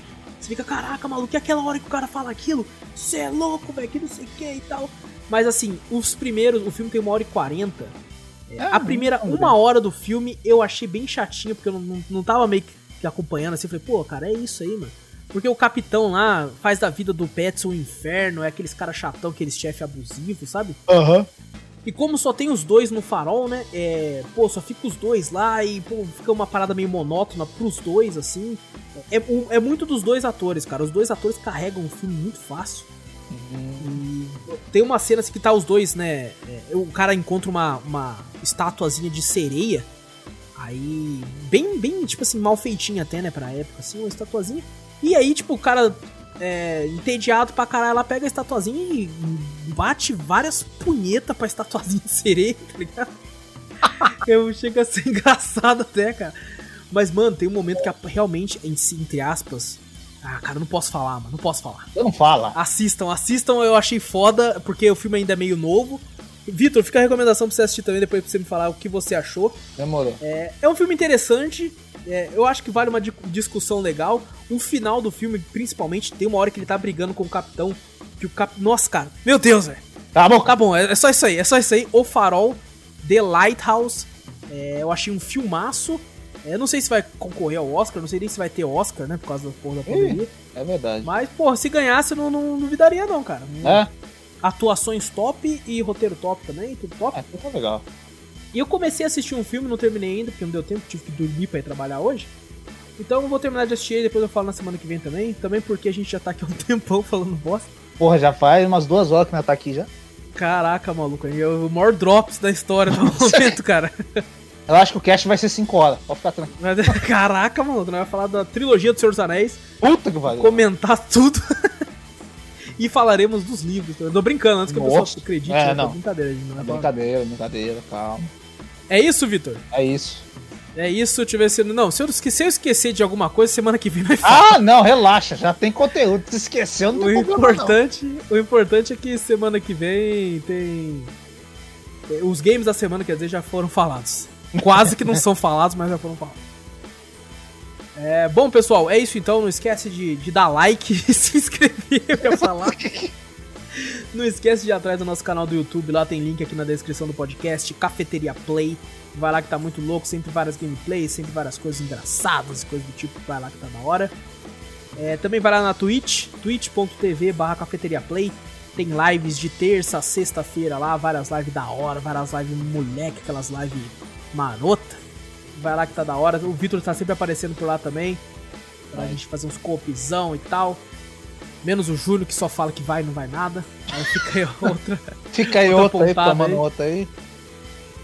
Você fica, caraca, maluco, e aquela hora que o cara fala aquilo? Você é louco, velho, que não sei o que e tal. Mas assim, os primeiros, o filme tem uma hora e quarenta. É, a primeira uma hora do filme eu achei bem chatinho, porque eu não, não, não tava meio que acompanhando assim. Falei, pô, cara, é isso aí, mano. Porque o capitão lá faz da vida do Pets um inferno, é aqueles cara chatão, aqueles chefe abusivo, sabe? Aham. Uhum. E como só tem os dois no farol, né? É, pô, só fica os dois lá e pô, fica uma parada meio monótona pros dois, assim. É, é muito dos dois atores, cara. Os dois atores carregam o filme muito fácil. Uhum. tem uma cena assim que tá os dois, né? É, o cara encontra uma, uma estatuazinha de sereia. Aí, bem, bem, tipo assim, mal feitinha até, né, pra época, assim, uma estatuazinha. E aí, tipo, o cara, é, entediado pra caralho, ela pega a estatuazinha e bate várias punhetas pra estatuazinha de sereia, tá ligado? Eu chego a ser engraçado até, cara. Mas, mano, tem um momento que realmente, entre aspas, ah, cara, não posso falar, mano. Não posso falar. Eu não fala. Assistam, assistam. Eu achei foda, porque o filme ainda é meio novo. Vitor, fica a recomendação pra você assistir também, depois pra você me falar o que você achou. Demorou. É, é um filme interessante. É, eu acho que vale uma discussão legal. O final do filme, principalmente, tem uma hora que ele tá brigando com o capitão. Que o cap... Nossa, cara. Meu Deus, velho. Tá bom. Tá bom, é, é, só isso aí. É só isso aí. O Farol, The Lighthouse. É, eu achei um filmaço. Eu não sei se vai concorrer ao Oscar, não sei nem se vai ter Oscar, né? Por causa da porra da pandemia. É verdade. Mas, porra, se ganhasse, eu não, não duvidaria, não, cara. É? Atuações top e roteiro top também, tudo top. É, tá legal. E eu comecei a assistir um filme, não terminei ainda, porque não deu tempo, tive que dormir pra ir trabalhar hoje. Então eu vou terminar de assistir e depois eu falo na semana que vem também. Também porque a gente já tá aqui há um tempão falando bosta. Porra, já faz umas duas horas que nós tá aqui já. Caraca, maluco, é o maior drops da história do momento, cara. Eu acho que o cast vai ser 5 horas. Pode ficar tranquilo. Caraca, mano, tu vai falar da trilogia do Senhor dos Anéis. Puta que valeu. Comentar tudo. E falaremos dos livros. Tô brincando, antes que Nossa. o pessoal acredite. É, né? não. Brincadeira, não é brincadeira, brincadeira, calma. É isso, Vitor? É isso. É isso, deixa eu ver se. Não, se eu, se eu esquecer de alguma coisa, semana que vem vai falar. Ah, não, relaxa, já tem conteúdo. Se esqueceu, não tem o problema, importante, não. O importante é que semana que vem tem. Os games da semana, quer dizer, já foram falados. Quase que não são falados, mas já foram falados. É, bom, pessoal, é isso então. Não esquece de, de dar like e se inscrever, eu ia falar. Não esquece de ir atrás do nosso canal do YouTube, lá tem link aqui na descrição do podcast, Cafeteria Play. Vai lá que tá muito louco, sempre várias gameplays, sempre várias coisas engraçadas, coisas do tipo, vai lá que tá da hora. É, também vai lá na Twitch, twitch.tv barra Cafeteria Play. Tem lives de terça a sexta-feira lá, várias lives da hora, várias lives moleque, aquelas lives marota. Vai lá que tá da hora. O Vitor tá sempre aparecendo por lá também. Pra vai. gente fazer uns coopzão e tal. Menos o Júlio que só fala que vai e não vai nada. Aí fica aí outra. fica aí outra, outra aí, tomando outra aí.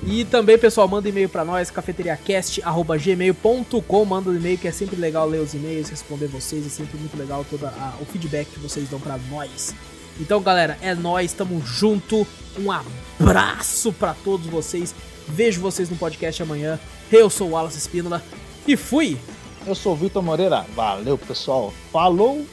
E também, pessoal, manda e-mail para nós, cafeteriacast.gmail.com. Manda um e-mail que é sempre legal ler os e-mails, responder vocês. É sempre muito legal todo o feedback que vocês dão para nós. Então, galera, é nós, tamo junto. Um abraço para todos vocês. Vejo vocês no podcast amanhã. Eu sou o Wallace Espínola e fui! Eu sou o Vitor Moreira. Valeu, pessoal. Falou!